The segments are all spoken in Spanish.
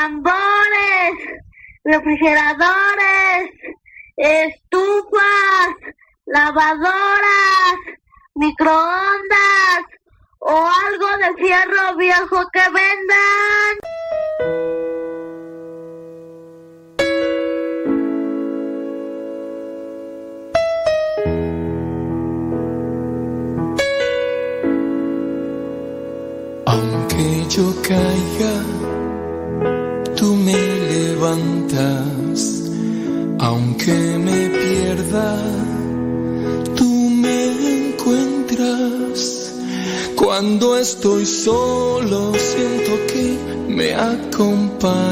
tambores, refrigeradores, estufas, lavadoras, microondas o algo de fierro viejo que vendan. Aunque yo caiga, levantas. Aunque me pierda, tú me encuentras. Cuando estoy solo, siento que me acompañas.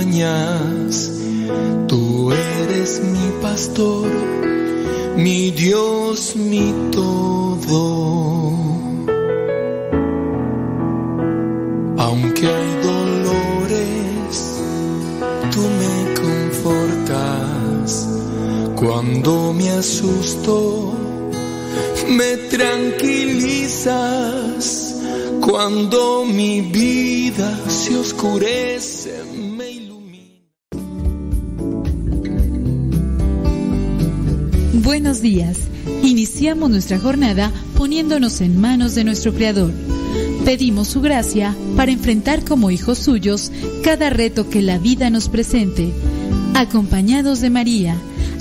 Tú eres mi pastor, mi Dios, mi todo. Aunque hay Cuando me asusto, me tranquilizas. Cuando mi vida se oscurece, me ilumina. Buenos días. Iniciamos nuestra jornada poniéndonos en manos de nuestro Creador. Pedimos su gracia para enfrentar como hijos suyos cada reto que la vida nos presente, acompañados de María,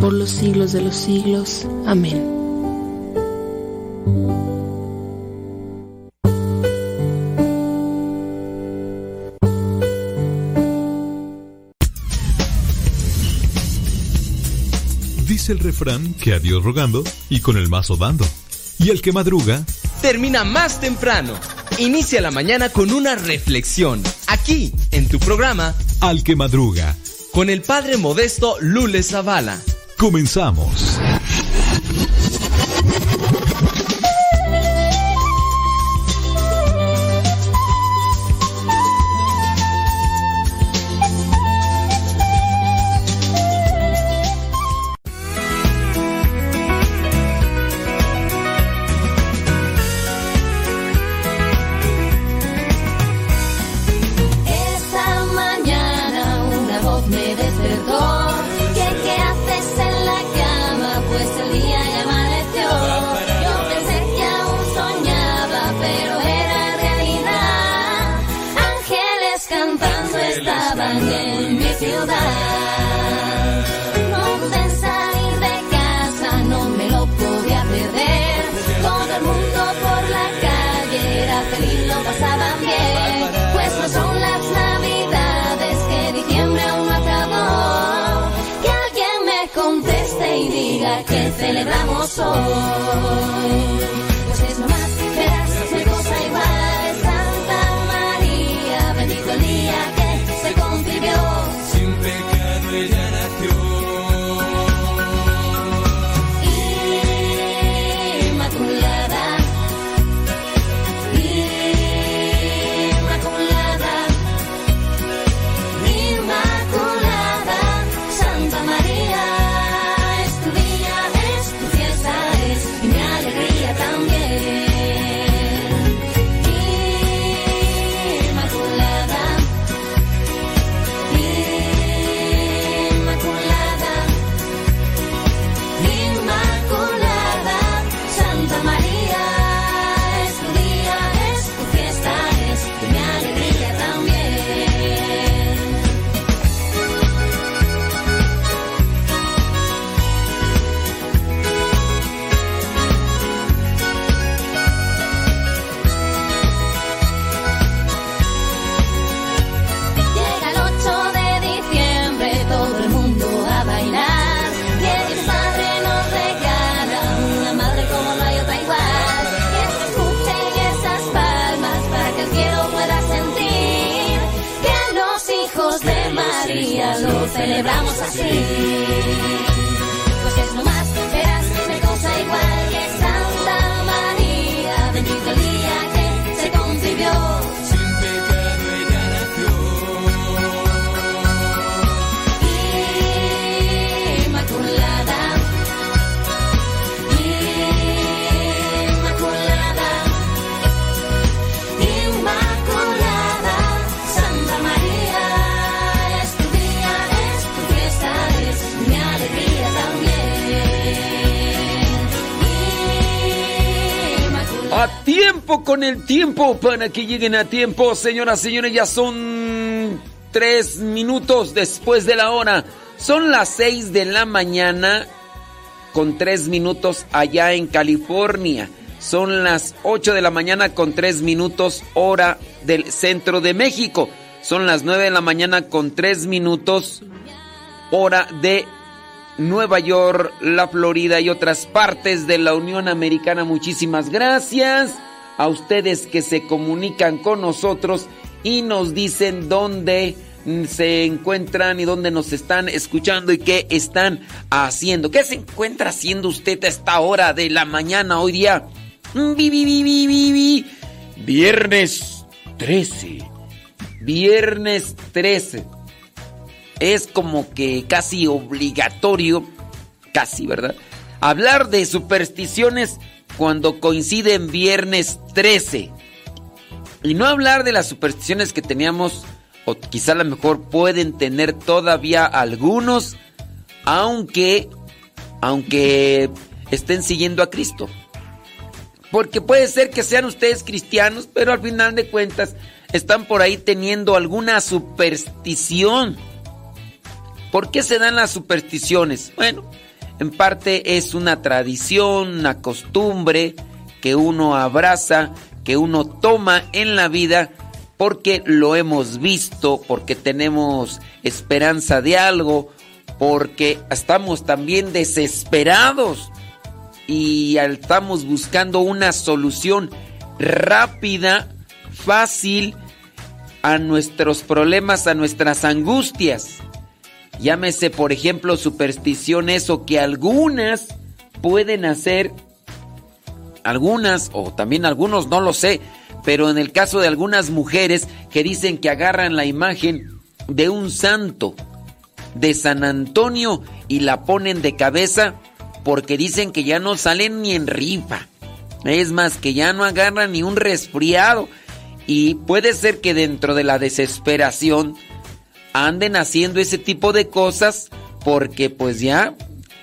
por los siglos de los siglos. Amén. Dice el refrán que a Dios rogando y con el mazo dando. Y el que madruga, termina más temprano. Inicia la mañana con una reflexión, aquí, en tu programa, al que madruga, con el padre modesto Lule Zavala. Comenzamos. Con el tiempo, para que lleguen a tiempo, señoras, señores, ya son tres minutos después de la hora. Son las seis de la mañana con tres minutos allá en California. Son las ocho de la mañana con tres minutos hora del centro de México. Son las nueve de la mañana con tres minutos hora de Nueva York, la Florida y otras partes de la Unión Americana. Muchísimas gracias a ustedes que se comunican con nosotros y nos dicen dónde se encuentran y dónde nos están escuchando y qué están haciendo. ¿Qué se encuentra haciendo usted a esta hora de la mañana hoy día? Vi, vi, vi, vi, vi, vi. Viernes 13. Viernes 13 es como que casi obligatorio, casi, ¿verdad? Hablar de supersticiones cuando coincide en viernes 13. Y no hablar de las supersticiones que teníamos, o quizá a lo mejor pueden tener todavía algunos, aunque, aunque estén siguiendo a Cristo. Porque puede ser que sean ustedes cristianos, pero al final de cuentas están por ahí teniendo alguna superstición. ¿Por qué se dan las supersticiones? Bueno, en parte es una tradición, una costumbre que uno abraza, que uno toma en la vida porque lo hemos visto, porque tenemos esperanza de algo, porque estamos también desesperados y estamos buscando una solución rápida, fácil a nuestros problemas, a nuestras angustias. Llámese, por ejemplo, supersticiones o que algunas pueden hacer, algunas o también algunos, no lo sé, pero en el caso de algunas mujeres que dicen que agarran la imagen de un santo, de San Antonio, y la ponen de cabeza porque dicen que ya no salen ni en rifa. Es más, que ya no agarran ni un resfriado. Y puede ser que dentro de la desesperación anden haciendo ese tipo de cosas porque pues ya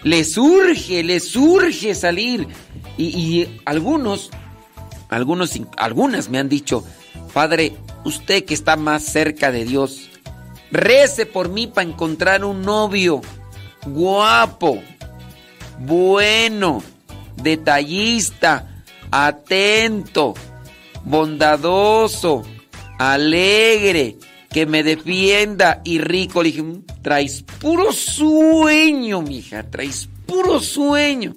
les urge, les urge salir. Y, y algunos, algunos, algunas me han dicho, Padre, usted que está más cerca de Dios, rece por mí para encontrar un novio guapo, bueno, detallista, atento, bondadoso, alegre, que me defienda y rico. Le dije, "Mm, traes puro sueño, mija, traes puro sueño.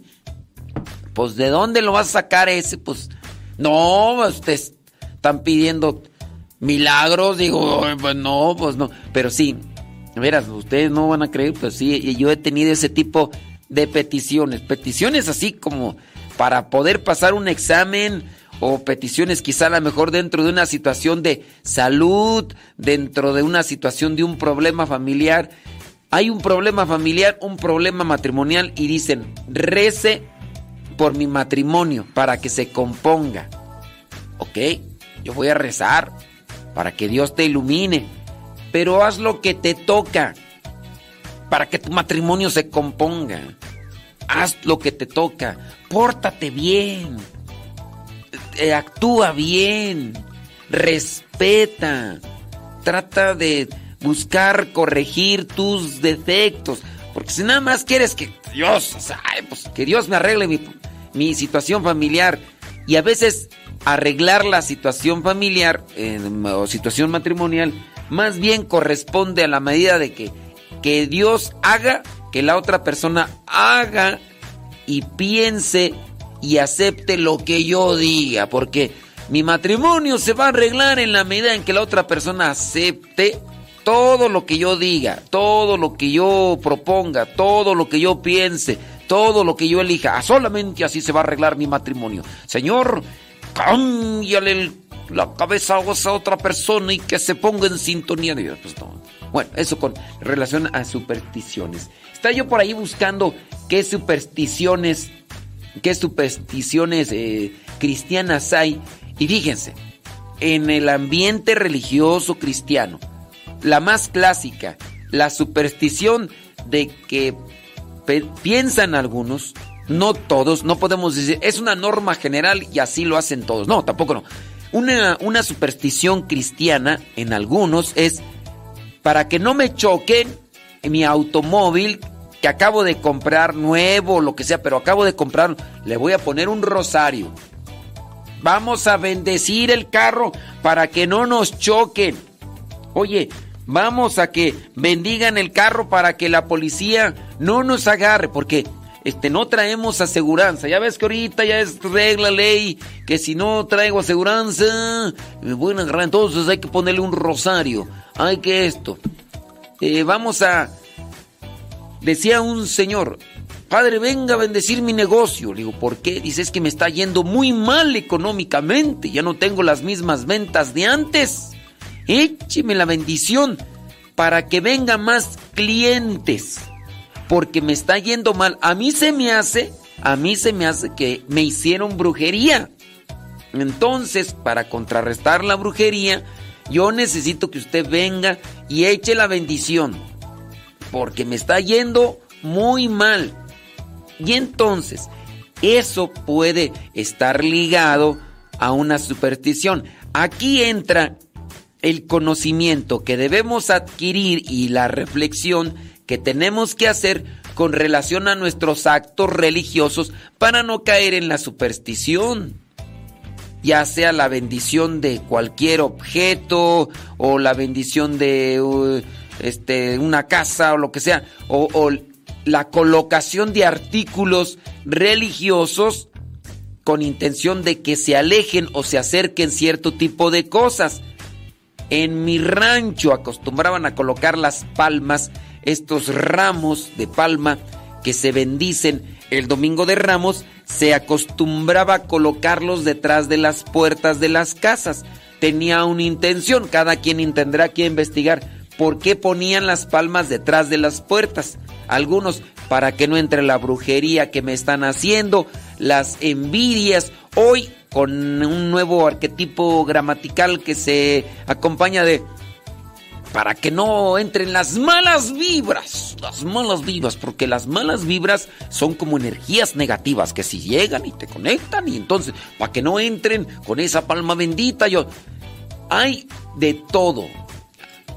Pues, ¿de dónde lo vas a sacar ese? Pues, no, ustedes están pidiendo milagros. Digo, "Ay, pues no, pues no. Pero sí, verás, ustedes no van a creer, pues sí, yo he tenido ese tipo de peticiones. Peticiones así como para poder pasar un examen o peticiones quizá a lo mejor dentro de una situación de salud, dentro de una situación de un problema familiar. Hay un problema familiar, un problema matrimonial y dicen, rece por mi matrimonio para que se componga. Ok, yo voy a rezar para que Dios te ilumine, pero haz lo que te toca para que tu matrimonio se componga. Haz lo que te toca, pórtate bien eh, actúa bien, respeta, trata de buscar corregir tus defectos, porque si nada más quieres que Dios, pues que Dios me arregle mi, mi situación familiar y a veces arreglar la situación familiar eh, o situación matrimonial más bien corresponde a la medida de que, que Dios haga que la otra persona haga y piense y acepte lo que yo diga, porque mi matrimonio se va a arreglar en la medida en que la otra persona acepte todo lo que yo diga, todo lo que yo proponga, todo lo que yo piense, todo lo que yo elija, ah, solamente así se va a arreglar mi matrimonio. Señor, cámbiale la cabeza a esa otra persona y que se ponga en sintonía. Digo, pues no. Bueno, eso con relación a supersticiones. Está yo por ahí buscando qué supersticiones, qué supersticiones eh, cristianas hay. Y fíjense, en el ambiente religioso cristiano, la más clásica, la superstición de que piensan algunos, no todos, no podemos decir, es una norma general y así lo hacen todos. No, tampoco no. Una, una superstición cristiana en algunos es para que no me choquen en mi automóvil que acabo de comprar nuevo lo que sea, pero acabo de comprar, le voy a poner un rosario. Vamos a bendecir el carro para que no nos choquen. Oye, vamos a que bendigan el carro para que la policía no nos agarre, porque este no traemos aseguranza. Ya ves que ahorita ya es regla ley que si no traigo aseguranza me pueden agarrar. Entonces hay que ponerle un rosario. Hay que esto. Eh, vamos a decía un señor, Padre, venga a bendecir mi negocio. Le digo, ¿por qué? Dice, es que me está yendo muy mal económicamente. Ya no tengo las mismas ventas de antes. Écheme la bendición para que vengan más clientes. Porque me está yendo mal. A mí se me hace, a mí se me hace que me hicieron brujería. Entonces, para contrarrestar la brujería, yo necesito que usted venga y eche la bendición. Porque me está yendo muy mal. Y entonces, eso puede estar ligado a una superstición. Aquí entra el conocimiento que debemos adquirir y la reflexión que tenemos que hacer con relación a nuestros actos religiosos para no caer en la superstición. Ya sea la bendición de cualquier objeto o la bendición de uh, este, una casa o lo que sea, o, o la colocación de artículos religiosos con intención de que se alejen o se acerquen cierto tipo de cosas. En mi rancho acostumbraban a colocar las palmas, estos ramos de palma que se bendicen el domingo de ramos, se acostumbraba a colocarlos detrás de las puertas de las casas. Tenía una intención, cada quien tendrá que investigar por qué ponían las palmas detrás de las puertas. Algunos para que no entre la brujería que me están haciendo, las envidias. Hoy con un nuevo arquetipo gramatical que se acompaña de para que no entren las malas vibras, las malas vibras, porque las malas vibras son como energías negativas que si llegan y te conectan y entonces para que no entren con esa palma bendita, yo hay de todo.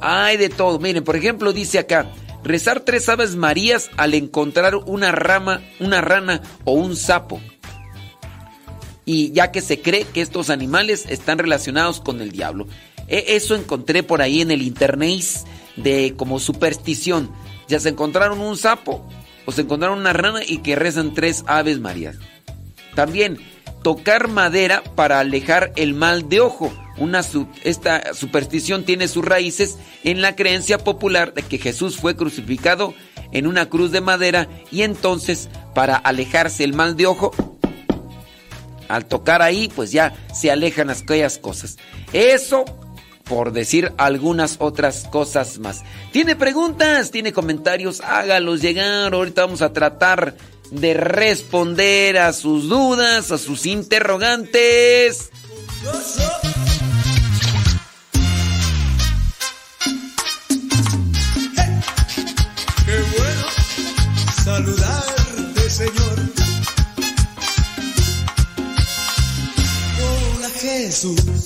Hay de todo. Miren, por ejemplo, dice acá, rezar tres aves marías al encontrar una rama, una rana o un sapo. Y ya que se cree que estos animales están relacionados con el diablo. E- Eso encontré por ahí en el internet de como superstición. Ya se encontraron un sapo o se encontraron una rana y que rezan tres aves marías. También tocar madera para alejar el mal de ojo. Una esta superstición tiene sus raíces en la creencia popular de que Jesús fue crucificado en una cruz de madera y entonces para alejarse el mal de ojo, al tocar ahí pues ya se alejan aquellas cosas. Eso por decir algunas otras cosas más. ¿Tiene preguntas? ¿Tiene comentarios? Hágalos llegar. Ahorita vamos a tratar de responder a sus dudas, a sus interrogantes. Qué bueno saludarte, Señor. Hola Jesús,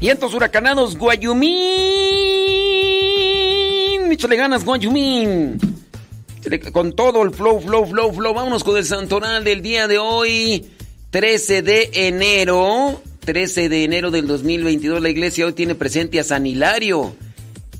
Vientos huracanados, Guayumín. Échale ganas, Guayumín. Con todo el flow, flow, flow, flow. Vámonos con el santoral del día de hoy. 13 de enero. 13 de enero del 2022. La iglesia hoy tiene presente a San Hilario.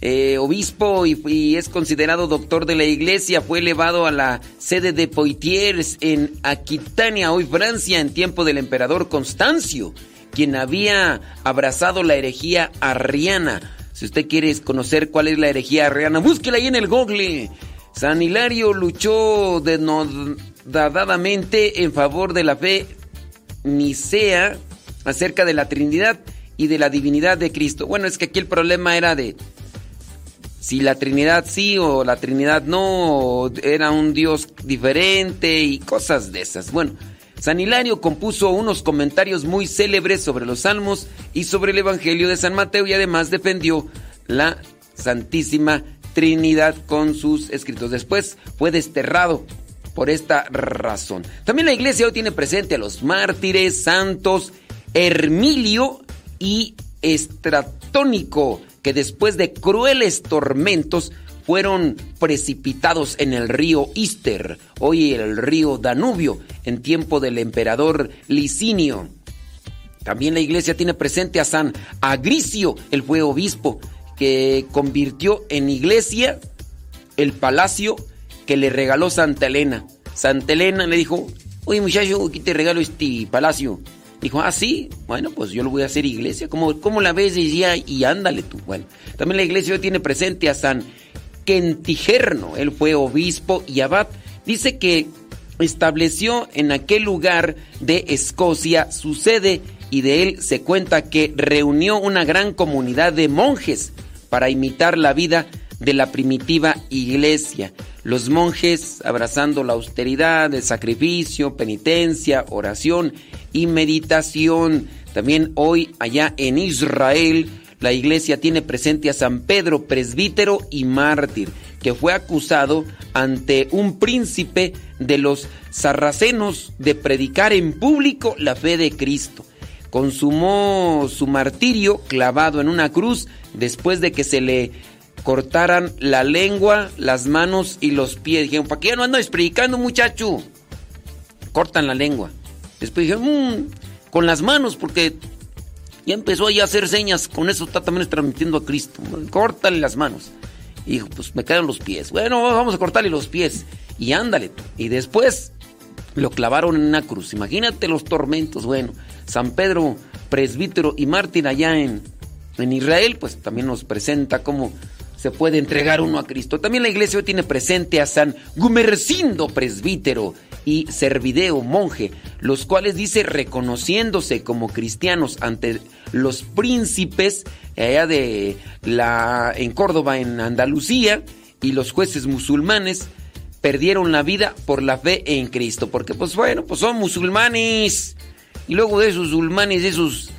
eh, obispo y, y es considerado doctor de la iglesia. Fue elevado a la sede de Poitiers en Aquitania, hoy Francia, en tiempo del emperador Constancio quien había abrazado la herejía arriana. Si usted quiere conocer cuál es la herejía arriana, búsquela ahí en el Google. San Hilario luchó denodadamente en favor de la fe nicea acerca de la Trinidad y de la divinidad de Cristo. Bueno, es que aquí el problema era de si la Trinidad sí o la Trinidad no, era un Dios diferente y cosas de esas. Bueno, San Hilario compuso unos comentarios muy célebres sobre los salmos y sobre el Evangelio de San Mateo y además defendió la Santísima Trinidad con sus escritos. Después fue desterrado por esta razón. También la iglesia hoy tiene presente a los mártires santos Hermilio y Estratónico, que después de crueles tormentos fueron precipitados en el río Ister, hoy el río Danubio, en tiempo del emperador Licinio. También la iglesia tiene presente a San Agricio, el fue obispo, que convirtió en iglesia el palacio que le regaló Santa Elena. Santa Elena le dijo, oye muchacho, aquí te regalo este palacio. Dijo, ah, sí, bueno, pues yo lo voy a hacer iglesia. ¿Cómo, cómo la ves? Y, y ándale tú. Bueno, también la iglesia hoy tiene presente a San Quentigerno. Él fue obispo y abad. Dice que estableció en aquel lugar de Escocia su sede y de él se cuenta que reunió una gran comunidad de monjes para imitar la vida de la primitiva iglesia. Los monjes abrazando la austeridad, el sacrificio, penitencia, oración y meditación. También hoy allá en Israel la iglesia tiene presente a San Pedro, presbítero y mártir, que fue acusado ante un príncipe de los sarracenos de predicar en público la fe de Cristo. Consumó su martirio clavado en una cruz después de que se le cortaran la lengua, las manos y los pies. Dijeron, ¿para qué ya no andas predicando, muchacho? Cortan la lengua. Después dijeron, mmm, con las manos, porque ya empezó a hacer señas. Con eso está también transmitiendo a Cristo. Córtale las manos. Y dijo, pues me quedan los pies. Bueno, vamos a cortarle los pies. Y ándale. Y después lo clavaron en una cruz. Imagínate los tormentos. Bueno, San Pedro, presbítero y mártir allá en, en Israel, pues también nos presenta cómo se puede entregar uno a Cristo. También la iglesia hoy tiene presente a San Gumercindo, presbítero, y Servideo, monje, los cuales dice reconociéndose como cristianos ante los príncipes allá de la en Córdoba, en Andalucía, y los jueces musulmanes perdieron la vida por la fe en Cristo, porque pues bueno, pues son musulmanes. Y luego de esos musulmanes, esos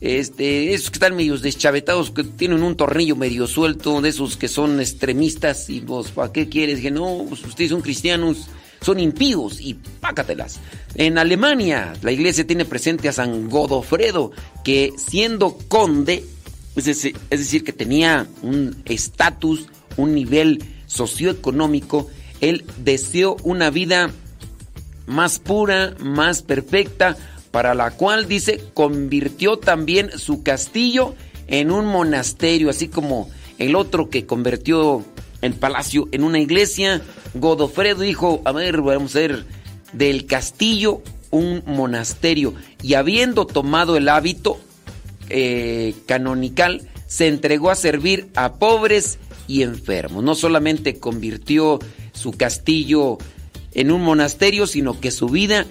este, esos que están medios deschavetados, que tienen un tornillo medio suelto, de esos que son extremistas, y vos, ¿para qué quieres? Que no, pues ustedes son cristianos, son impíos, y pácatelas. En Alemania, la iglesia tiene presente a San Godofredo, que siendo conde, es decir, es decir que tenía un estatus, un nivel socioeconómico, él deseó una vida más pura, más perfecta, para la cual dice convirtió también su castillo en un monasterio, así como el otro que convirtió el palacio en una iglesia. Godofredo dijo, a ver, vamos a ver, del castillo un monasterio. Y habiendo tomado el hábito eh, canonical, se entregó a servir a pobres y enfermos. No solamente convirtió su castillo en un monasterio, sino que su vida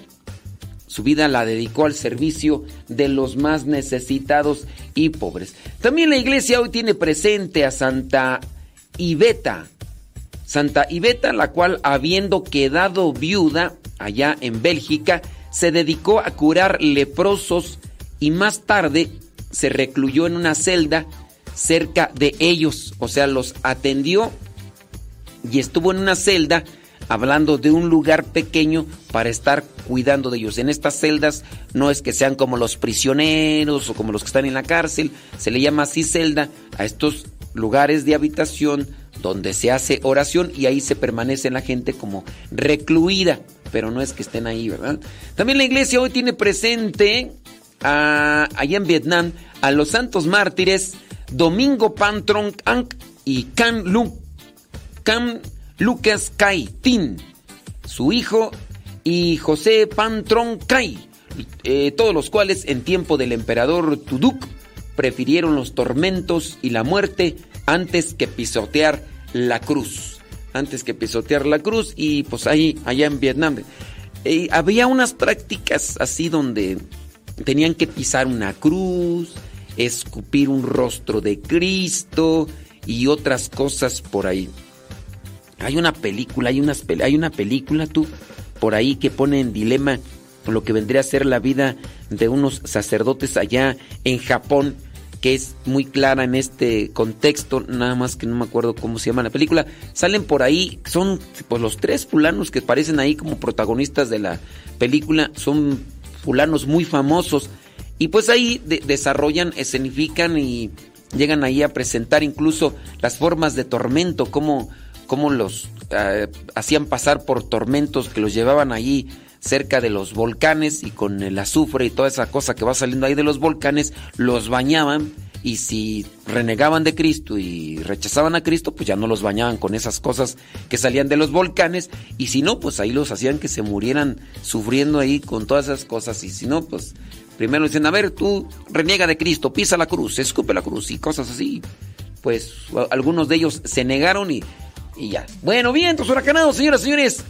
su vida la dedicó al servicio de los más necesitados y pobres. También la iglesia hoy tiene presente a Santa Iveta. Santa Iveta, la cual habiendo quedado viuda allá en Bélgica, se dedicó a curar leprosos y más tarde se recluyó en una celda cerca de ellos, o sea, los atendió y estuvo en una celda hablando de un lugar pequeño para estar cuidando de ellos. En estas celdas no es que sean como los prisioneros o como los que están en la cárcel, se le llama así celda a estos lugares de habitación donde se hace oración y ahí se permanece la gente como recluida, pero no es que estén ahí, ¿verdad? También la iglesia hoy tiene presente allá en Vietnam a los santos mártires Domingo Pantron Ang y Can Lu, Lucas Kai Tin, su hijo, y José Pantron Kai, eh, todos los cuales en tiempo del emperador Tuduk prefirieron los tormentos y la muerte antes que pisotear la cruz. Antes que pisotear la cruz y pues ahí, allá en Vietnam. Había unas prácticas así donde tenían que pisar una cruz, escupir un rostro de Cristo y otras cosas por ahí. Hay una película, hay, unas, hay una película tú por ahí que pone en dilema lo que vendría a ser la vida de unos sacerdotes allá en Japón, que es muy clara en este contexto, nada más que no me acuerdo cómo se llama la película. Salen por ahí, son pues los tres fulanos que aparecen ahí como protagonistas de la película, son fulanos muy famosos. Y pues ahí desarrollan, escenifican y llegan ahí a presentar incluso las formas de tormento, cómo, cómo los eh, hacían pasar por tormentos que los llevaban ahí cerca de los volcanes y con el azufre y toda esa cosa que va saliendo ahí de los volcanes, los bañaban y si renegaban de Cristo y rechazaban a Cristo, pues ya no los bañaban con esas cosas que salían de los volcanes y si no, pues ahí los hacían que se murieran sufriendo ahí con todas esas cosas y si no, pues primero dicen, a ver, tú reniega de Cristo, pisa la cruz, escupe la cruz y cosas así. Pues algunos de ellos se negaron y, y ya. Bueno, bien, entonces huracanados, señoras y señores.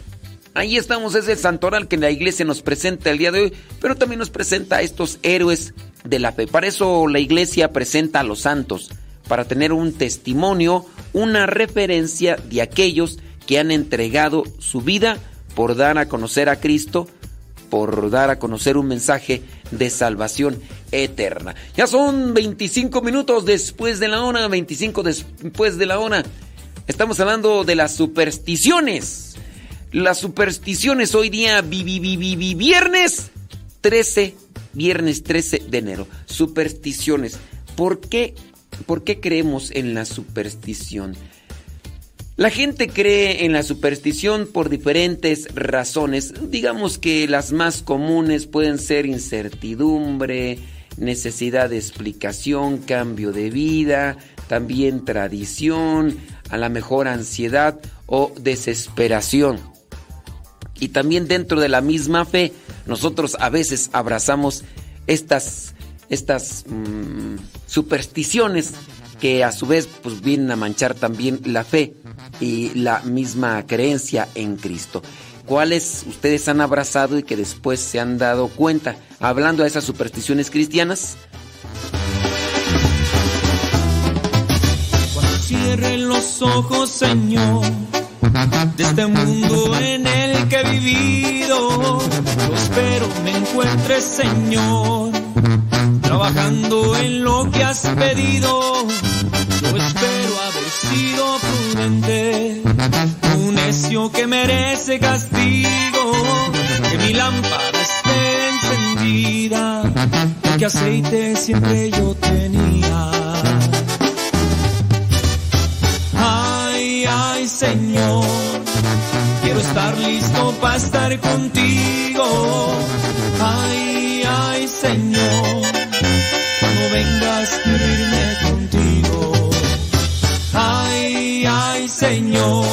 Ahí estamos, es el santoral que la iglesia nos presenta el día de hoy, pero también nos presenta a estos héroes de la fe. Para eso la iglesia presenta a los santos, para tener un testimonio, una referencia de aquellos que han entregado su vida por dar a conocer a Cristo, por dar a conocer un mensaje de salvación eterna. Ya son 25 minutos después de la hora, 25 después de la hora. Estamos hablando de las supersticiones las supersticiones hoy día, viernes 13, viernes 13 de enero. Supersticiones. ¿Por qué, ¿Por qué creemos en la superstición? La gente cree en la superstición por diferentes razones. Digamos que las más comunes pueden ser incertidumbre, necesidad de explicación, cambio de vida, también tradición, a la mejor ansiedad o desesperación. Y también dentro de la misma fe, nosotros a veces abrazamos estas, estas mm, supersticiones que a su vez pues, vienen a manchar también la fe y la misma creencia en Cristo. ¿Cuáles ustedes han abrazado y que después se han dado cuenta? Hablando de esas supersticiones cristianas. Cierren los ojos, Señor de este mundo en el que he vivido. Yo espero me encuentres, Señor, trabajando en lo que has pedido. Yo espero haber sido prudente, un necio que merece castigo, que mi lámpara esté encendida, porque aceite siempre yo tenía. Señor, quiero estar listo para estar contigo. Ay, ay Señor, cuando vengas quiero irme contigo. Ay, ay Señor,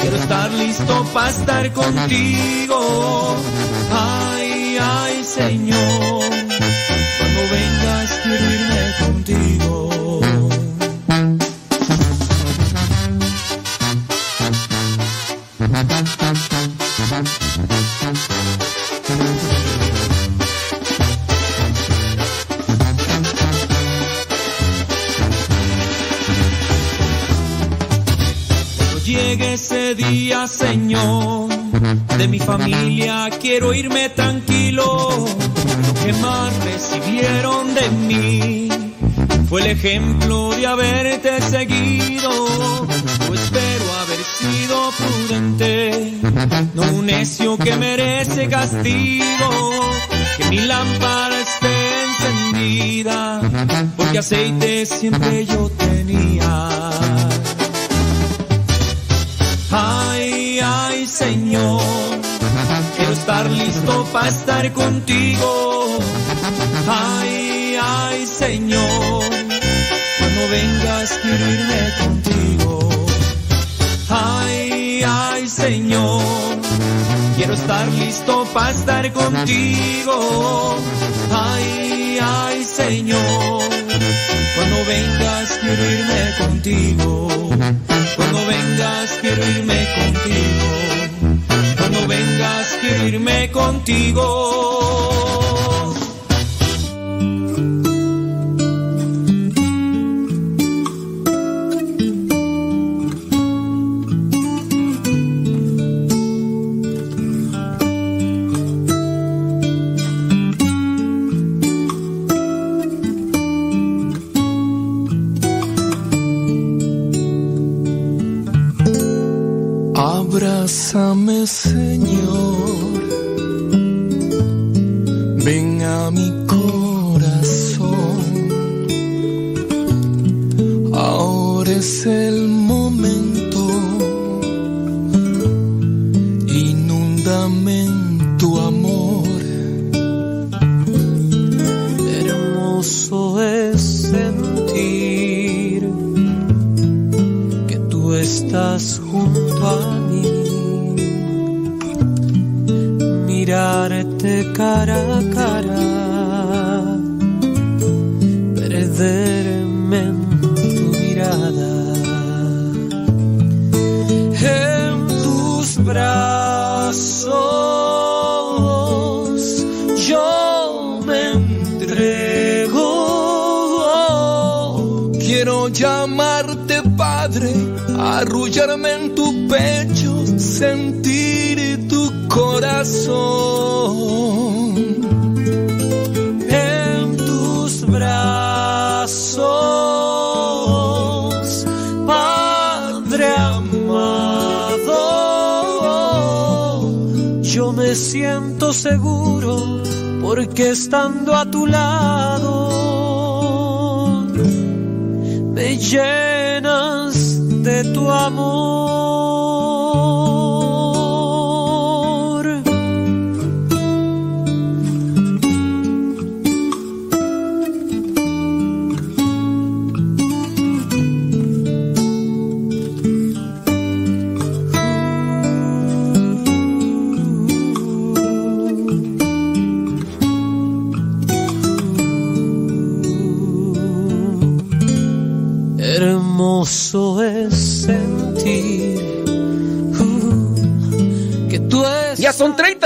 quiero estar listo para estar contigo. Ay, ay Señor, cuando vengas quiero irme contigo. Llegue ese día, Señor, de mi familia quiero irme tranquilo. Lo que más recibieron de mí fue el ejemplo de haberte seguido. Yo espero haber sido prudente, no un necio que merece castigo. Que mi lámpara esté encendida, porque aceite siempre yo tenía. Señor, quiero estar listo para estar contigo. Ay, ay, Señor, cuando vengas quiero irme contigo. Ay, ay, Señor, quiero estar listo para estar contigo. Ay, ay, Señor, cuando vengas quiero irme contigo. Cuando vengas quiero irme contigo. Vengas quiero irme contigo. Abrázame, Señor. Ven a mi corazón. Ahora es el momento. Inúndame tu amor. Hermoso es estás junto a mí. Mirarte cara a cara. Arrullarme en tu pecho, sentir tu corazón. En tus brazos, Padre amado, yo me siento seguro porque estando a tu lado me llenas de tu amor. Hermoso es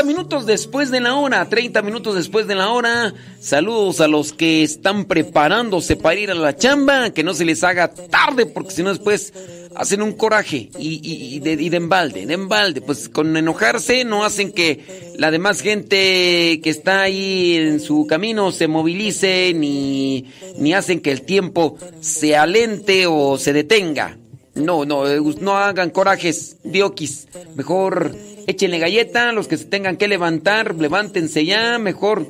minutos después de la hora, 30 minutos después de la hora. Saludos a los que están preparándose para ir a la chamba, que no se les haga tarde, porque si no después hacen un coraje y, y- y de, de embalde, de embalde. Pues con enojarse no hacen que la demás gente que está ahí en su camino se movilice, ni, ni hacen que el tiempo se alente o se detenga. No, no, eh, no hagan corajes, dioquis. Mejor échenle galleta, los que se tengan que levantar, levántense ya, mejor.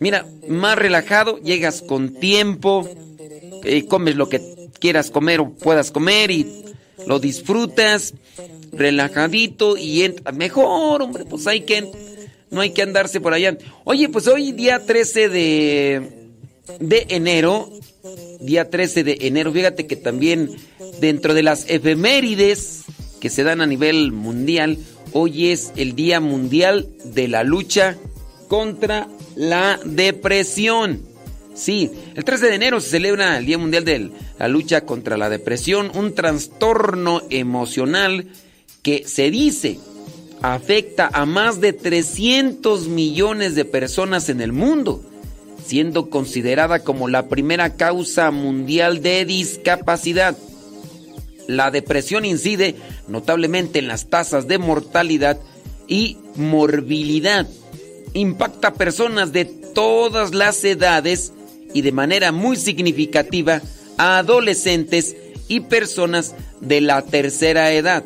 Mira, más relajado, llegas con tiempo, eh, comes lo que quieras comer o puedas comer y lo disfrutas, relajadito y entra. Mejor, hombre, pues hay que, no hay que andarse por allá. Oye, pues hoy día 13 de, de enero, día 13 de enero, fíjate que también dentro de las efemérides que se dan a nivel mundial, hoy es el Día Mundial de la Lucha contra la Depresión. Sí, el 13 de enero se celebra el Día Mundial de la Lucha contra la Depresión, un trastorno emocional que se dice afecta a más de 300 millones de personas en el mundo, siendo considerada como la primera causa mundial de discapacidad. La depresión incide notablemente en las tasas de mortalidad y morbilidad. Impacta a personas de todas las edades y de manera muy significativa a adolescentes y personas de la tercera edad.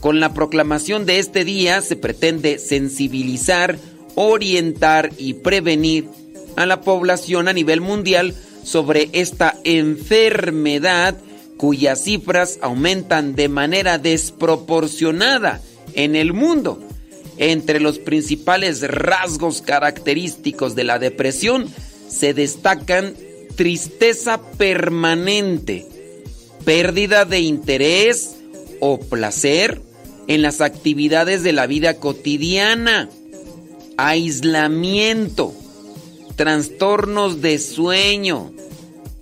Con la proclamación de este día se pretende sensibilizar, orientar y prevenir a la población a nivel mundial sobre esta enfermedad cuyas cifras aumentan de manera desproporcionada en el mundo. Entre los principales rasgos característicos de la depresión se destacan tristeza permanente, pérdida de interés o placer en las actividades de la vida cotidiana, aislamiento, trastornos de sueño,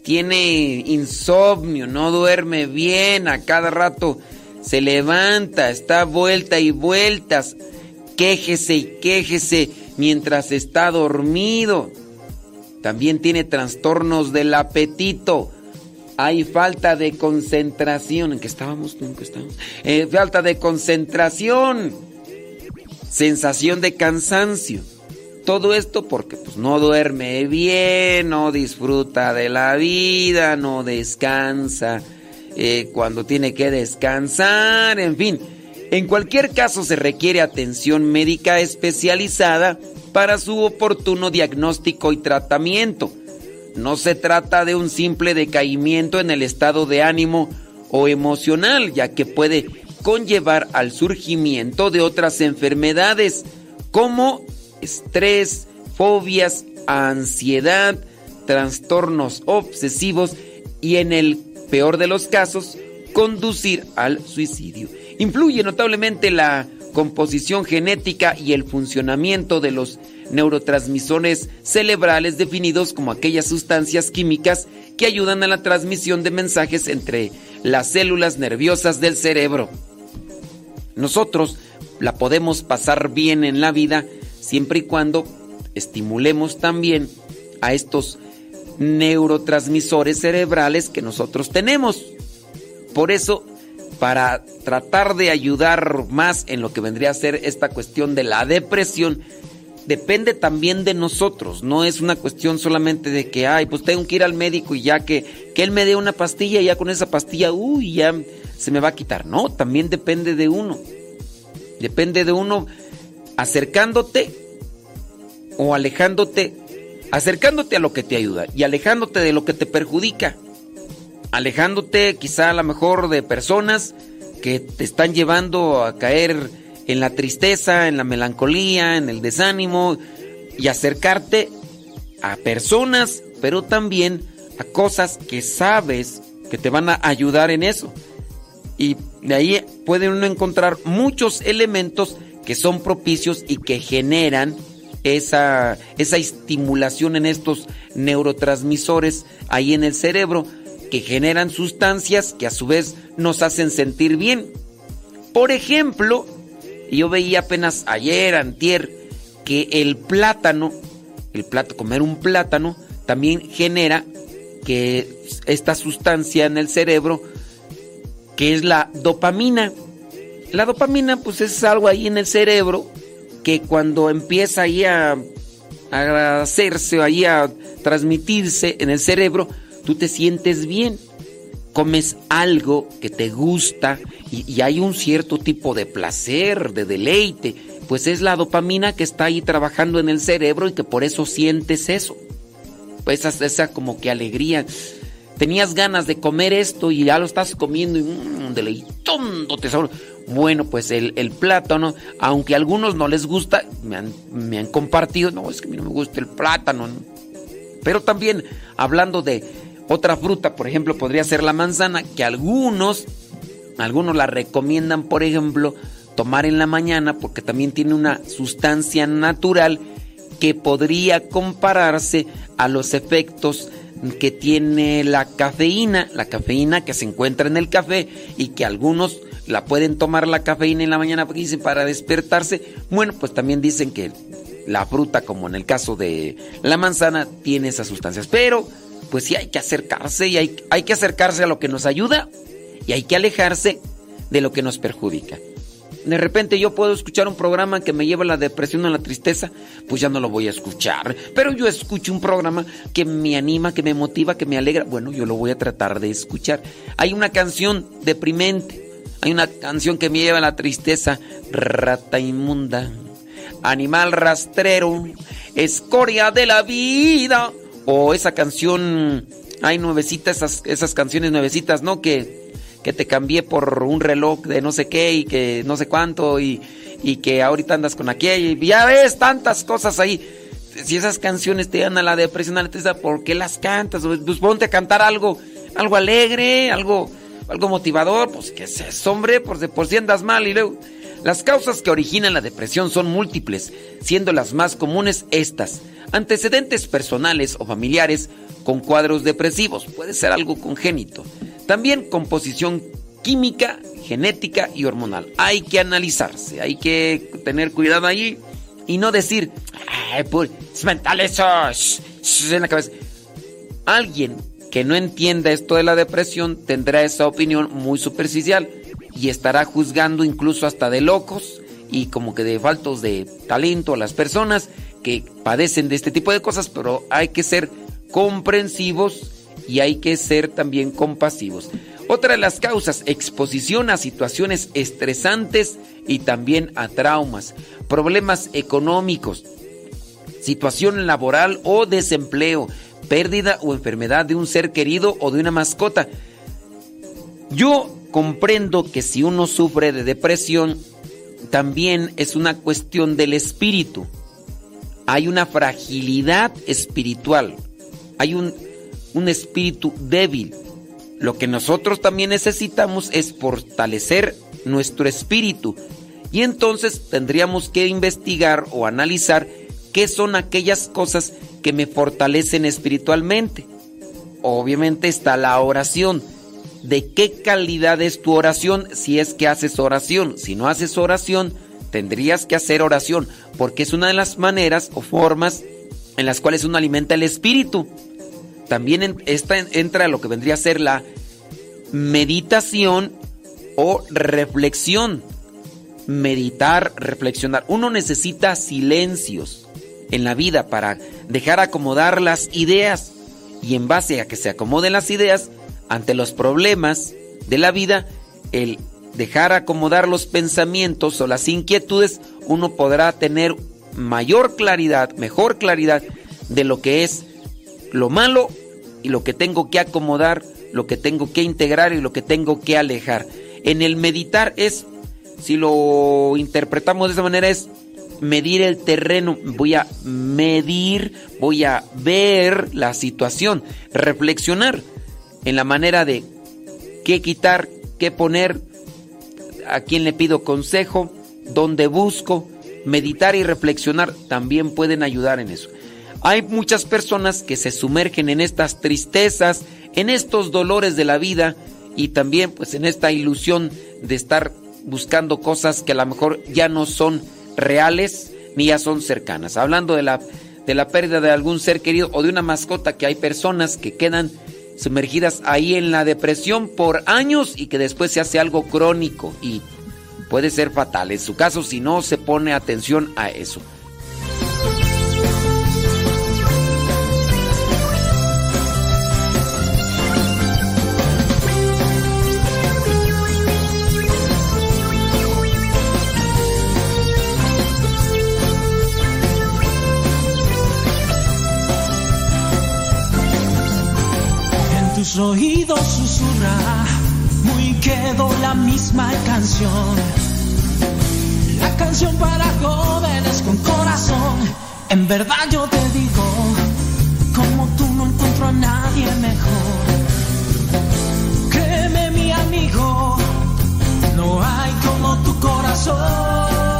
tiene insomnio, no duerme bien, a cada rato se levanta, está vuelta y vueltas, quéjese y quéjese mientras está dormido. También tiene trastornos del apetito. Hay falta de concentración. ¿En qué estábamos? ¿En qué estábamos? Eh, falta de concentración. Sensación de cansancio. Todo esto porque pues, no duerme bien, no disfruta de la vida, no descansa eh, cuando tiene que descansar, en fin. En cualquier caso se requiere atención médica especializada para su oportuno diagnóstico y tratamiento. No se trata de un simple decaimiento en el estado de ánimo o emocional, ya que puede conllevar al surgimiento de otras enfermedades como estrés, fobias, ansiedad, trastornos obsesivos y en el peor de los casos, conducir al suicidio. Influye notablemente la composición genética y el funcionamiento de los neurotransmisores cerebrales definidos como aquellas sustancias químicas que ayudan a la transmisión de mensajes entre las células nerviosas del cerebro. Nosotros la podemos pasar bien en la vida siempre y cuando estimulemos también a estos neurotransmisores cerebrales que nosotros tenemos. Por eso, para tratar de ayudar más en lo que vendría a ser esta cuestión de la depresión, depende también de nosotros. No es una cuestión solamente de que, ay, pues tengo que ir al médico y ya que, que él me dé una pastilla y ya con esa pastilla, uy, ya se me va a quitar. No, también depende de uno. Depende de uno acercándote o alejándote, acercándote a lo que te ayuda y alejándote de lo que te perjudica. Alejándote quizá a lo mejor de personas que te están llevando a caer en la tristeza, en la melancolía, en el desánimo y acercarte a personas, pero también a cosas que sabes que te van a ayudar en eso. Y de ahí puede uno encontrar muchos elementos que son propicios y que generan esa, esa estimulación en estos neurotransmisores ahí en el cerebro que generan sustancias que a su vez nos hacen sentir bien. Por ejemplo, yo veía apenas ayer, antier, que el plátano, el plato, comer un plátano, también genera que esta sustancia en el cerebro, que es la dopamina. La dopamina, pues es algo ahí en el cerebro que cuando empieza ahí a, a hacerse, ahí a transmitirse en el cerebro, tú te sientes bien. Comes algo que te gusta y, hay un cierto tipo de placer, de deleite, pues es la dopamina que está ahí trabajando en el cerebro y que por eso sientes eso. Pues esa como que alegría. Tenías ganas de comer esto y ya lo estás comiendo y mmm, deleitón, te sabor. Bueno, pues el, plátano, aunque a algunos no les gusta, me han, compartido, no, es que a mí no me gusta el plátano. ¿no? Pero también hablando de otra fruta, por ejemplo, podría ser la manzana, que algunos, algunos la recomiendan, por ejemplo, tomar en la mañana porque también tiene una sustancia natural que podría compararse a los efectos que tiene la cafeína, la cafeína que se encuentra en el café y que algunos la pueden tomar la cafeína en la mañana para despertarse. Bueno, pues también dicen que la fruta, como en el caso de la manzana, tiene esas sustancias. Pero, pues sí hay que acercarse y hay, hay que acercarse a lo que nos ayuda y hay que alejarse de lo que nos perjudica. De repente yo puedo escuchar un programa que me lleva a la depresión, a la tristeza, pues ya no lo voy a escuchar. Pero yo escucho un programa que me anima, que me motiva, que me alegra. Bueno, yo lo voy a tratar de escuchar. Hay una canción deprimente hay una canción que me lleva a la tristeza. Rata inmunda, animal rastrero, escoria de la vida. O esa canción, hay nuevecitas, esas, esas canciones nuevecitas, ¿no? Que, que te cambié por un reloj de no sé qué y que no sé cuánto y, y que ahorita andas con aquella y ya ves tantas cosas ahí. Si esas canciones te dan a la depresión, a ¿por qué las cantas? Pues ponte a cantar algo, algo alegre, algo algo motivador, pues que se hombre, por, de por si andas mal y. Las causas que originan la depresión son múltiples, siendo las más comunes estas. Antecedentes personales o familiares con cuadros depresivos, puede ser algo congénito. También composición química, genética y hormonal. Hay que analizarse, hay que tener cuidado ahí y no decir, ay, pues, es mental eso, en la cabeza. Alguien que no entienda esto de la depresión tendrá esa opinión muy superficial y estará juzgando incluso hasta de locos y como que de faltos de talento a las personas que padecen de este tipo de cosas, pero hay que ser comprensivos y hay que ser también compasivos. Otra de las causas, exposición a situaciones estresantes y también a traumas, problemas económicos, situación laboral o desempleo, pérdida o enfermedad de un ser querido o de una mascota. Yo comprendo que si uno sufre de depresión, también es una cuestión del espíritu. Hay una fragilidad espiritual, hay un, un espíritu débil. Lo que nosotros también necesitamos es fortalecer nuestro espíritu. Y entonces tendríamos que investigar o analizar qué son aquellas cosas que me fortalecen espiritualmente. Obviamente está la oración. ¿De qué calidad es tu oración si es que haces oración? Si no haces oración, tendrías que hacer oración, porque es una de las maneras o formas en las cuales uno alimenta el espíritu. También esta entra lo que vendría a ser la meditación o reflexión. Meditar, reflexionar. Uno necesita silencios en la vida para dejar acomodar las ideas y en base a que se acomoden las ideas ante los problemas de la vida, el dejar acomodar los pensamientos o las inquietudes, uno podrá tener mayor claridad, mejor claridad de lo que es lo malo y lo que tengo que acomodar, lo que tengo que integrar y lo que tengo que alejar. En el meditar es, si lo interpretamos de esa manera, es medir el terreno, voy a medir, voy a ver la situación, reflexionar en la manera de qué quitar, qué poner, a quién le pido consejo, dónde busco, meditar y reflexionar también pueden ayudar en eso. Hay muchas personas que se sumergen en estas tristezas, en estos dolores de la vida y también pues en esta ilusión de estar buscando cosas que a lo mejor ya no son reales ni ya son cercanas. Hablando de la, de la pérdida de algún ser querido o de una mascota, que hay personas que quedan sumergidas ahí en la depresión por años y que después se hace algo crónico y puede ser fatal. En su caso, si no se pone atención a eso. Tus oídos susurra muy quedo la misma canción. La canción para jóvenes con corazón. En verdad yo te digo, como tú no encuentro a nadie mejor. Créeme mi amigo, no hay como tu corazón.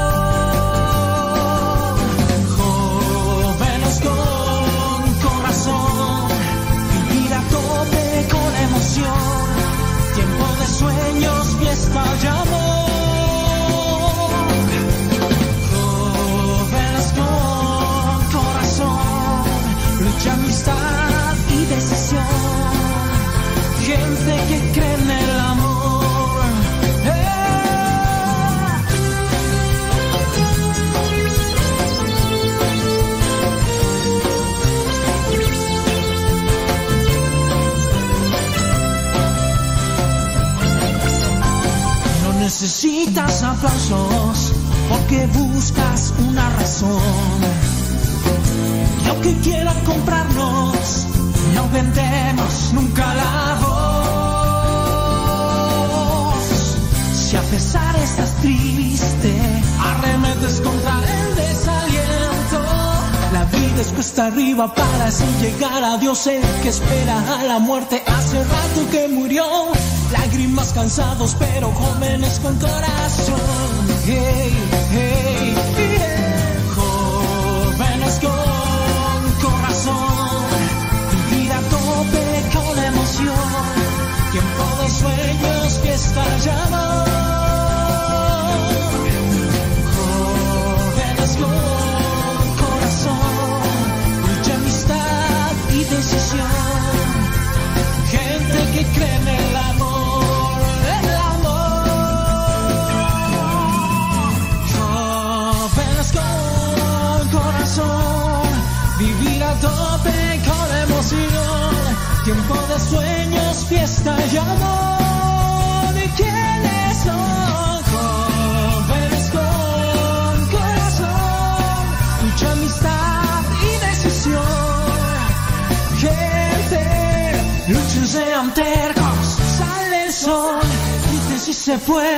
Porque buscas una razón. Y aunque quieran comprarnos, no vendemos nunca la voz. Si a pesar estás triste, arremetes contra el desaliento. La vida es cuesta arriba para así llegar a Dios, el que espera a la muerte hace rato que murió. Lágrimas cansados, pero jóvenes con corazón. Hey, hey, yeah. Jóvenes con corazón. Vivir a tope con emoción. Tiempo de sueños, fiesta y sueños, fiesta y amor. ¿Y quiénes son jóvenes con corazón, mucha amistad y decisión? Gente, luchos de antercos, sale el sol. Dice si se fue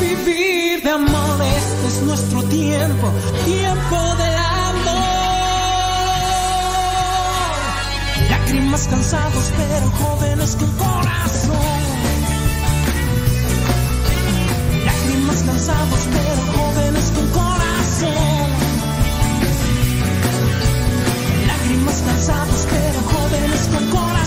vivir de amor, este es nuestro tiempo, tiempo de la Lágrimas cansados, pero jóvenes con corazón. Lágrimas cansados, pero jóvenes con corazón. Lágrimas cansados, pero jóvenes con corazón.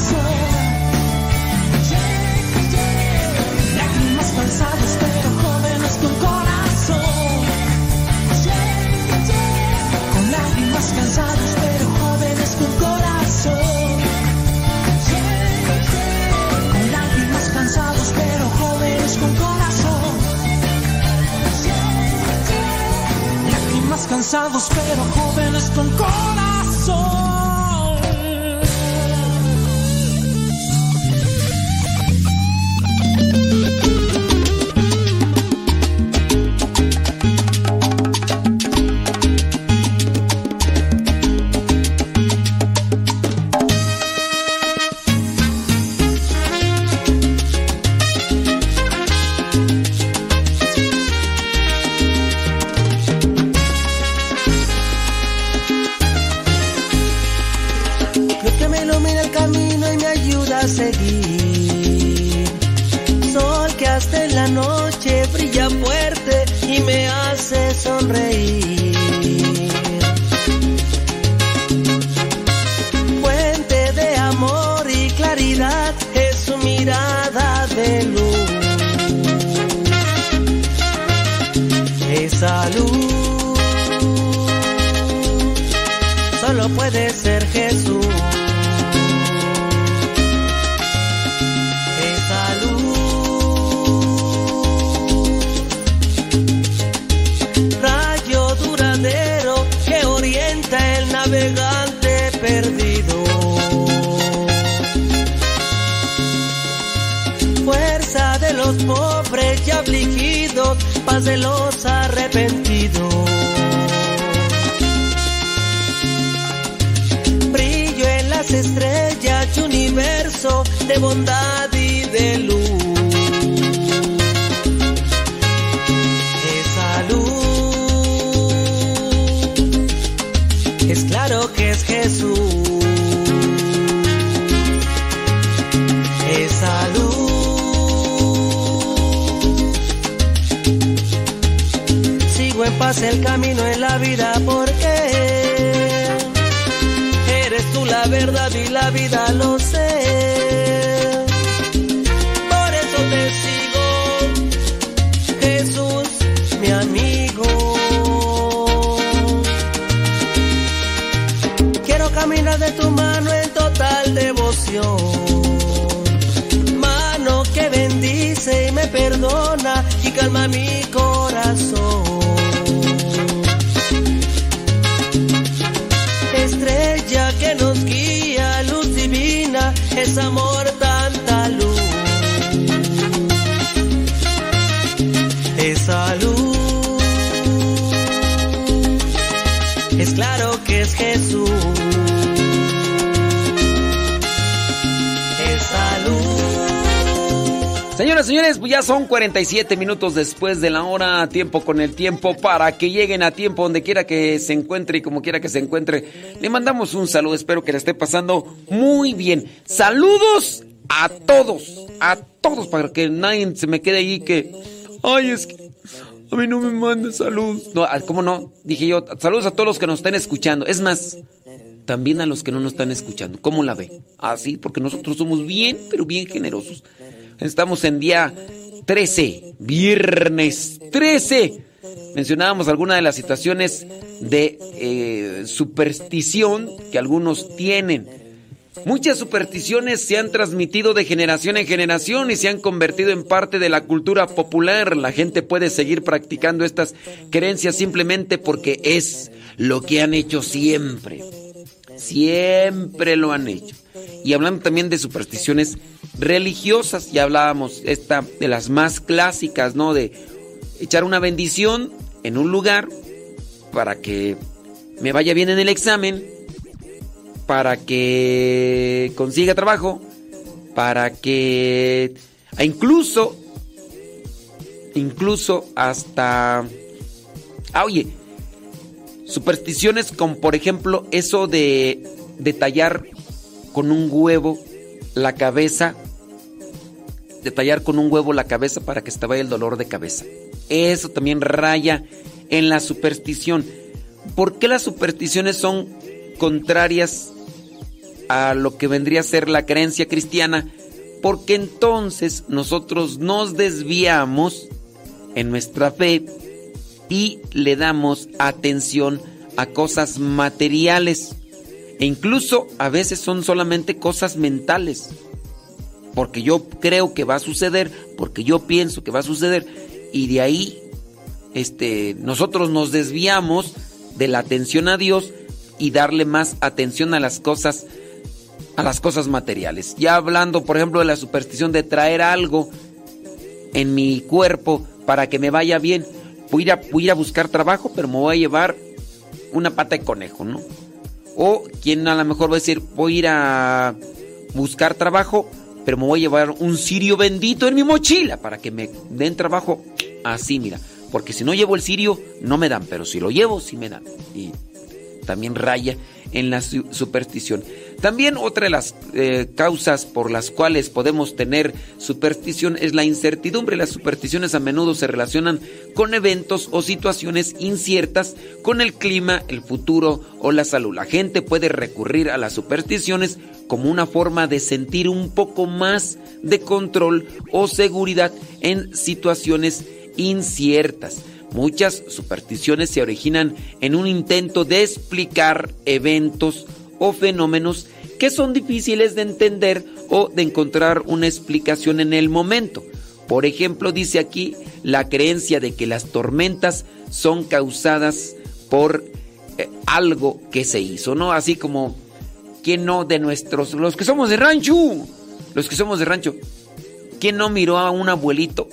Cansados, pero jóvenes con corazón. 47 minutos después de la hora, tiempo con el tiempo, para que lleguen a tiempo donde quiera que se encuentre y como quiera que se encuentre. Le mandamos un saludo, espero que le esté pasando muy bien. Saludos a todos, a todos, para que nadie se me quede ahí que, ay, es que a mí no me manda saludos. No, ah, ¿cómo no? Dije yo, saludos a todos los que nos estén escuchando. Es más, también a los que no nos están escuchando. ¿Cómo la ve? Así, porque nosotros somos bien, pero bien generosos. Estamos en día 13, viernes 13. Mencionábamos algunas de las situaciones de eh, superstición que algunos tienen. Muchas supersticiones se han transmitido de generación en generación y se han convertido en parte de la cultura popular. La gente puede seguir practicando estas creencias simplemente porque es lo que han hecho siempre. Siempre lo han hecho. Y hablando también de supersticiones religiosas, ya hablábamos esta de las más clásicas, ¿no? De echar una bendición en un lugar para que me vaya bien en el examen, para que consiga trabajo, para que incluso, incluso hasta... Ah, oye, supersticiones como por ejemplo eso de, de tallar con un huevo la cabeza, de tallar con un huevo la cabeza para que se vaya el dolor de cabeza. Eso también raya en la superstición. ¿Por qué las supersticiones son contrarias a lo que vendría a ser la creencia cristiana? Porque entonces nosotros nos desviamos en nuestra fe y le damos atención a cosas materiales. E incluso a veces son solamente cosas mentales. Porque yo creo que va a suceder, porque yo pienso que va a suceder. Y de ahí este, nosotros nos desviamos de la atención a Dios y darle más atención a las cosas a las cosas materiales. Ya hablando, por ejemplo, de la superstición de traer algo en mi cuerpo para que me vaya bien. Voy a, voy a buscar trabajo, pero me voy a llevar una pata de conejo, ¿no? O quien a lo mejor va a decir, voy a ir a buscar trabajo, pero me voy a llevar un cirio bendito en mi mochila para que me den trabajo así, mira. Porque si no llevo el cirio, no me dan, pero si lo llevo, sí me dan. Y también raya en la superstición. También otra de las eh, causas por las cuales podemos tener superstición es la incertidumbre. Las supersticiones a menudo se relacionan con eventos o situaciones inciertas, con el clima, el futuro o la salud. La gente puede recurrir a las supersticiones como una forma de sentir un poco más de control o seguridad en situaciones inciertas. Muchas supersticiones se originan en un intento de explicar eventos o fenómenos que son difíciles de entender o de encontrar una explicación en el momento. Por ejemplo, dice aquí la creencia de que las tormentas son causadas por eh, algo que se hizo, ¿no? Así como, ¿quién no de nuestros, los que somos de rancho? Los que somos de rancho, ¿quién no miró a un abuelito?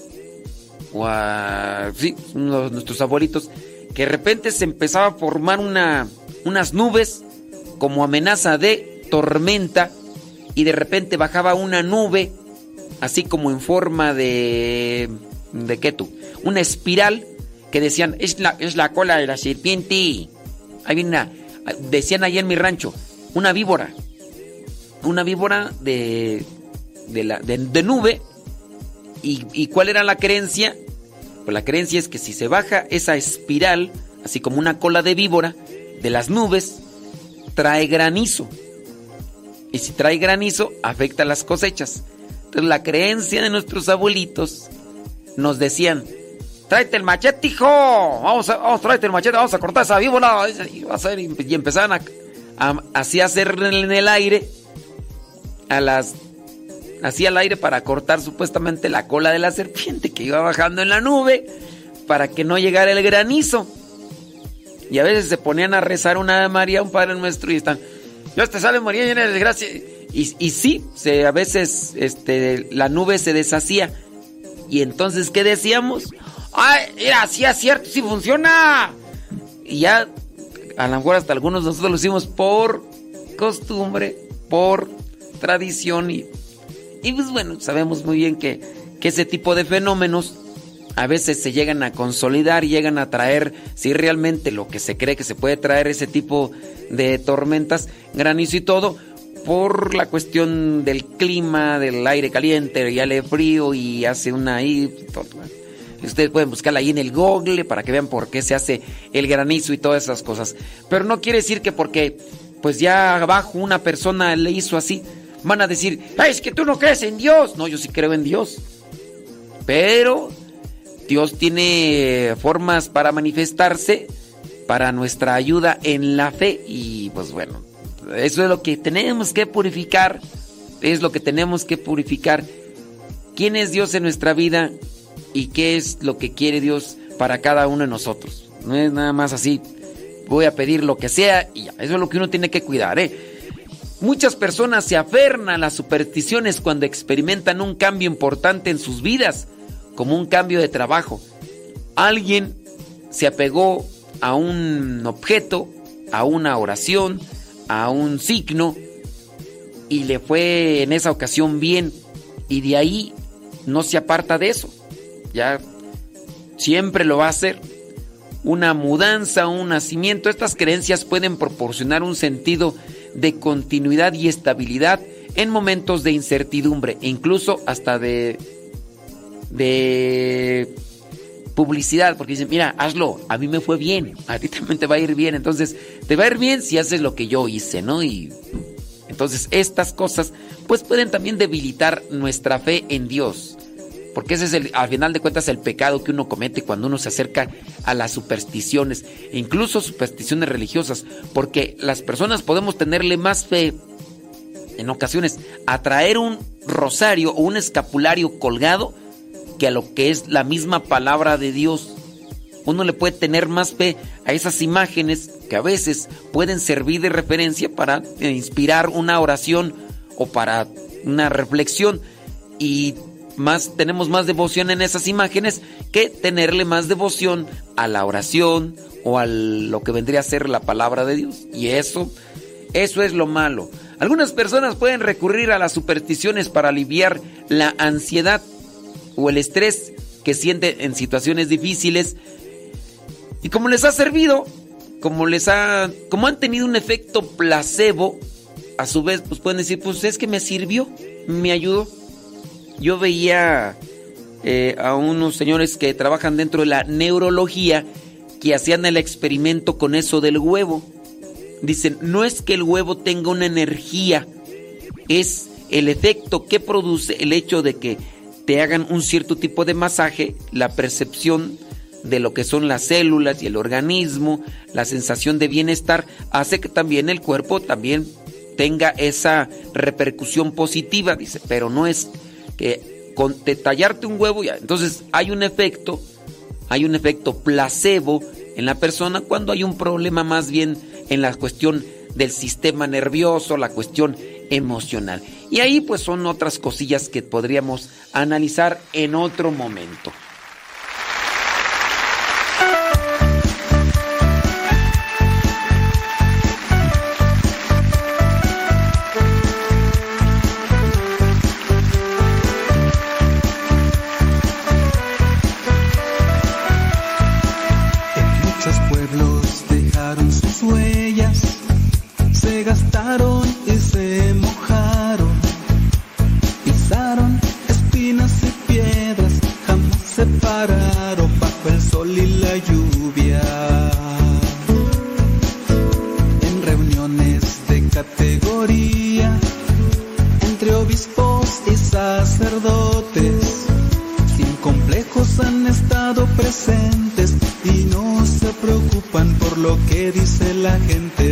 O a, sí, uno de nuestros abuelitos, que de repente se empezaba a formar una, unas nubes como amenaza de tormenta y de repente bajaba una nube, así como en forma de... ¿De qué tú? Una espiral que decían, es la, es la cola de la serpiente. Hay una, decían ahí en mi rancho, una víbora. Una víbora de, de, la, de, de nube. ¿Y, ¿Y cuál era la creencia? Pues la creencia es que si se baja esa espiral, así como una cola de víbora, de las nubes, trae granizo. Y si trae granizo, afecta las cosechas. Entonces la creencia de nuestros abuelitos nos decían, tráete el machete, hijo. Vamos a, vamos, tráete el machete, vamos a cortar esa víbora. Y, a hacer, y empezaban a, a, a hacer en el aire, a las, así al aire para cortar supuestamente la cola de la serpiente que iba bajando en la nube para que no llegara el granizo. Y a veces se ponían a rezar una Ave María, un Padre Nuestro y están, Dios te salve María llena de. Y, y sí, se, a veces este, la nube se deshacía. Y entonces, ¿qué decíamos? ¡Ay, mira, sí es cierto, sí funciona! Y ya, a lo mejor hasta algunos nosotros lo hicimos por costumbre, por tradición. Y, y pues bueno, sabemos muy bien que, que ese tipo de fenómenos a veces se llegan a consolidar, llegan a traer, si realmente lo que se cree que se puede traer ese tipo de tormentas, granizo y todo, por la cuestión del clima, del aire caliente y aire frío y hace una ahí. Ustedes pueden buscarla ahí en el Google para que vean por qué se hace el granizo y todas esas cosas. Pero no quiere decir que porque pues ya abajo una persona le hizo así, van a decir, es que tú no crees en Dios. No, yo sí creo en Dios. Pero Dios tiene formas para manifestarse para nuestra ayuda en la fe y pues bueno, eso es lo que tenemos que purificar, es lo que tenemos que purificar. ¿Quién es Dios en nuestra vida y qué es lo que quiere Dios para cada uno de nosotros? No es nada más así, voy a pedir lo que sea y ya, eso es lo que uno tiene que cuidar, ¿eh? Muchas personas se aferran a las supersticiones cuando experimentan un cambio importante en sus vidas como un cambio de trabajo. Alguien se apegó a un objeto, a una oración, a un signo y le fue en esa ocasión bien y de ahí no se aparta de eso. Ya siempre lo va a hacer. Una mudanza, un nacimiento, estas creencias pueden proporcionar un sentido de continuidad y estabilidad en momentos de incertidumbre, e incluso hasta de de publicidad, porque dicen, mira, hazlo, a mí me fue bien, a ti también te va a ir bien, entonces te va a ir bien si haces lo que yo hice, ¿no? Y entonces estas cosas pues pueden también debilitar nuestra fe en Dios, porque ese es el, al final de cuentas el pecado que uno comete cuando uno se acerca a las supersticiones, e incluso supersticiones religiosas, porque las personas podemos tenerle más fe en ocasiones a traer un rosario o un escapulario colgado que a lo que es la misma palabra de Dios. Uno le puede tener más fe a esas imágenes que a veces pueden servir de referencia para inspirar una oración o para una reflexión y más tenemos más devoción en esas imágenes que tenerle más devoción a la oración o a lo que vendría a ser la palabra de Dios. Y eso eso es lo malo. Algunas personas pueden recurrir a las supersticiones para aliviar la ansiedad o el estrés que sienten en situaciones difíciles. Y como les ha servido, como les ha como han tenido un efecto placebo, a su vez pues pueden decir, pues es que me sirvió, me ayudó. Yo veía eh, a unos señores que trabajan dentro de la neurología que hacían el experimento con eso del huevo. Dicen, no es que el huevo tenga una energía, es el efecto que produce el hecho de que te hagan un cierto tipo de masaje, la percepción de lo que son las células y el organismo, la sensación de bienestar, hace que también el cuerpo también tenga esa repercusión positiva, dice, pero no es que con detallarte un huevo. Entonces hay un efecto, hay un efecto placebo en la persona cuando hay un problema más bien en la cuestión del sistema nervioso, la cuestión emocional. Y ahí pues son otras cosillas que podríamos analizar en otro momento. Y la lluvia. En reuniones de categoría, entre obispos y sacerdotes, sin complejos han estado presentes y no se preocupan por lo que dice la gente.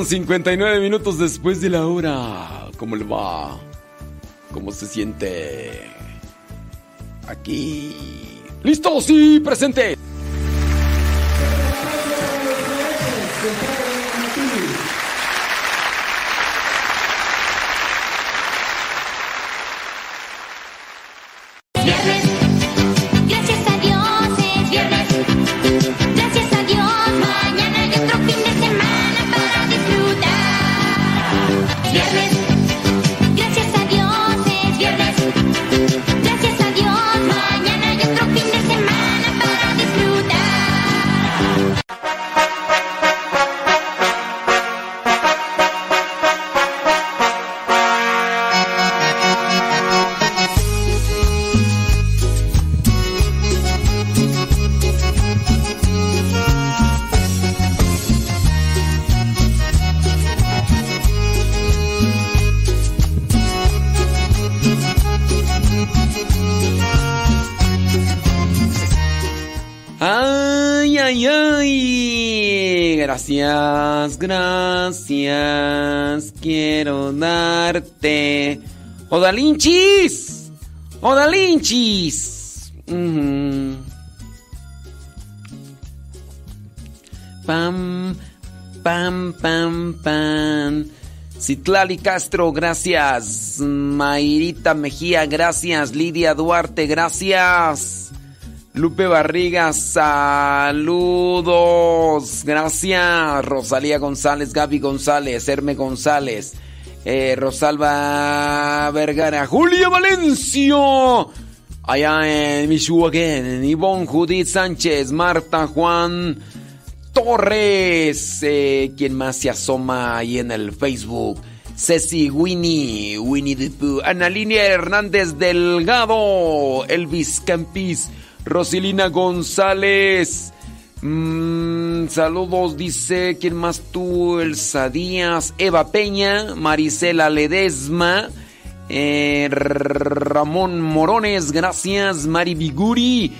Y ya son 59 minutos después de la hora. ¿Cómo le va? ¿Cómo se siente? Aquí. ¡Listo! ¡Sí! ¡Presente! Gracias. Quiero darte. ¡Odalinchis! ¡Odalinchis! Ujú. Pam, pam, pam, pam. Citlali Castro, gracias. Mayrita Mejía, gracias. Lidia Duarte, gracias. Lupe Barriga, saludos. Gracias. Rosalía González, Gaby González, Herme González, eh, Rosalba Vergara, Julia Valencio. Allá en Michoacán, Ivonne Judith Sánchez, Marta Juan Torres. Eh, ¿Quién más se asoma ahí en el Facebook? Ceci Winnie, Winnie the Pooh, Analínia Hernández Delgado, Elvis Campis, Rosilina González. Mm, saludos, dice, ¿quién más tú? Elsa Díaz, Eva Peña, Marisela Ledesma, eh, Ramón Morones, gracias, Mari Biguri,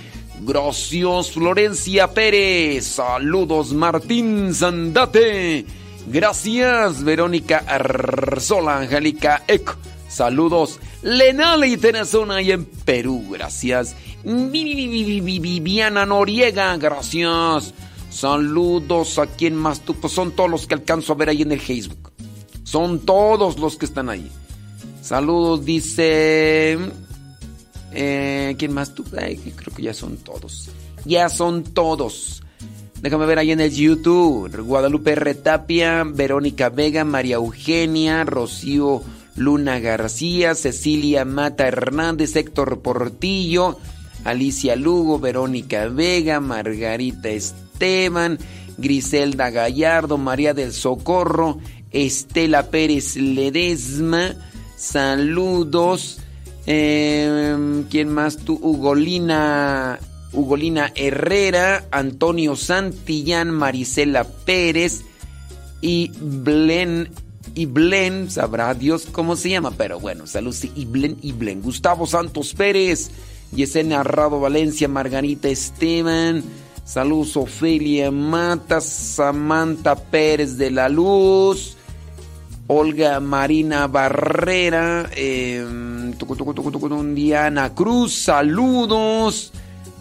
Gracias, Florencia Pérez, saludos, Martín Zandate, gracias, Verónica Arzola, Angélica Eco, saludos, Lenale y Terazona y en Perú, gracias. Vi- vi- vi- vi- vi- Viviana Noriega, gracias. Saludos a quien más tú, pues son todos los que alcanzo a ver ahí en el Facebook. Son todos los que están ahí. Saludos, dice. Eh, ¿Quién más tú? Creo que ya son todos. Ya son todos. Déjame ver ahí en el YouTube. Guadalupe Retapia, Verónica Vega, María Eugenia, Rocío Luna García, Cecilia Mata Hernández, Héctor Portillo, Alicia Lugo, Verónica Vega, Margarita Esteban, Griselda Gallardo, María del Socorro, Estela Pérez Ledesma. Saludos. Eh, ¿Quién más tú? Ugolina, Ugolina Herrera, Antonio Santillán, Marisela Pérez y Blen. Y Blen, sabrá Dios cómo se llama, pero bueno, saludos. sí, Y Blen, y Blen. Gustavo Santos Pérez, Yesenia Rado Valencia, Margarita Esteban. Saludos, Ofelia Mata, Samantha Pérez de la Luz. Olga Marina Barrera, eh, Diana Cruz, saludos.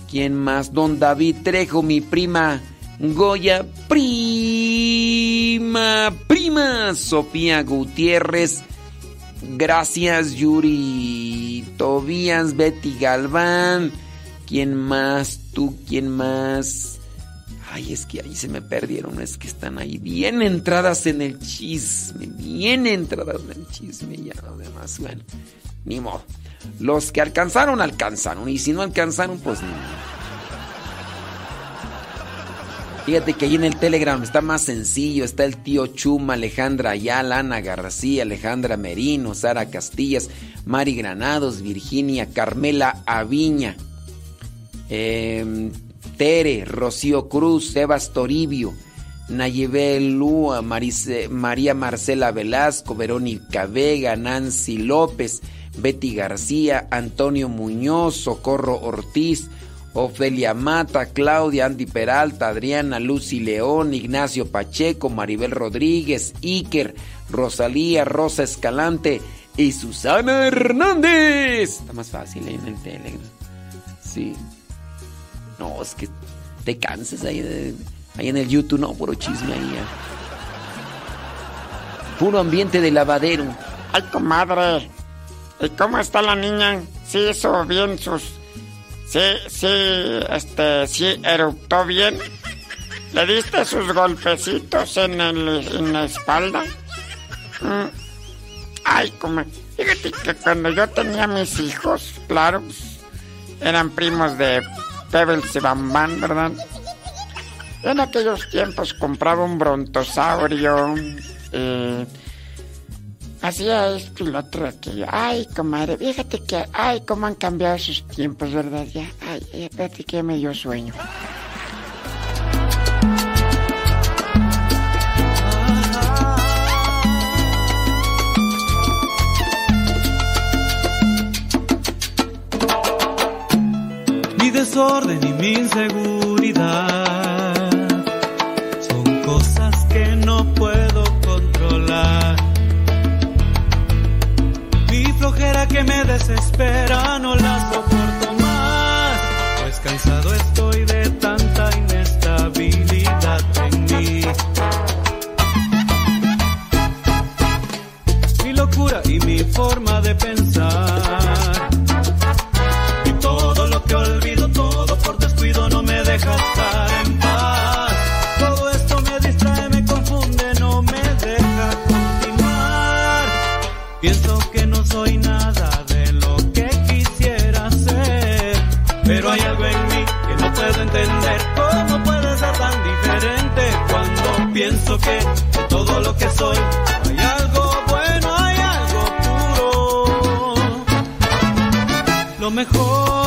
¿Quién más? Don David Trejo, mi prima Goya, prima, prima Sofía Gutiérrez. Gracias Yuri Tobías, Betty Galván. ¿Quién más? ¿Tú? ¿Quién más? Ay, es que ahí se me perdieron, es que están ahí bien entradas en el chisme, bien entradas en el chisme, ya lo demás, bueno, ni modo. Los que alcanzaron, alcanzaron, y si no alcanzaron, pues ni modo. Fíjate que ahí en el Telegram está más sencillo, está el tío Chuma, Alejandra Ayala, Ana García, Alejandra Merino, Sara Castillas, Mari Granados, Virginia, Carmela Aviña. Eh, Tere, Rocío Cruz, Sebas Toribio, Lúa, Marise- María Marcela Velasco, Verónica Vega, Nancy López, Betty García, Antonio Muñoz, Socorro Ortiz, Ofelia Mata, Claudia, Andy Peralta, Adriana, Lucy León, Ignacio Pacheco, Maribel Rodríguez, Iker, Rosalía, Rosa Escalante y Susana Hernández. Está más fácil ahí en el Telegram. Sí. No, es que te canses ahí, de- ahí en el YouTube, no, puro chisme ahí. ya. Puro ambiente de lavadero. Ay, comadre. ¿Y cómo está la niña? ¿Sí hizo bien sus... Sí, sí, este, sí eruptó bien? ¿Le diste sus golpecitos en, el, en la espalda? Mm. Ay, comadre. Fíjate que cuando yo tenía mis hijos, claro, eran primos de Pebbles y Bambán, ¿verdad? En aquellos tiempos compraba un brontosaurio. eh, hacía esto y lo otro aquello. Ay, comadre, fíjate que, ay, cómo han cambiado esos tiempos, ¿verdad? Ya, ay, eh, espérate que ya me dio sueño. Mi desorden y mi inseguridad flojera que me desespera no la soporto más, pues cansado estoy pienso que de todo lo que soy hay algo bueno, hay algo puro? Lo mejor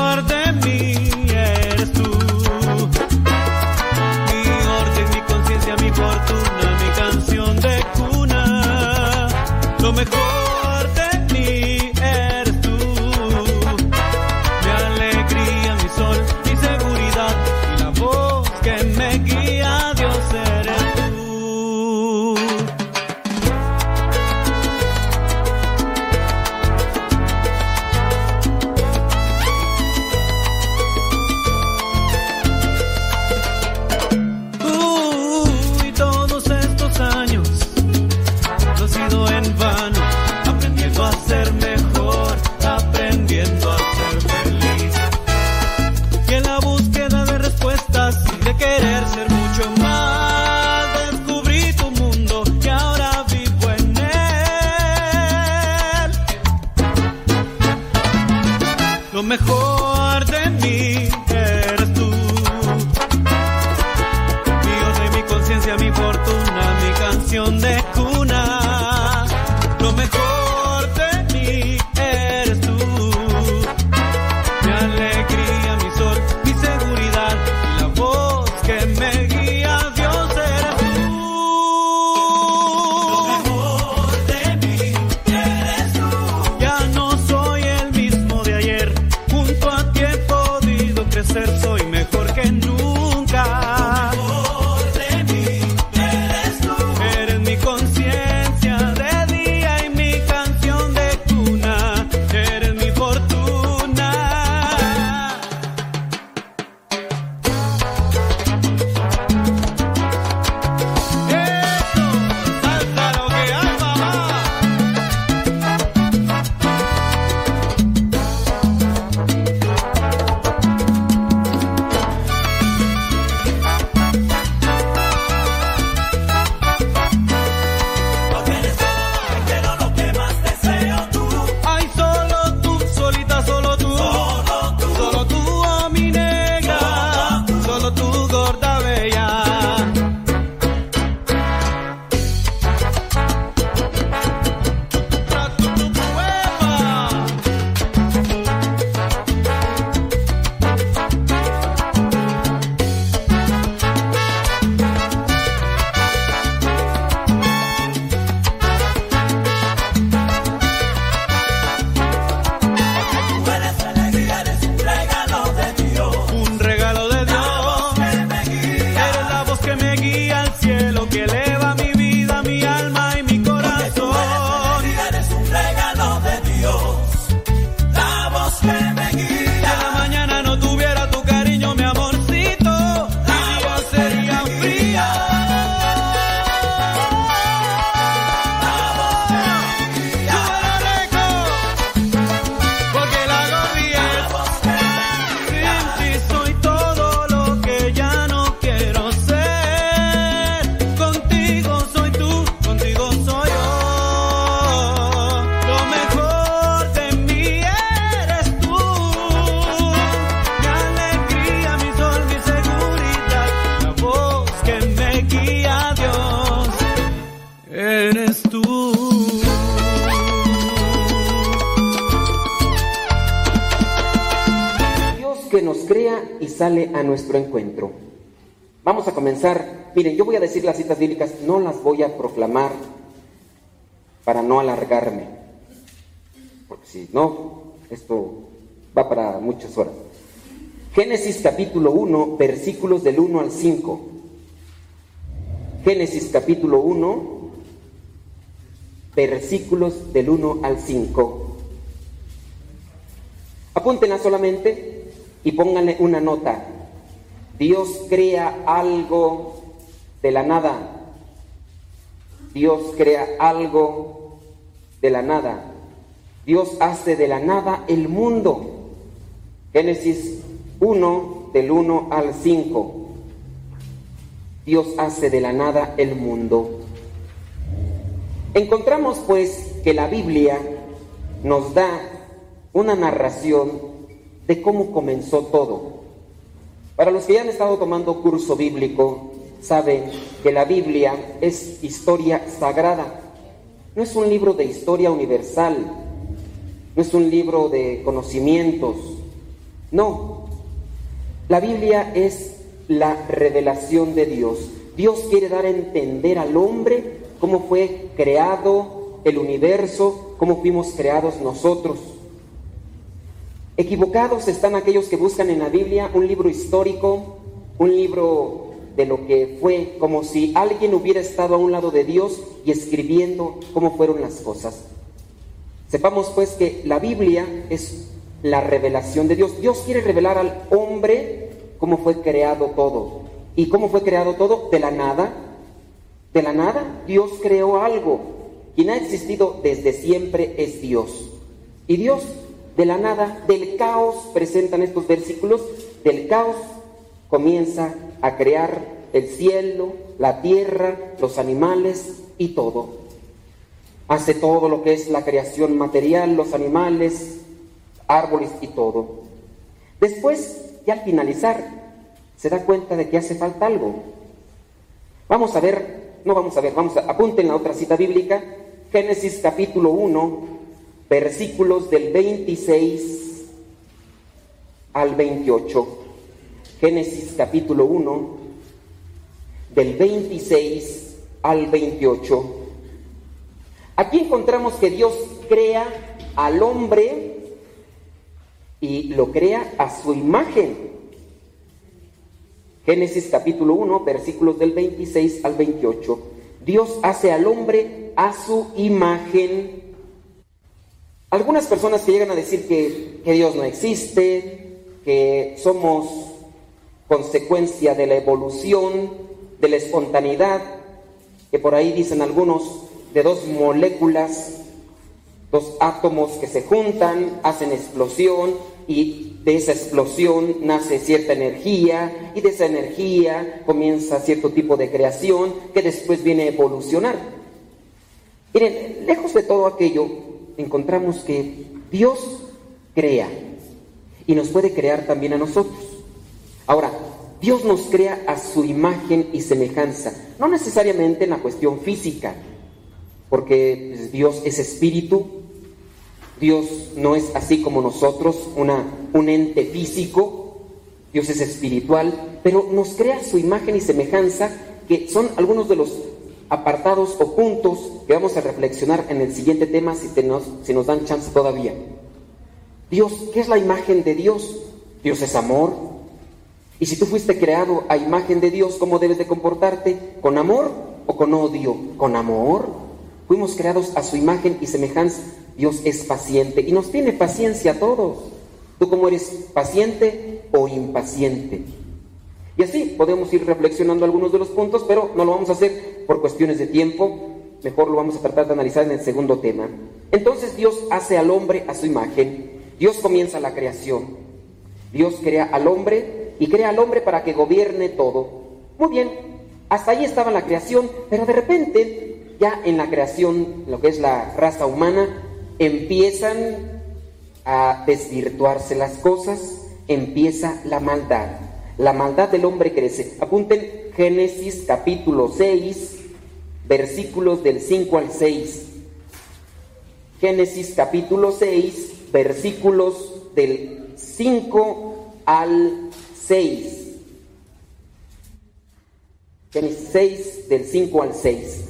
nuestro encuentro. Vamos a comenzar. Miren, yo voy a decir las citas bíblicas, no las voy a proclamar para no alargarme. Porque si no, esto va para muchas horas. Génesis capítulo 1, versículos del 1 al 5. Génesis capítulo 1, versículos del 1 al 5. Apúntenla solamente y pónganle una nota. Dios crea algo de la nada. Dios crea algo de la nada. Dios hace de la nada el mundo. Génesis 1 del 1 al 5. Dios hace de la nada el mundo. Encontramos pues que la Biblia nos da una narración de cómo comenzó todo. Para los que ya han estado tomando curso bíblico, saben que la Biblia es historia sagrada. No es un libro de historia universal, no es un libro de conocimientos, no. La Biblia es la revelación de Dios. Dios quiere dar a entender al hombre cómo fue creado el universo, cómo fuimos creados nosotros. Equivocados están aquellos que buscan en la Biblia un libro histórico, un libro de lo que fue, como si alguien hubiera estado a un lado de Dios y escribiendo cómo fueron las cosas. Sepamos pues que la Biblia es la revelación de Dios. Dios quiere revelar al hombre cómo fue creado todo. ¿Y cómo fue creado todo? De la nada, de la nada Dios creó algo. Quien ha existido desde siempre es Dios. Y Dios, de la nada, del caos, presentan estos versículos, del caos comienza a crear el cielo, la tierra, los animales y todo. Hace todo lo que es la creación material, los animales, árboles y todo. Después, ya al finalizar, se da cuenta de que hace falta algo. Vamos a ver no vamos a ver, vamos a, apunten la otra cita bíblica, Génesis capítulo 1, versículos del 26 al 28. Génesis capítulo 1, del 26 al 28. Aquí encontramos que Dios crea al hombre y lo crea a su imagen. Génesis capítulo 1, versículos del 26 al 28. Dios hace al hombre a su imagen. Algunas personas que llegan a decir que, Dios no existe, que somos consecuencia de la evolución, de la espontaneidad, que por ahí dicen algunos de dos moléculas, dos átomos que se juntan, hacen explosión y de esa explosión nace cierta energía y de esa energía comienza cierto tipo de creación que después viene a evolucionar. Miren, lejos de todo aquello, encontramos que Dios crea y nos puede crear también a nosotros. Ahora, Dios nos crea a su imagen y semejanza, no necesariamente en la cuestión física, porque pues, Dios es espíritu, Dios no es así como nosotros, una, un ente físico, Dios es espiritual, pero nos crea su imagen y semejanza, que son algunos de los apartados o puntos que vamos a reflexionar en el siguiente tema si, nos, si nos dan chance todavía. Dios, ¿qué es la imagen de Dios? Dios es amor. Y si tú fuiste creado a imagen de Dios, ¿cómo debes de comportarte? ¿Con amor o con odio? Con amor. Fuimos creados a su imagen y semejanza. Dios es paciente y nos tiene paciencia a todos. ¿Tú cómo eres paciente o impaciente? Y así podemos ir reflexionando algunos de los puntos, pero no lo vamos a hacer por cuestiones de tiempo. Mejor lo vamos a tratar de analizar en el segundo tema. Entonces Dios hace al hombre a su imagen. Dios comienza la creación. Dios crea al hombre y crea al hombre para que gobierne todo. Muy bien, hasta ahí estaba la creación, pero de repente, ya en la creación, lo que es la raza humana, empiezan a desvirtuarse las cosas, empieza la maldad. La maldad del hombre crece. Apunten Génesis capítulo 6, versículos del 5 al 6. Génesis capítulo 6, versículos del 5 al 6. Génesis 6, del 5 al 6.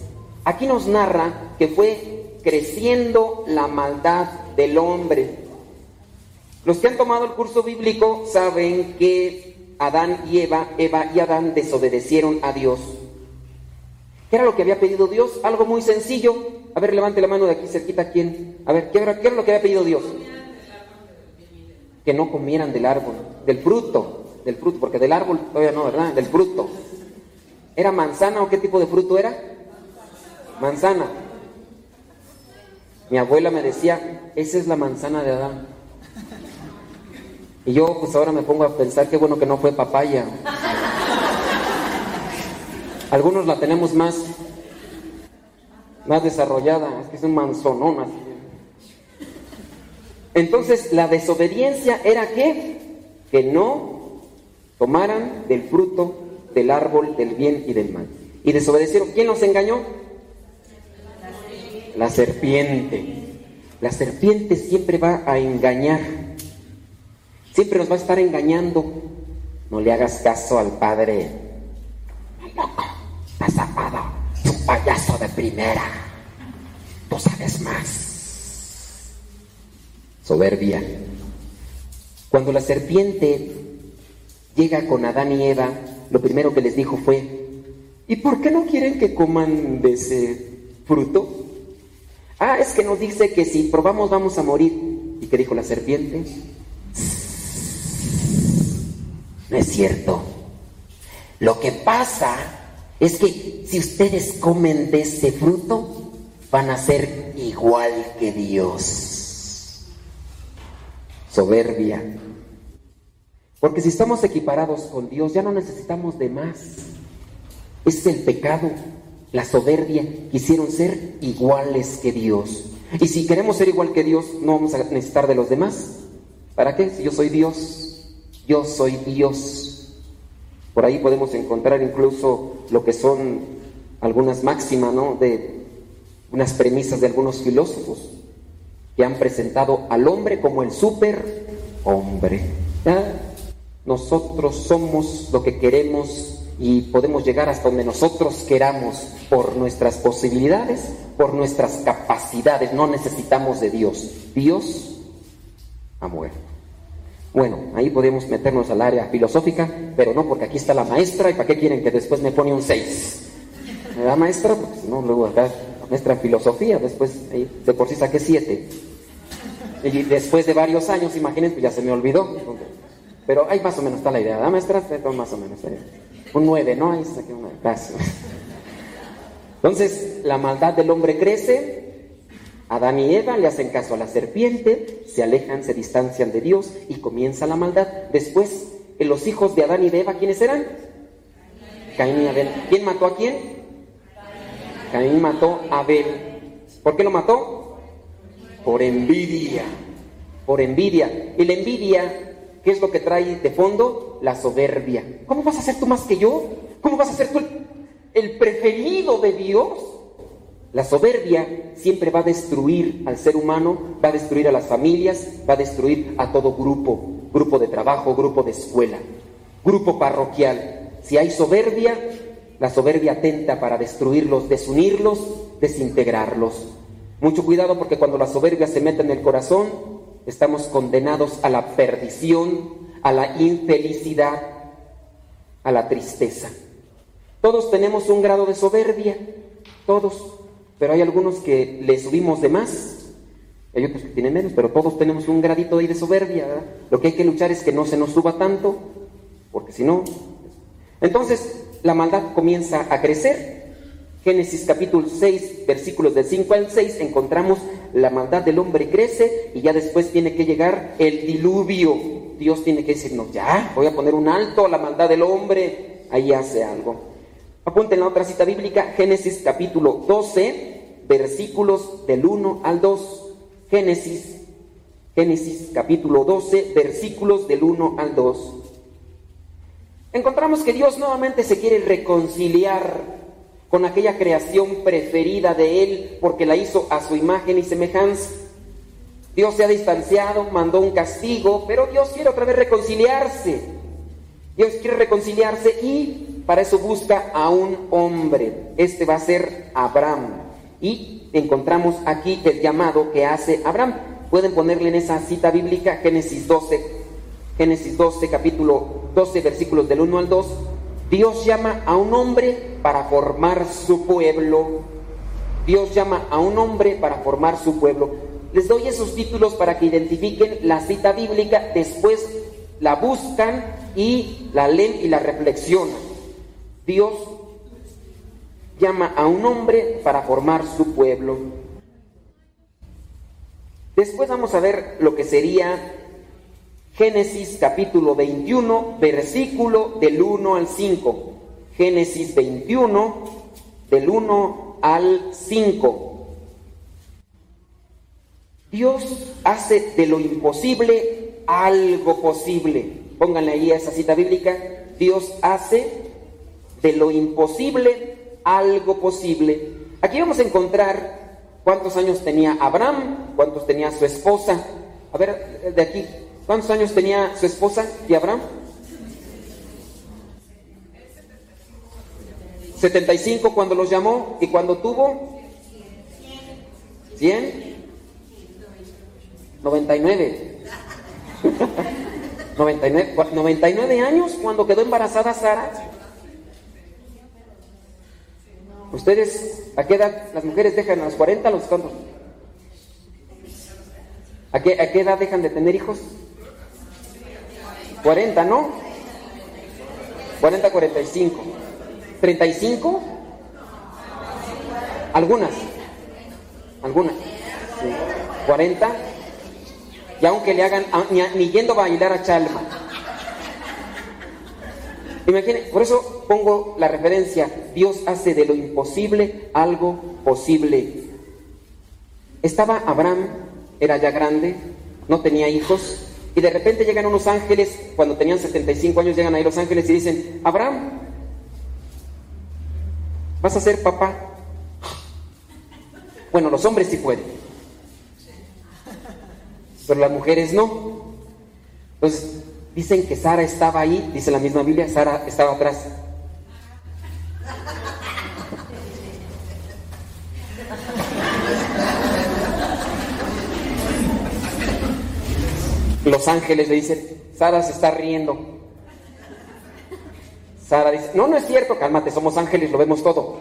Aquí nos narra que fue creciendo la maldad del hombre. Los que han tomado el curso bíblico saben que Adán y Eva, Eva y Adán desobedecieron a Dios. ¿Qué era lo que había pedido Dios? Algo muy sencillo. A ver, levante la mano de aquí cerquita. ¿Quién? A ver, ¿qué era, qué era lo que había pedido Dios? Que no comieran del árbol, del fruto, del fruto, porque del árbol todavía no, ¿verdad? Del fruto. ¿Era manzana o qué tipo de fruto era? Manzana. Mi abuela me decía, esa es la manzana de Adán. Y yo pues ahora me pongo a pensar qué bueno que no fue papaya. Algunos la tenemos más, más desarrollada, es que es un manzonón así. Entonces la desobediencia era que, que no tomaran del fruto del árbol del bien y del mal. Y desobedecieron. ¿Quién los engañó? La serpiente. La serpiente siempre va a engañar. Siempre nos va a estar engañando. No le hagas caso al padre. Loco, está zapado. Es un payaso de primera. Tú sabes más. Soberbia. Cuando la serpiente llega con Adán y Eva, lo primero que les dijo fue, ¿y por qué no quieren que coman de ese fruto? Ah, es que nos dice que si probamos vamos a morir. ¿Y qué dijo la serpiente? Es cierto. Lo que pasa es que si ustedes comen de ese fruto, van a ser igual que Dios. Soberbia. Porque si estamos equiparados con Dios, ya no necesitamos de más. Ese es el pecado, la soberbia. Quisieron ser iguales que Dios. Y si queremos ser igual que Dios, no vamos a necesitar de los demás. ¿Para qué? Si yo soy Dios, yo soy Dios. Por ahí podemos encontrar incluso lo que son algunas máximas, ¿no? De unas premisas de algunos filósofos que han presentado al hombre como el super hombre. Nosotros somos lo que queremos y podemos llegar hasta donde nosotros queramos por nuestras posibilidades, por nuestras capacidades. No necesitamos de Dios. Dios ha muerto. Bueno, ahí podemos meternos al área filosófica, pero no porque aquí está la maestra y para qué quieren que después me pone un 6. ¿Me da maestra? Pues no, luego acá la en filosofía, después ahí, de por sí saqué 7. Y después de varios años, imagínense, pues ya se me olvidó. Pero ahí más o menos está la idea, ¿verdad, maestra? Más o menos. Un 9, ¿no? Ahí saqué una. Gracias. Entonces, la maldad del hombre crece. Adán y Eva le hacen caso a la serpiente, se alejan, se distancian de Dios y comienza la maldad. Después, los hijos de Adán y de Eva, ¿quiénes eran? Caín y Abel. ¿Quién mató a quién? Caín mató a Abel. ¿Por qué lo mató? Por envidia. Por envidia. Y la envidia ¿Qué es lo que trae de fondo? La soberbia. ¿Cómo vas a ser tú más que yo? ¿Cómo vas a ser tú el, preferido de Dios? La soberbia siempre va a destruir al ser humano, va a destruir a las familias, va a destruir a todo grupo, grupo de trabajo, grupo de escuela, grupo parroquial. Si hay soberbia, la soberbia atenta para destruirlos, desunirlos, desintegrarlos. Mucho cuidado porque cuando la soberbia se mete en el corazón, estamos condenados a la perdición, a la infelicidad, a la tristeza. Todos tenemos un grado de soberbia, todos, pero hay algunos que le subimos de más, hay otros que tienen menos, pero todos tenemos un gradito ahí de soberbia. Lo que hay que luchar es que no se nos suba tanto, porque si no... Entonces, la maldad comienza a crecer Génesis capítulo 6, versículos del 5 al 6, encontramos la maldad del hombre crece y ya después tiene que llegar el diluvio. Dios tiene que decirnos, ya, voy a poner un alto a la maldad del hombre. Ahí hace algo. Apunten la otra cita bíblica, Génesis capítulo 12, versículos del 1 al 2. Génesis, Génesis capítulo 12, versículos del 1 al 2. Encontramos que Dios nuevamente se quiere reconciliar con aquella creación preferida de Él porque la hizo a su imagen y semejanza. Dios se ha distanciado, mandó un castigo, pero Dios quiere otra vez reconciliarse. Dios quiere reconciliarse y para eso busca a un hombre. Este va a ser Abraham. Y encontramos aquí el llamado que hace Abraham. Pueden ponerle en esa cita bíblica Génesis 12, Génesis 12, capítulo 12, versículos del 1 al 2. Dios llama a un hombre para formar su pueblo. Dios llama a un hombre para formar su pueblo. Les doy esos títulos para que identifiquen la cita bíblica, después la buscan y la leen y la reflexionan. Dios llama a un hombre para formar su pueblo. Después vamos a ver lo que sería Génesis capítulo 21, versículo del 1 al 5. Génesis 21, del 1 al 5. Dios hace de lo imposible algo posible. Pónganle ahí a esa cita bíblica. Dios hace de lo imposible algo posible. Aquí vamos a encontrar cuántos años tenía Abraham, cuántos tenía su esposa. A ver, de aquí, ¿cuántos años tenía su esposa y Abraham? 75 cuando los llamó y cuando tuvo 100 99. 99, 99 años cuando quedó embarazada Sara. ¿Ustedes a qué edad las mujeres dejan a los 40 a los cuantos? ¿A qué, ¿A qué edad dejan de tener hijos? 40, ¿no? 40, 45. ¿35? Algunas. Algunas. Sí. 40 y aunque le hagan, ni, ni yendo a bailar a Chalma. Imaginen, por eso pongo la referencia, Dios hace de lo imposible algo posible. Estaba Abraham, era ya grande, no tenía hijos, y de repente llegan unos ángeles, cuando tenían 75 años llegan ahí los ángeles y dicen, Abraham, vas a ser papá. Bueno, los hombres sí pueden pero las mujeres no. Entonces, dicen que Sara estaba ahí, dice la misma Biblia, Sara estaba atrás. Los ángeles le dicen, Sara se está riendo. Sara dice, no, no es cierto, cálmate, somos ángeles, lo vemos todo.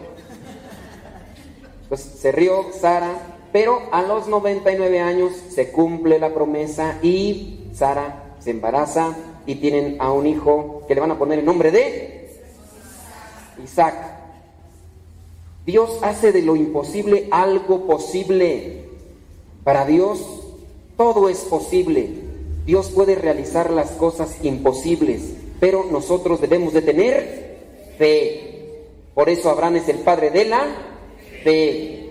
Pues se rió Sara, pero a los 99 años se cumple la promesa y Sara se embaraza y tienen a un hijo que le van a poner el nombre de Isaac. Dios hace de lo imposible algo posible. Para Dios todo es posible. Dios puede realizar las cosas imposibles, pero nosotros debemos de tener fe. Por eso Abraham es el padre de la fe.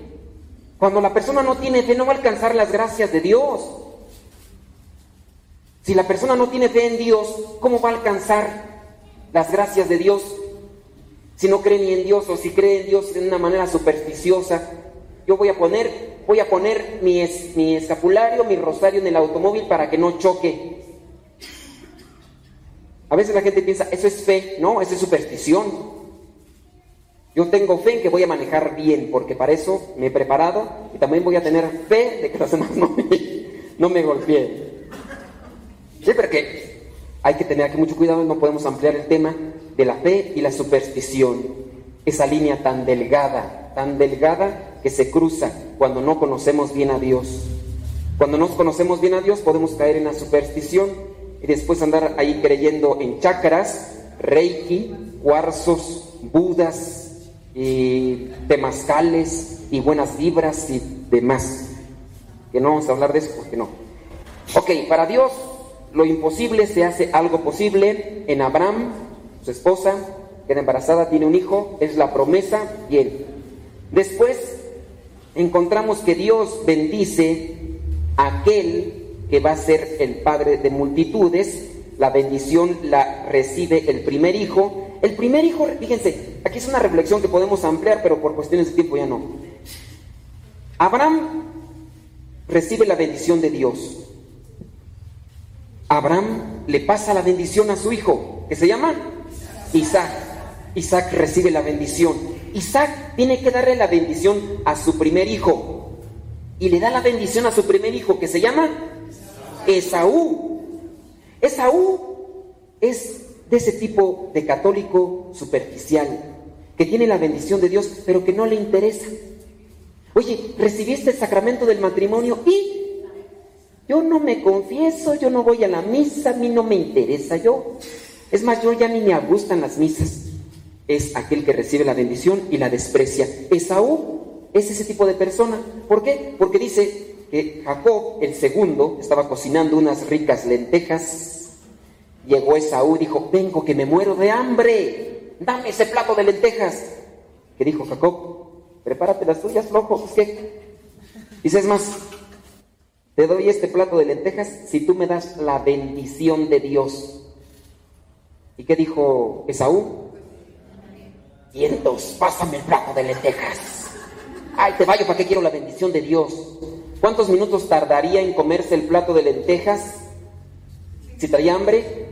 Cuando la persona no tiene fe, no va a alcanzar las gracias de Dios. Si la persona no tiene fe en Dios, ¿cómo va a alcanzar las gracias de Dios? Si no cree ni en Dios o si cree en Dios de una manera supersticiosa, yo voy a poner, voy a poner mi, mi escapulario, mi rosario en el automóvil para que no choque. A veces la gente piensa, eso es fe, no, eso es superstición. Yo tengo fe en que voy a manejar bien, porque para eso me he preparado y también voy a tener fe de que los demás no me, no me golpeen. Sí, porque hay que tener aquí mucho cuidado, no podemos ampliar el tema de la fe y la superstición. Esa línea tan delgada, tan delgada que se cruza cuando no conocemos bien a Dios. Cuando no conocemos bien a Dios podemos caer en la superstición y después andar ahí creyendo en chakras, reiki, cuarzos, budas, y temazcales y buenas vibras y demás. Que no vamos a hablar de eso porque no. Ok, para Dios lo imposible se hace algo posible. En Abraham, su esposa, queda embarazada, tiene un hijo, es la promesa, bien. Después encontramos que Dios bendice a aquel que va a ser el padre de multitudes. La bendición la recibe el primer hijo el primer hijo, fíjense, aquí es una reflexión que podemos ampliar, pero por cuestiones de tiempo ya no. Abraham recibe la bendición de Dios. Abraham le pasa la bendición a su hijo, que se llama Isaac. Isaac recibe la bendición. Isaac tiene que darle la bendición a su primer hijo. Y le da la bendición a su primer hijo, que se llama Esaú. Esaú es de ese tipo de católico superficial, que tiene la bendición de Dios, pero que no le interesa. Oye, recibiste el sacramento del matrimonio y yo no me confieso, yo no voy a la misa, a mí no me interesa yo. Es más, yo ya ni me gustan las misas. Es aquel que recibe la bendición y la desprecia. Esaú es ese tipo de persona. ¿Por qué? Porque dice que Jacob, el segundo, estaba cocinando unas ricas lentejas. Llegó Esaú y dijo, vengo que me muero de hambre. Dame ese plato de lentejas. ¿Qué dijo Jacob? Prepárate las tuyas, flojo. ¿Qué? Dice, es más, te doy este plato de lentejas si tú me das la bendición de Dios. ¿Y qué dijo Esaú? Vientos, pásame el plato de lentejas. Ay, te vaya, ¿para qué quiero la bendición de Dios? ¿Cuántos minutos tardaría en comerse el plato de lentejas? Si traía hambre,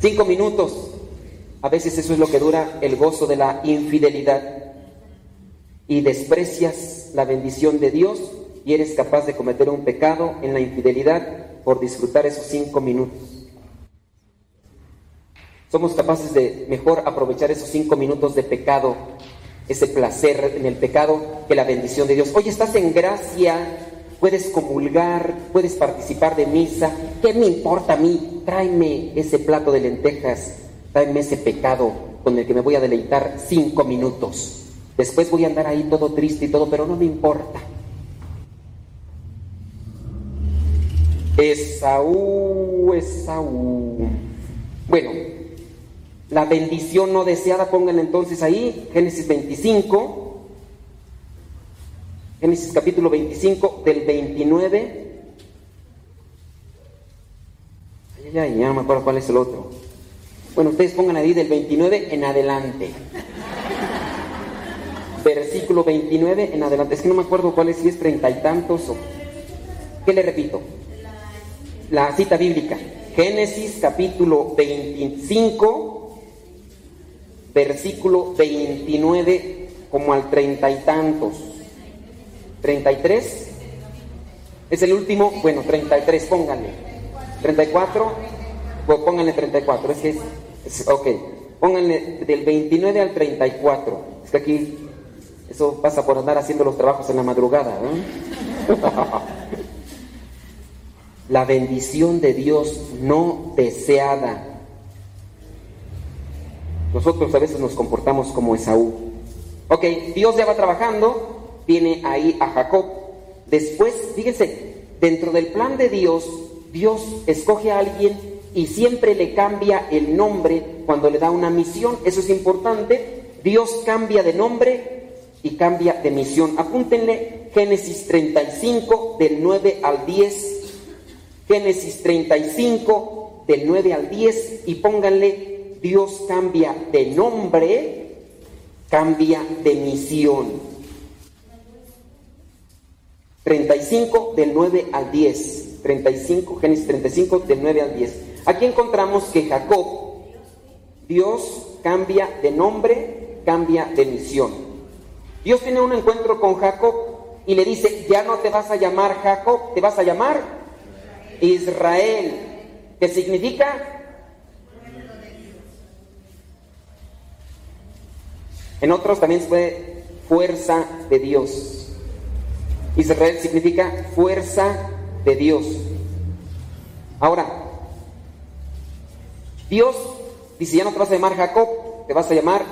cinco minutos. A veces eso es lo que dura el gozo de la infidelidad. Y desprecias la bendición de Dios y eres capaz de cometer un pecado en la infidelidad por disfrutar esos cinco minutos. Somos capaces de mejor aprovechar esos cinco minutos de pecado, ese placer en el pecado, que la bendición de Dios. Hoy estás en gracia, puedes comulgar, puedes participar de misa. ¿Qué me importa a mí? Tráeme ese plato de lentejas, tráeme ese pecado con el que me voy a deleitar cinco minutos. Después voy a andar ahí todo triste y todo, pero no me importa. Esaú, Esaú. Bueno, la bendición no deseada, pónganla entonces ahí, Génesis 25. Génesis capítulo 25 del 29. Ay, ay, ya no me acuerdo cuál es el otro. Bueno, ustedes pongan ahí del 29 en adelante. Versículo 29 en adelante. Es que no me acuerdo cuál es, si es treinta y tantos o... ¿Qué le repito? La cita bíblica. Génesis capítulo 25, versículo 29, como al treinta y tantos. 33. Es el último, bueno, 33, pónganle. 34, pues pónganle 34, es que es, es, ok. Pónganle del 29 al 34. Es que aquí eso pasa por andar haciendo los trabajos en la madrugada. ¿eh? la bendición de Dios no deseada. Nosotros a veces nos comportamos como Esaú. Ok, Dios ya va trabajando, tiene ahí a Jacob. Después, fíjense, dentro del plan de Dios, Dios escoge a alguien y siempre le cambia el nombre cuando le da una misión. Eso es importante. Dios cambia de nombre y cambia de misión. Apúntenle Génesis 35 del 9 al 10 Génesis 35, del 9 al 10, y pónganle, Dios cambia de nombre, cambia de misión. 35, del 9 al 10. 35, Génesis 35, del 9 al 10. Aquí encontramos que Jacob, Dios cambia de nombre, cambia de misión. Dios tiene un encuentro con Jacob y le dice, ya no te vas a llamar Jacob, te vas a llamar Israel, ¿qué significa? En otros también fue fuerza de Dios. Israel significa fuerza de Dios. Ahora, Dios dice, ya no te vas a llamar Jacob, te vas a llamar,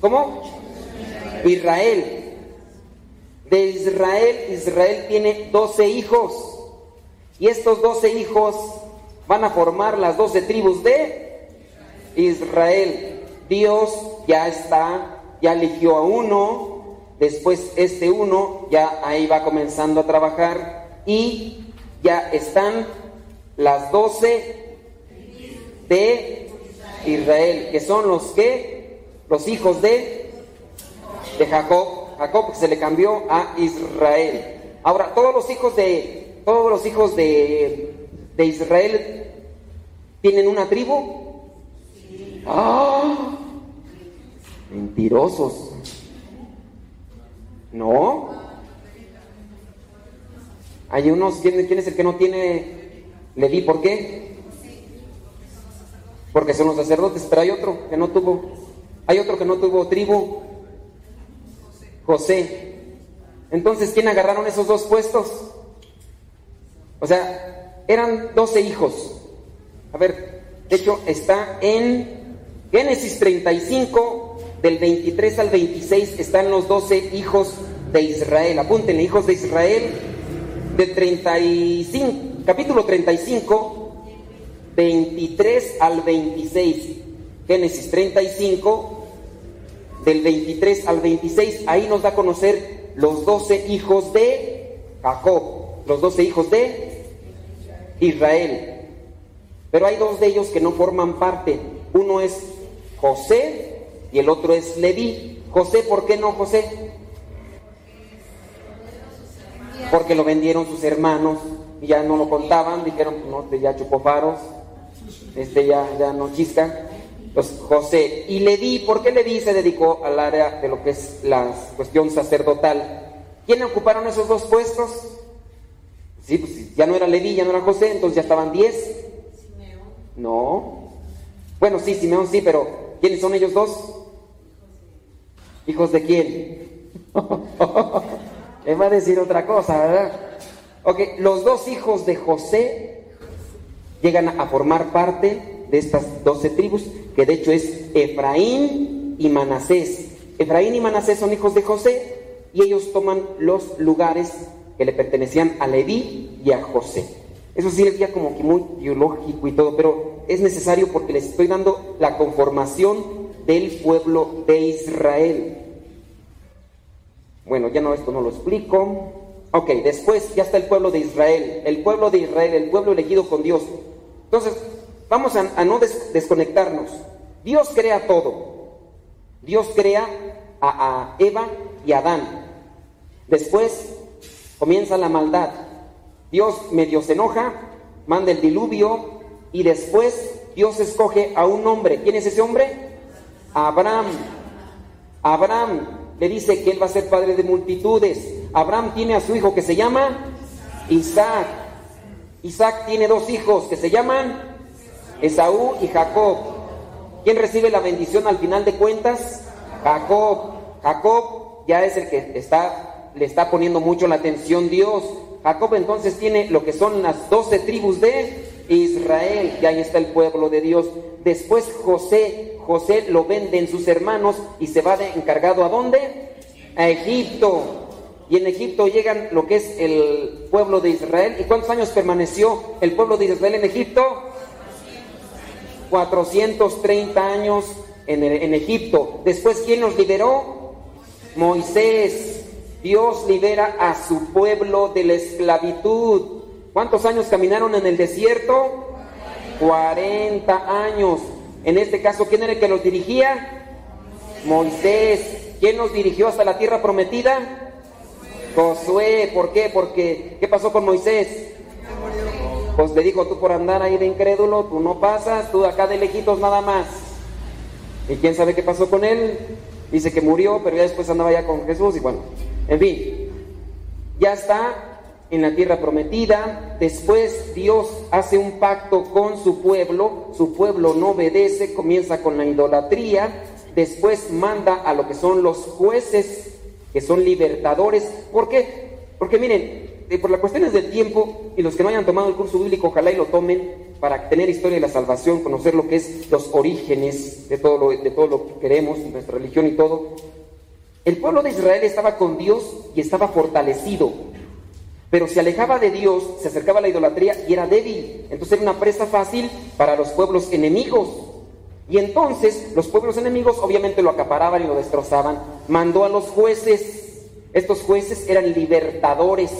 ¿cómo? Israel. De Israel, Israel tiene doce hijos. Y estos doce hijos van a formar las doce tribus de Israel. Dios ya está, ya eligió a uno, después este uno ya ahí va comenzando a trabajar y ya están las doce de Israel, que son los que, los hijos de, de Jacob, Jacob se le cambió a Israel. Ahora, todos los hijos de todos los hijos de, de Israel tienen una tribu. ¡Ah! Mentirosos. No. Hay unos, ¿quién, quién es el que no tiene Leví? ¿Por qué? Porque son los sacerdotes, pero hay otro que no tuvo. Hay otro que no tuvo tribu. José. Entonces, ¿quién agarraron esos dos puestos? O sea, eran doce hijos. A ver, de hecho está en Génesis 35, del 23 al 26, están los doce hijos de Israel. Apúntenle, hijos de Israel, del 35, capítulo 35, 23 al 26. Génesis 35, del 23 al 26, ahí nos da a conocer los doce hijos de Jacob, los doce hijos de Israel. Pero hay dos de ellos que no forman parte. Uno es José y el otro es Leví. José, ¿por qué no José? Porque lo vendieron sus hermanos y ya no lo contaban, dijeron, no, este ya chupó faros, este ya, ya no chisca. Pues José y Leví, ¿por qué Leví se dedicó al área de lo que es la cuestión sacerdotal? ¿Quiénes ocuparon esos dos puestos? Sí, pues ya no era Leví, ya no era José, entonces ya estaban diez. No. Bueno, sí, Simeón sí, pero ¿quiénes son ellos dos? ¿Hijos de quién? Me va a decir otra cosa, ¿verdad? Ok, los dos hijos de José llegan a formar parte de estas doce tribus, que de hecho es Efraín y Manasés. Efraín y Manasés son hijos de José y ellos toman los lugares que le pertenecían a Leví y a José. Eso sí es ya como que muy biológico y todo, pero es necesario porque les estoy dando la conformación del pueblo de Israel. Bueno, ya no, esto no lo explico. Ok, después ya está el pueblo de Israel, el pueblo de Israel, el pueblo elegido con Dios. Entonces, vamos a, no desconectarnos. Dios crea todo. Dios crea a, a Eva y a Adán. Después comienza la maldad. Dios medio se enoja, manda el diluvio y después Dios escoge a un hombre. ¿Quién es ese hombre? Abraham. Abraham le dice que él va a ser padre de multitudes. Abraham tiene a su hijo que se llama Isaac. Isaac tiene dos hijos que se llaman Esaú y Jacob. ¿Quién recibe la bendición al final de cuentas? Jacob. Jacob ya es el que está, le está poniendo mucho la atención Dios. Jacob entonces tiene lo que son las doce tribus de Israel, y ahí está el pueblo de Dios. Después José, José lo venden sus hermanos y se va de encargado a dónde? A Egipto. Y en Egipto llegan lo que es el pueblo de Israel. ¿Y cuántos años permaneció el pueblo de Israel en Egipto? 430 años en, en Egipto. Después, ¿quién los liberó? Moisés. Dios libera a su pueblo de la esclavitud. ¿Cuántos años caminaron en el desierto? 40 años. En este caso, ¿quién era el que los dirigía? Moisés. ¿Quién los dirigió hasta la tierra prometida? Josué. ¿Por qué? Porque, ¿qué pasó con Moisés? Pues le dijo, tú por andar ahí de incrédulo, tú no pasas, tú acá de lejitos nada más. ¿Y quién sabe qué pasó con él? Dice que murió, pero ya después andaba ya con Jesús y bueno. En fin, ya está en la tierra prometida, después Dios hace un pacto con su pueblo, su pueblo no obedece, comienza con la idolatría, después manda a lo que son los jueces, que son libertadores. ¿Por qué? Porque miren, eh, por las cuestiones del tiempo, y los que no hayan tomado el curso bíblico, ojalá y lo tomen para tener historia de la salvación, conocer lo que es los orígenes de todo lo, de todo lo que queremos, nuestra religión y todo. El pueblo de Israel estaba con Dios y estaba fortalecido, pero se alejaba de Dios, se acercaba a la idolatría y era débil. Entonces era una presa fácil para los pueblos enemigos. Y entonces los pueblos enemigos obviamente lo acaparaban y lo destrozaban. Mandó a los jueces. Estos jueces eran libertadores,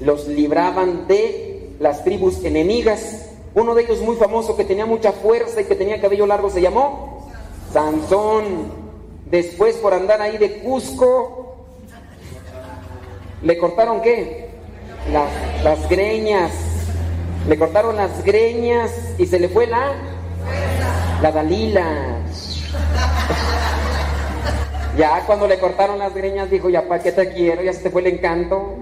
los libraban de las tribus enemigas. Uno de ellos muy famoso que tenía mucha fuerza y que tenía cabello largo se llamó Sansón. Después por andar ahí de Cusco, ¿le cortaron qué? las, las greñas. Le cortaron las greñas y se le fue la, la Dalila. Ya cuando le cortaron las greñas dijo, ya para qué te quiero, ya se te fue el encanto.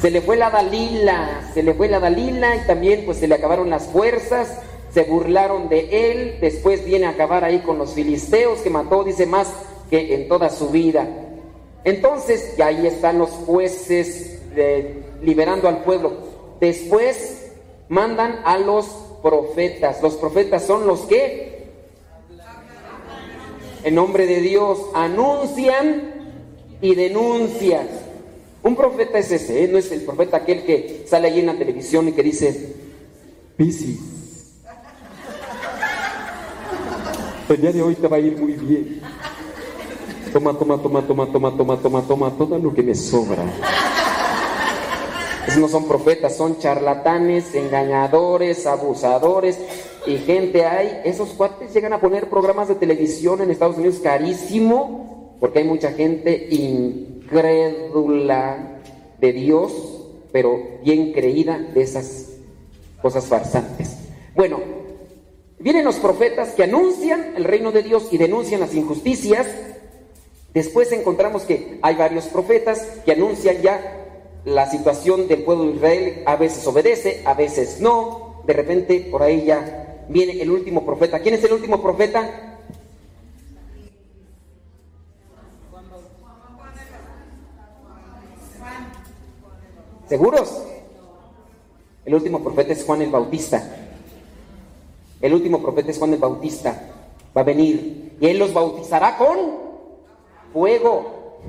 Se le fue la Dalila, se le fue la Dalila y también pues se le acabaron las fuerzas, se burlaron de él, después viene a acabar ahí con los filisteos que mató, dice más que en toda su vida. Entonces, ya ahí están los jueces eh, liberando al pueblo. Después mandan a los profetas. Los profetas son los que en nombre de Dios, anuncian y denuncian. Un profeta es ese, ¿eh? no es el profeta aquel que sale ahí en la televisión y que dice, Piscis, el día de hoy te va a ir muy bien. Toma, toma, toma, toma, toma, toma, toma, toma, todo lo que me sobra. Esos no son profetas, son charlatanes, engañadores, abusadores, y gente hay, esos cuates llegan a poner programas de televisión en Estados Unidos carísimo, porque hay mucha gente incrédula de Dios, pero bien creída de esas cosas farsantes. Bueno, vienen los profetas que anuncian el reino de Dios y denuncian las injusticias. Después encontramos que hay varios profetas que anuncian ya la situación del pueblo de Israel, a veces obedece, a veces no, de repente por ahí ya viene el último profeta. ¿Quién es el último profeta? ¿Seguros? El último profeta es Juan el Bautista. El último profeta es Juan el Bautista. Va a venir y él los bautizará con fuego.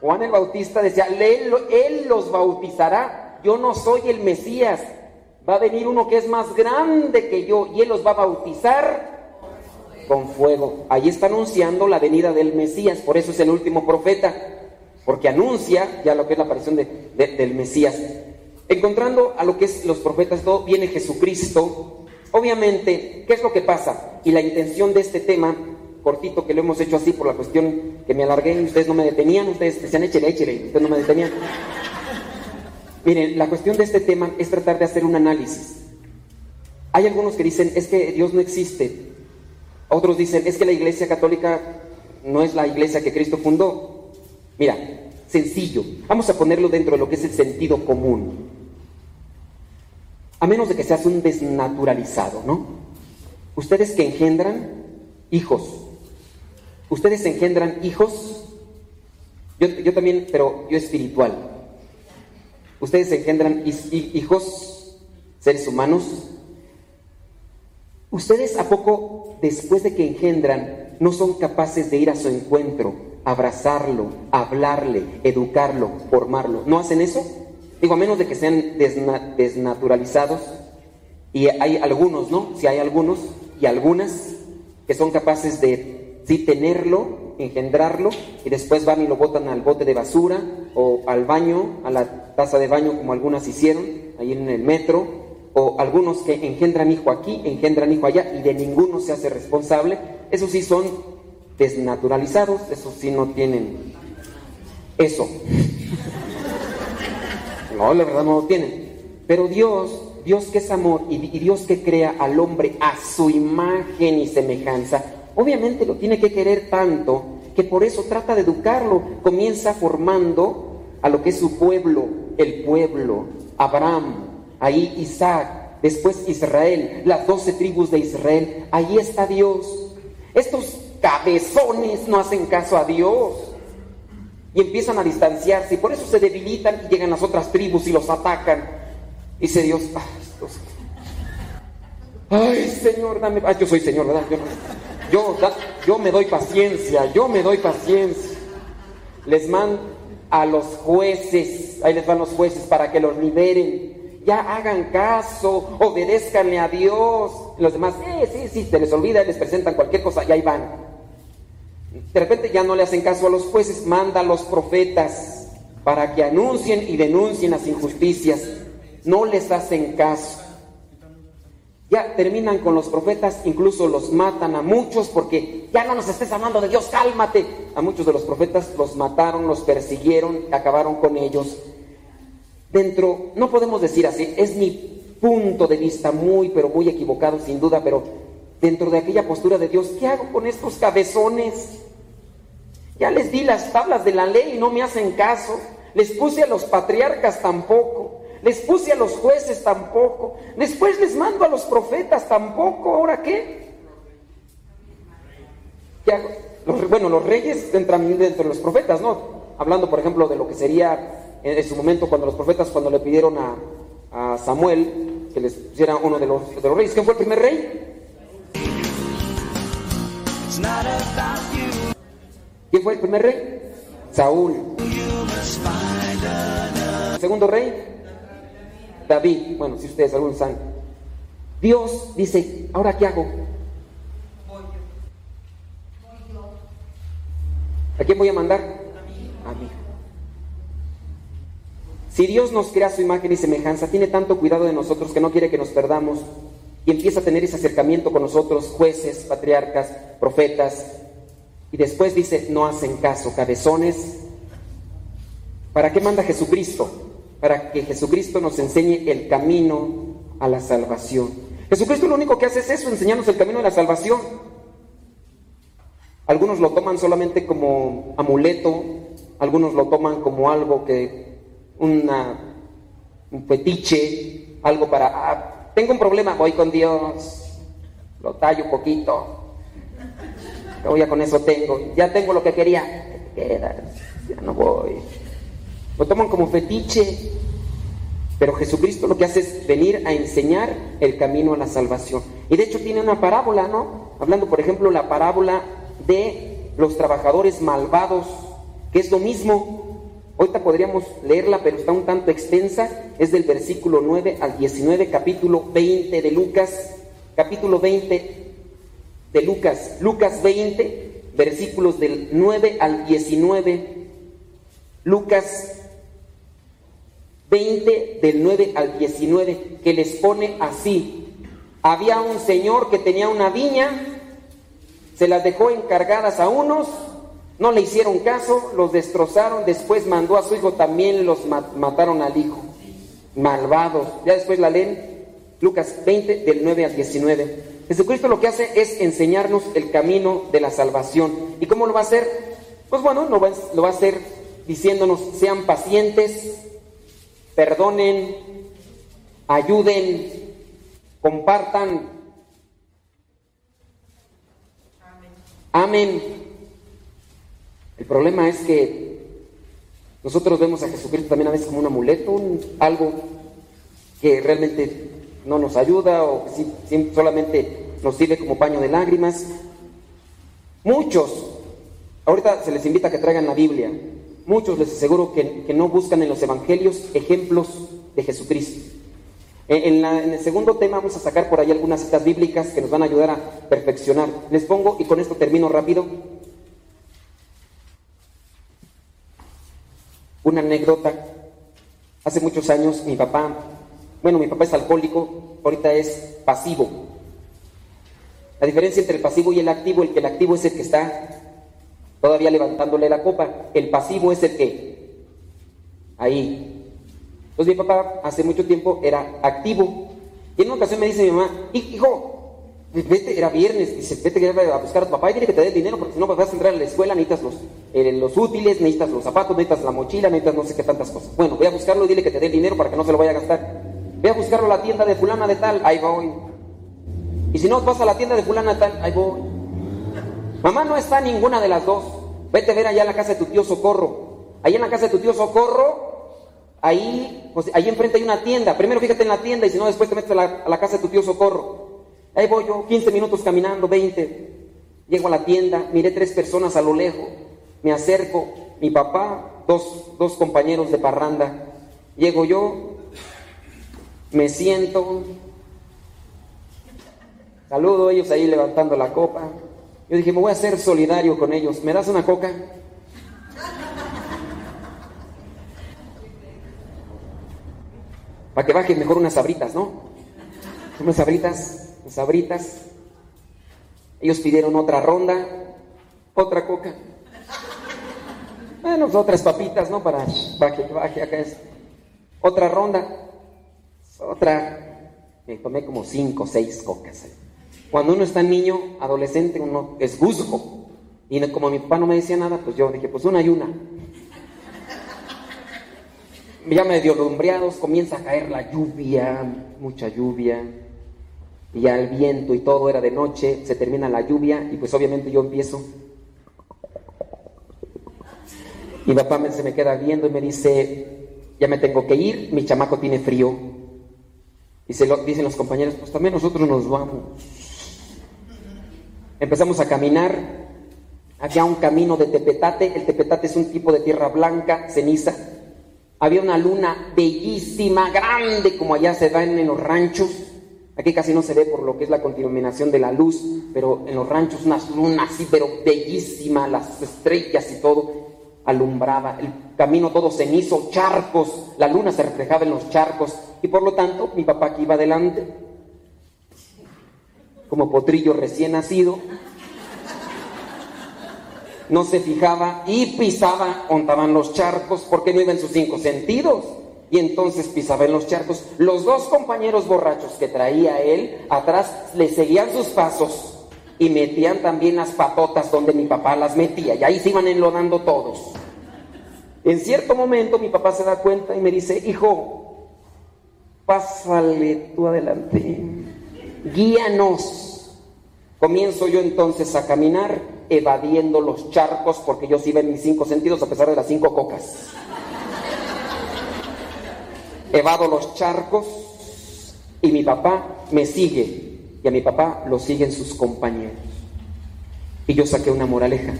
Juan el Bautista decía, él, los bautizará. Yo no soy el Mesías, va a venir uno que es más grande que yo y él los va a bautizar con fuego. Ahí está anunciando la venida del Mesías, por eso es el último profeta, porque anuncia ya lo que es la aparición del Mesías. Encontrando a lo que es los profetas, todo viene Jesucristo. Obviamente, ¿qué es lo que pasa? Y la intención de este tema, cortito, que lo hemos hecho así por la cuestión que me alargué y ustedes no me detenían, ustedes decían échele, échele, ustedes no me detenían. Miren, la cuestión de este tema es tratar de hacer un análisis. Hay algunos que dicen, es que Dios no existe. Otros dicen, es que la Iglesia Católica no es la iglesia que Cristo fundó. Mira, sencillo. Vamos a ponerlo dentro de lo que es el sentido común. A menos de que seas un desnaturalizado, ¿no? Ustedes que engendran hijos. Ustedes engendran hijos. Yo, yo también, pero yo espiritual. Ustedes engendran hijos, seres humanos. Ustedes a poco después de que engendran no son capaces de ir a su encuentro, abrazarlo, hablarle, educarlo, formarlo. ¿No hacen eso? Digo, a menos de que sean desnaturalizados. Y hay algunos, ¿no? Si hay algunos y algunas que son capaces de sí tenerlo engendrarlo y después van y lo botan al bote de basura o al baño, a la taza de baño como algunas hicieron ahí en el metro, o algunos que engendran hijo aquí, engendran hijo allá y de ninguno se hace responsable, esos sí son desnaturalizados, esos sí no tienen eso. No, la verdad no lo tienen. Pero Dios, Dios que es amor y, y Dios que crea al hombre a su imagen y semejanza, Obviamente lo tiene que querer tanto que por eso trata de educarlo. Comienza formando a lo que es su pueblo, el pueblo, Abraham, ahí Isaac, después Israel, las doce tribus de Israel. Ahí está Dios. Estos cabezones no hacen caso a Dios y empiezan a distanciarse y por eso se debilitan y llegan las otras tribus y los atacan. Dice Dios, ay, Señor, dame, ay, yo soy Señor, ¿verdad? Yo yo, yo me doy paciencia, yo me doy paciencia. Les mando a los jueces, ahí les van los jueces para que los liberen. Ya hagan caso, obedézcanle a Dios. Los demás, sí, sí, sí, se les olvida, les presentan cualquier cosa y ahí van. De repente ya no le hacen caso a los jueces, manda a los profetas para que anuncien y denuncien las injusticias. No les hacen caso. Ya terminan con los profetas, incluso los matan a muchos porque ya no nos estés hablando de Dios, cálmate. A muchos de los profetas los mataron, los persiguieron, acabaron con ellos. dentro, no podemos decir así, es mi punto de vista muy, pero muy equivocado sin duda, pero dentro de aquella postura de Dios, ¿qué hago con estos cabezones? Ya les di las tablas de la ley y no me hacen caso. Les puse a los patriarcas tampoco. Les puse a los jueces tampoco. Después les mando a los profetas tampoco. ¿Ahora qué? ¿Qué hago? Los- bueno, los reyes entran dentro de los profetas, ¿no? Hablando, por ejemplo, de lo que sería en, en su momento cuando los profetas, cuando le pidieron a, a Samuel que les pusiera uno de los, de los reyes. ¿Quién fue el primer rey? ¿Quién fue el primer rey? Saúl. El segundo rey, David. Bueno, si ustedes algún saben. Dios dice, ¿ahora qué hago? ¿A quién voy a mandar? A mí. Si Dios nos crea su imagen y semejanza, tiene tanto cuidado de nosotros que no quiere que nos perdamos y empieza a tener ese acercamiento con nosotros, jueces, patriarcas, profetas, y después dice, no hacen caso, cabezones. ¿Para qué manda Jesucristo? Para que Jesucristo nos enseñe el camino a la salvación. Jesucristo lo único que hace es eso, enseñarnos el camino a la salvación. Algunos lo toman solamente como amuleto, algunos lo toman como algo que, una, un fetiche, algo para, ah, tengo un problema, voy con Dios, lo tallo un poquito, Luego ya con eso tengo, ya tengo lo que quería, ¿qué te quedas? Ya no voy. Lo toman como fetiche, pero Jesucristo lo que hace es venir a enseñar el camino a la salvación. Y de hecho tiene una parábola, ¿no? Hablando, por ejemplo, la parábola de los trabajadores malvados, que es lo mismo. Ahorita podríamos leerla, pero está un tanto extensa. Es del versículo 9 al 19, capítulo 20 de Lucas. Capítulo 20 de Lucas, Lucas 20, versículos del 9 al 19. Lucas 20 del 9 al 19, que les pone así. Había un señor que tenía una viña, se las dejó encargadas a unos, no le hicieron caso, los destrozaron, después mandó a su hijo, también los ma- mataron al hijo. Malvados. Ya después la leen, Lucas 20 del 9 al 19. Jesucristo lo que hace es enseñarnos el camino de la salvación. ¿Y cómo lo va a hacer? Pues bueno, lo va, lo va a hacer diciéndonos, sean pacientes, perdonen, ayuden, compartan. Amén. El problema es que nosotros vemos a Jesucristo también a veces como un amuleto, algo que realmente no nos ayuda o que solamente nos sirve como paño de lágrimas. Muchos, ahorita se les invita a que traigan la Biblia, muchos les aseguro que, no buscan en los evangelios ejemplos de Jesucristo. En, en el segundo tema vamos a sacar por ahí algunas citas bíblicas que nos van a ayudar a perfeccionar. Les pongo, y con esto termino rápido, una anécdota. Hace muchos años mi papá, bueno, mi papá es alcohólico, ahorita es pasivo. La diferencia entre el pasivo y el activo, el que el activo es el que está todavía levantándole la copa, el pasivo es el que ahí. Entonces mi papá hace mucho tiempo era activo. Y en una ocasión me dice mi mamá, hijo, vete, era viernes, dice, vete a buscar a tu papá y dile que te dé dinero porque si no vas a entrar a la escuela, necesitas los, eh, los útiles, necesitas los zapatos, necesitas la mochila, necesitas no sé qué tantas cosas. Bueno, voy a buscarlo y dile que te dé el dinero para que no se lo vaya a gastar. Ve a buscarlo a la tienda de fulana de tal, ahí voy. Y si no vas a la tienda de fulana de tal, ahí voy. Mamá no está ninguna de las dos. Vete a ver allá en la casa de tu tío Socorro. Ahí en la casa de tu tío Socorro, ahí, pues, ahí enfrente hay una tienda. Primero fíjate en la tienda y si no después te metes a la casa de tu tío Socorro. Ahí voy yo, 15 minutos caminando, 20. Llego a la tienda, miré tres personas a lo lejos. Me acerco, mi papá, dos, dos compañeros de parranda. Llego yo, me siento, saludo a ellos ahí levantando la copa. Yo dije, me voy a hacer solidario con ellos. ¿Me das una coca? Para que bajen mejor unas sabritas, ¿no? Unas sabritas, unas sabritas. Ellos pidieron otra ronda, otra coca. Bueno, pues otras papitas, ¿no? Para baje, baje acá es. Otra ronda, otra, me tomé como cinco o seis cocas. Cuando uno está niño, adolescente, uno es guzgo. Y como mi papá no me decía nada, pues yo dije, pues una y una. Ya medio lumbreados, comienza a caer la lluvia, mucha lluvia. Y ya el viento y todo era de noche, se termina la lluvia y pues obviamente yo empiezo. Mi papá se me queda viendo y me dice, ya me tengo que ir, mi chamaco tiene frío. Y se lo dicen los compañeros, pues también nosotros nos vamos. Empezamos a caminar. Había un camino de tepetate. El tepetate es un tipo de tierra blanca, ceniza. Había una luna bellísima, grande, como allá se da en los ranchos. Aquí casi no se ve por lo que es la contaminación de la luz, pero en los ranchos unas lunas así, pero bellísima, las estrellas y todo alumbraba, el camino todo cenizo, charcos, la luna se reflejaba en los charcos y por lo tanto mi papá que iba adelante, como potrillo recién nacido, no se fijaba y pisaba, ontaban los charcos porque no iba en sus cinco sentidos. Y entonces pisaba en los charcos. Los dos compañeros borrachos que traía él atrás le seguían sus pasos y metían también las patotas donde mi papá las metía. Y ahí se iban enlodando todos. En cierto momento mi papá se da cuenta y me dice, hijo, pásale tú adelante, guíanos. Comienzo yo entonces a caminar evadiendo los charcos porque yo sí iba en mis cinco sentidos a pesar de las cinco cocas. Evado los charcos y mi papá me sigue y a mi papá lo siguen sus compañeros. Y yo saqué una moraleja.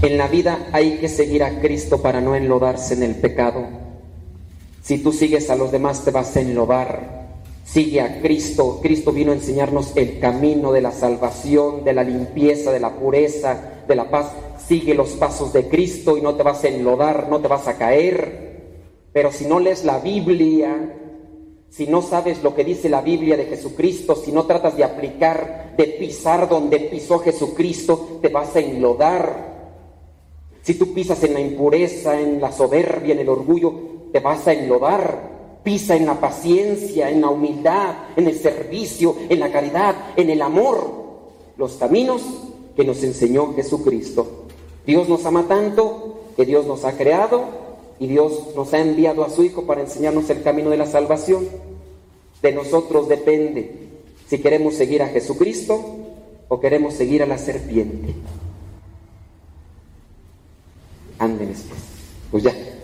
En la vida hay que seguir a Cristo para no enlodarse en el pecado. Si tú sigues a los demás te vas a enlodar. Sigue a Cristo. Cristo vino a enseñarnos el camino de la salvación, de la limpieza, de la pureza, de la paz. Sigue los pasos de Cristo y no te vas a enlodar, no te vas a caer. Pero si no lees la Biblia, si no sabes lo que dice la Biblia de Jesucristo, si no tratas de aplicar, de pisar donde pisó Jesucristo, te vas a enlodar. Si tú pisas en la impureza, en la soberbia, en el orgullo, te vas a enlodar. Pisa en la paciencia, en la humildad, en el servicio, en la caridad, en el amor. Los caminos que nos enseñó Jesucristo. Dios nos ama tanto que Dios nos ha creado y Dios nos ha enviado a su Hijo para enseñarnos el camino de la salvación. De nosotros depende si queremos seguir a Jesucristo o queremos seguir a la serpiente. Anden pues. Pues ya.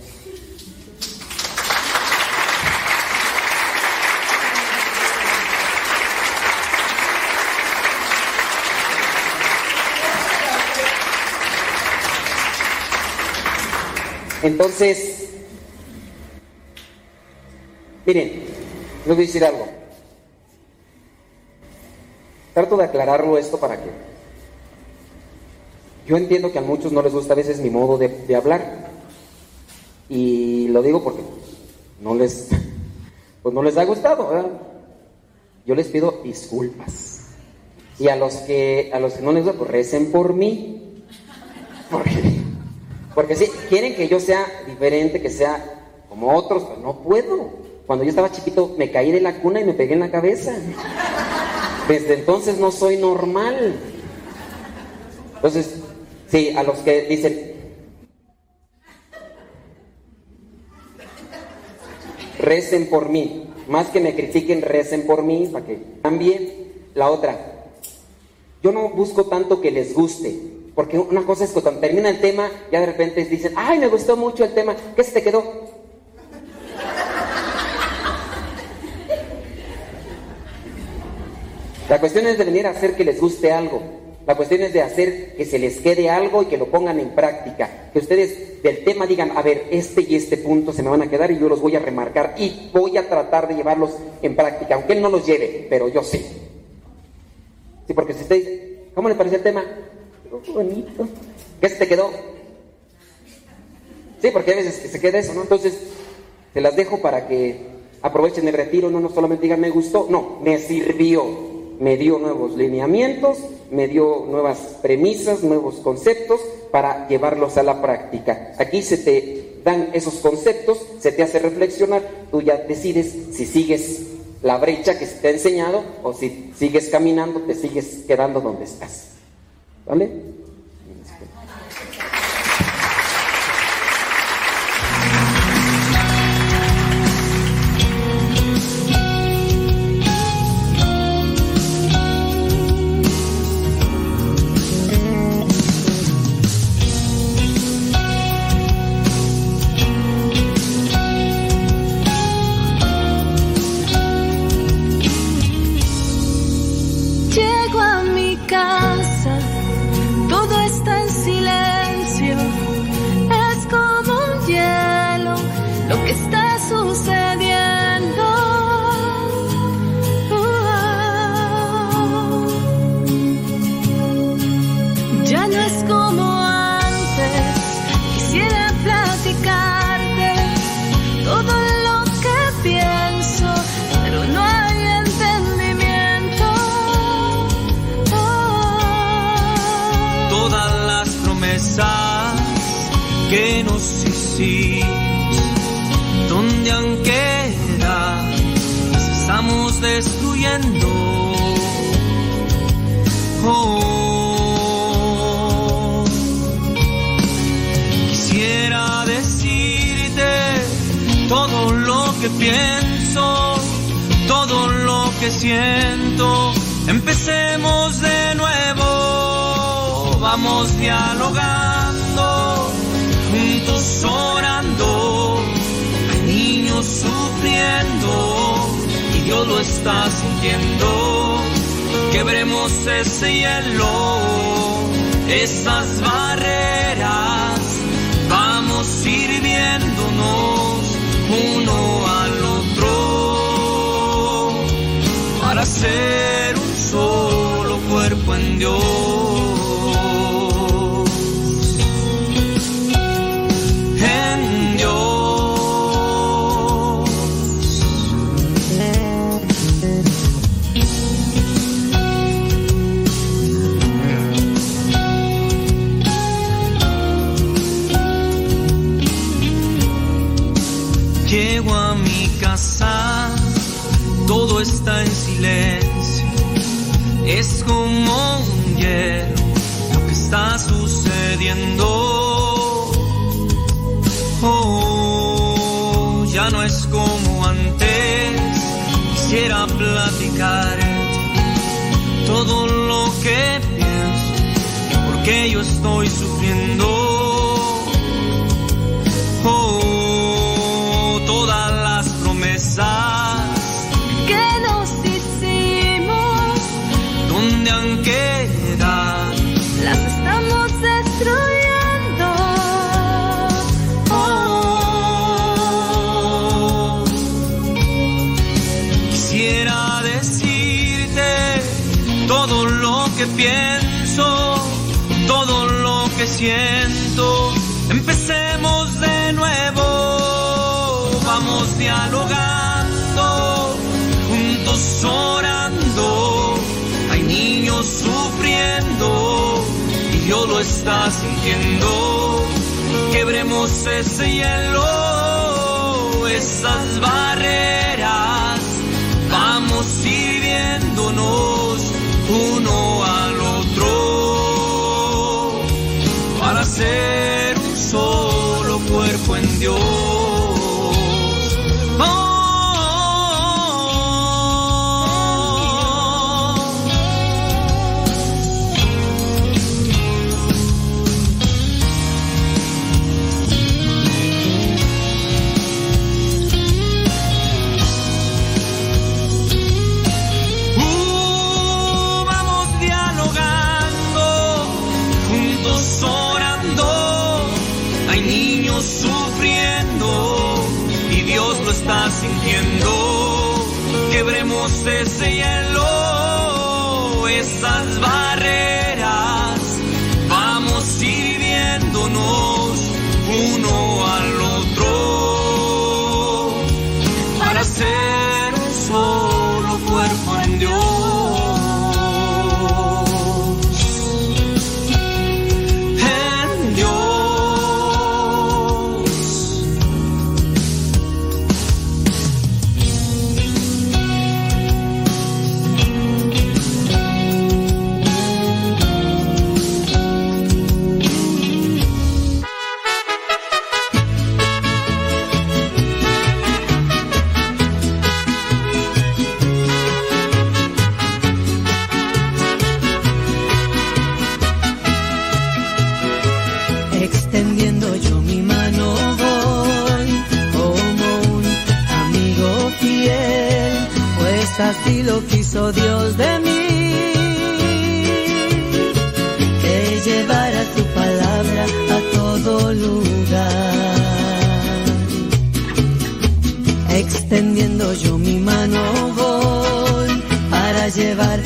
Entonces, miren, les voy a decir algo. Trato de aclararlo esto para que... Yo entiendo que a muchos no les gusta a veces mi modo de, hablar. Y lo digo porque no les, pues no les ha gustado. Yo les pido disculpas. Y a los que, a los que no les gusta, pues recen por mí. Porque porque si quieren que yo sea diferente, que sea como otros, pero no puedo. Cuando yo estaba chiquito me caí de la cuna y me pegué en la cabeza. Desde entonces no soy normal. Entonces, sí, a los que dicen, recen por mí. Más que me critiquen, recen por mí para que cambie. La otra, yo no busco tanto que les guste, porque una cosa es que cuando termina el tema, ya de repente dicen, ay, me gustó mucho el tema, ¿qué se te quedó? La cuestión es de venir a hacer que les guste algo. La cuestión es de hacer que se les quede algo y que lo pongan en práctica. Que ustedes del tema digan, a ver, este y este punto se me van a quedar y yo los voy a remarcar y voy a tratar de llevarlos en práctica, aunque él no los lleve, pero yo sí. Sí, porque si ustedes, ¿cómo le pareció el tema? bonito. ¿Qué se te quedó? Sí, porque a veces se queda eso, ¿no? Entonces, te las dejo para que aprovechen el retiro, no, no solamente digan me gustó, no, me sirvió, me dio nuevos lineamientos, me dio nuevas premisas, nuevos conceptos para llevarlos a la práctica. Aquí se te dan esos conceptos, se te hace reflexionar, tú ya decides si sigues la brecha que se te ha enseñado o si sigues caminando, te sigues quedando donde estás. ¿Vale? cuerpo en Dios. está sintiendo. Quebremos ese hielo, esas hizo Dios de mí, que llevara tu palabra a todo lugar, extendiendo yo mi mano voy para llevar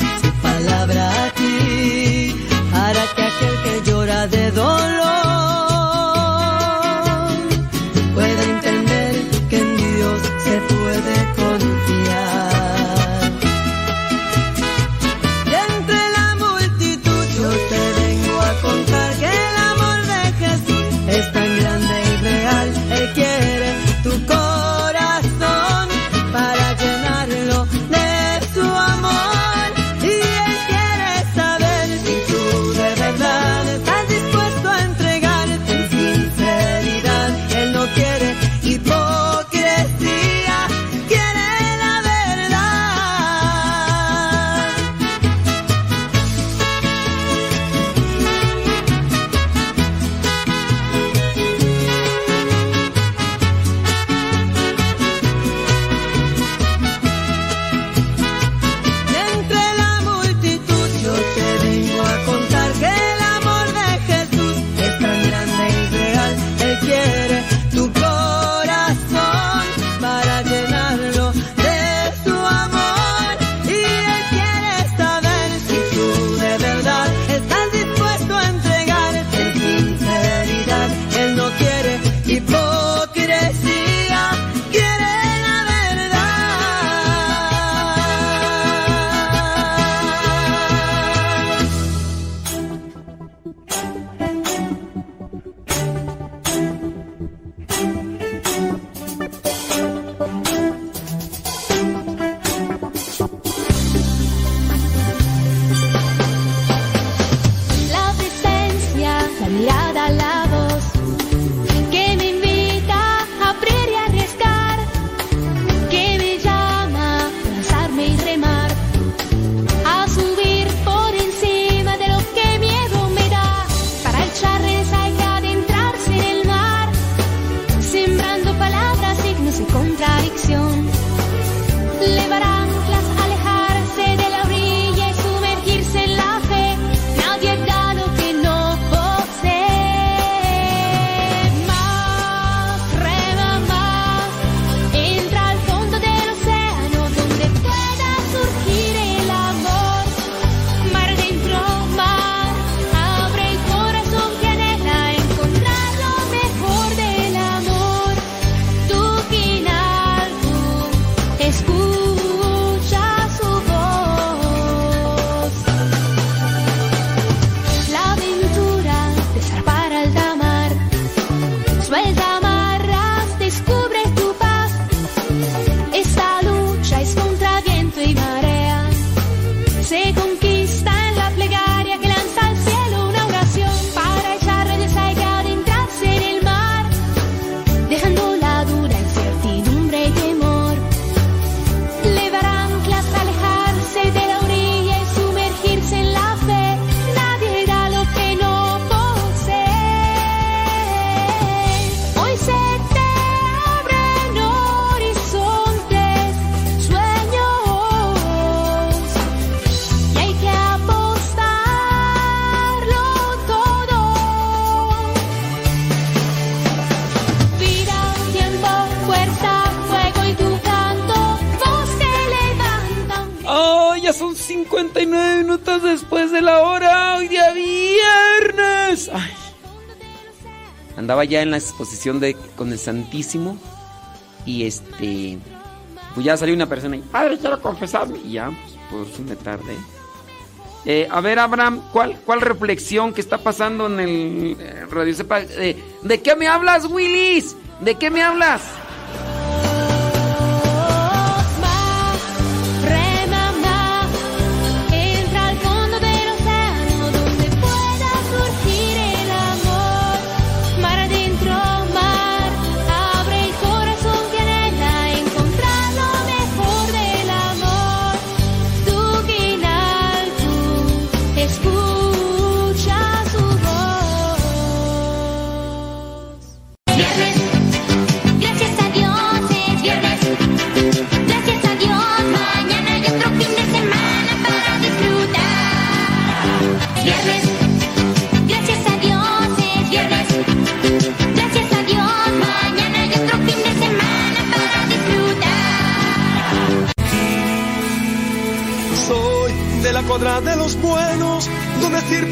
allá en la exposición de con el Santísimo y este pues ya salió una persona y padre quiero confesarme y ya pues, pues me tardé eh, a ver Abraham cuál cuál reflexión que está pasando en el eh, radio sepa eh, de qué me hablas Willis de qué me hablas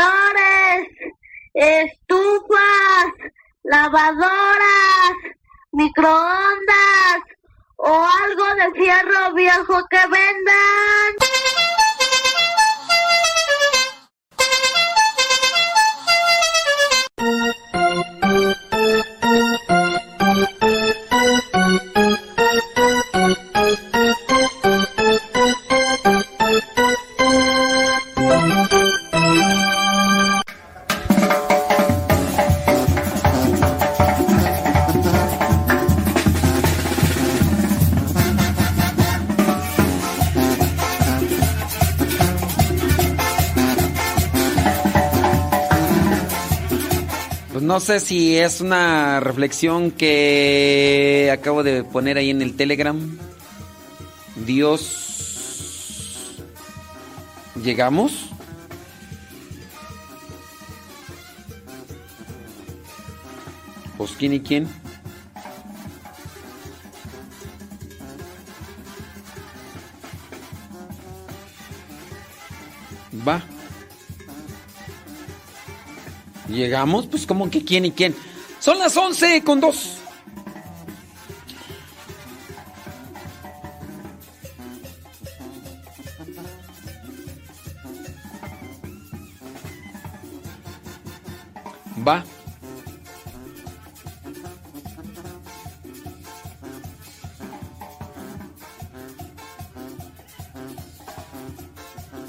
Refrigeradores, estufas, lavadoras, microondas o algo de fierro viejo que vendan. No sé si es una reflexión que acabo de poner ahí en el Telegram. Dios. ¿Llegamos? Pues quién y quién. Llegamos, pues como que quién y quién. Son las 11 con dos. Va.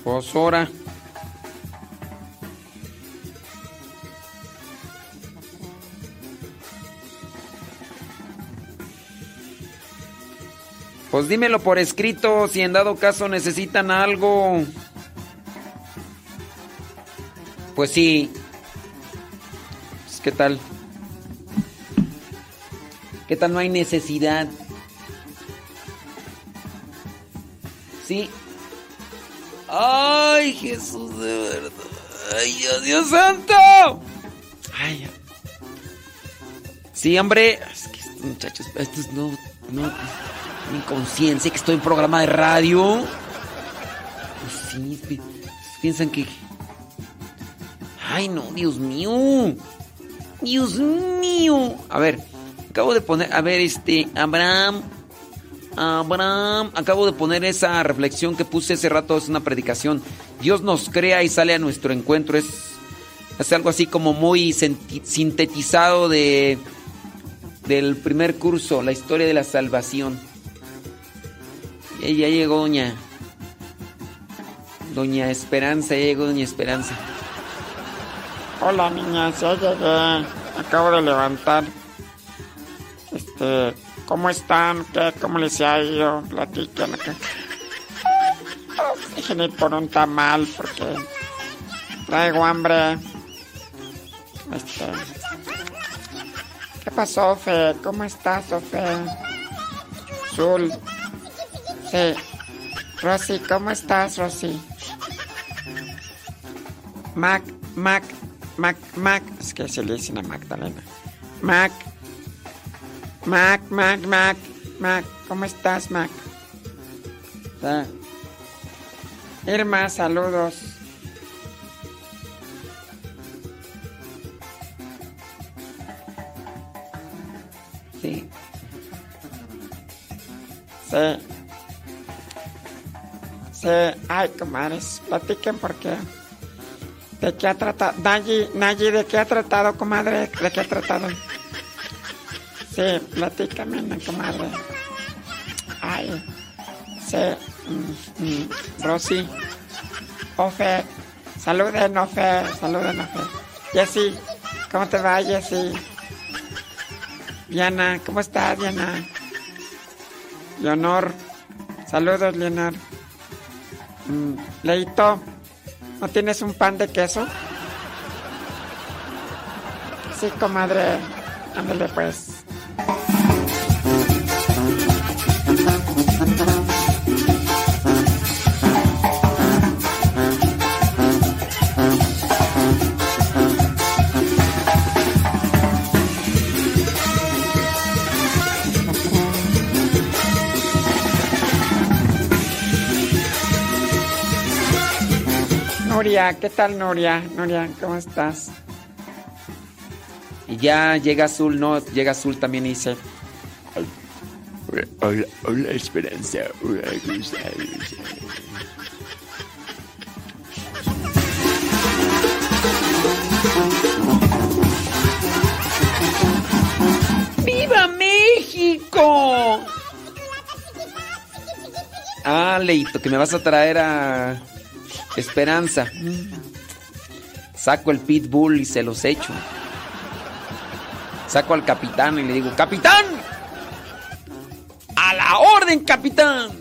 Pues ahora. Pues dímelo por escrito si en dado caso necesitan algo. Pues sí. Pues, ¿Qué tal? ¿Qué tal no hay necesidad? Sí. Ay, Jesús de verdad. Ay, Dios, Dios santo. Ay. Sí, hombre. Es que estos muchachos, estos no, no, inconsciencia que estoy en programa de radio. Pues sí, pi- piensan que. Ay, no, Dios mío. Dios mío. A ver, acabo de poner. A ver, este. Abraham. Abraham. Acabo de poner esa reflexión que puse hace rato. Es una predicación. Dios nos crea y sale a nuestro encuentro. Es, es algo así como muy sintetizado de. Del primer curso, la historia de la salvación. Ya llegó doña. Doña Esperanza, ya llegó Doña Esperanza. Hola niñas, ya llegué. Acabo de levantar. Este, ¿cómo están? ¿Qué? ¿Cómo les ha ido? Platiquen acá. Dejen ir por un tamal porque traigo hambre. Este. ¿Qué pasó, Fe? ¿Cómo estás, Fe? Zul. Sí. Rosy, ¿cómo estás, Rosy? Mac, Mac, Mac, Mac. Es que se le dicen a Magdalena. Mac. Mac, Mac, Mac, Mac. ¿Cómo estás, Mac? Ah. Irma, saludos. Sí. Sí. Sí. Ay, comadres, platiquen porque ¿De qué ha tratado? Nayi, Nayi, ¿de qué ha tratado, comadre? ¿De qué ha tratado? Sí, platícame, comadre. Ay, sí, mm, mm, Rosy, Ofe, saluden, Ofe, saluden, Ofe. Jessy, ¿cómo te va, Jessy? Diana, ¿cómo estás, Diana? Leonor, saludos, Leonor. Mm, Leito, ¿no tienes un pan de queso? Sí, comadre, ándale pues. Nuria, ¿qué tal Nuria? Nuria, ¿cómo estás? Y ya llega Azul, no, llega Azul también y dice. Hola, hola, hola, Esperanza. Hola, Cruz. ¡Viva México! Ah, Leito, que me vas a traer a Esperanza. Saco el pitbull y se los echo. Saco al capitán y le digo, ¡Capitán! ¡A la orden, capitán!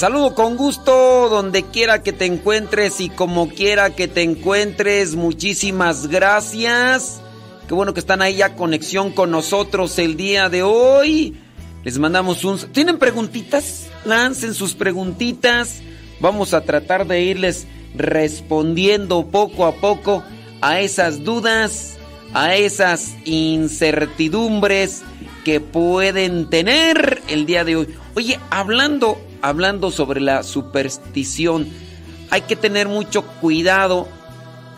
saludo con gusto donde quiera que te encuentres y como quiera que te encuentres. Muchísimas gracias. Qué bueno que están ahí ya conexión con nosotros el día de hoy. Les mandamos un... ¿Tienen preguntitas? Lancen sus preguntitas. Vamos a tratar de irles respondiendo poco a poco a esas dudas, a esas incertidumbres que pueden tener el día de hoy. Oye, hablando hablando sobre la superstición, hay que tener mucho cuidado.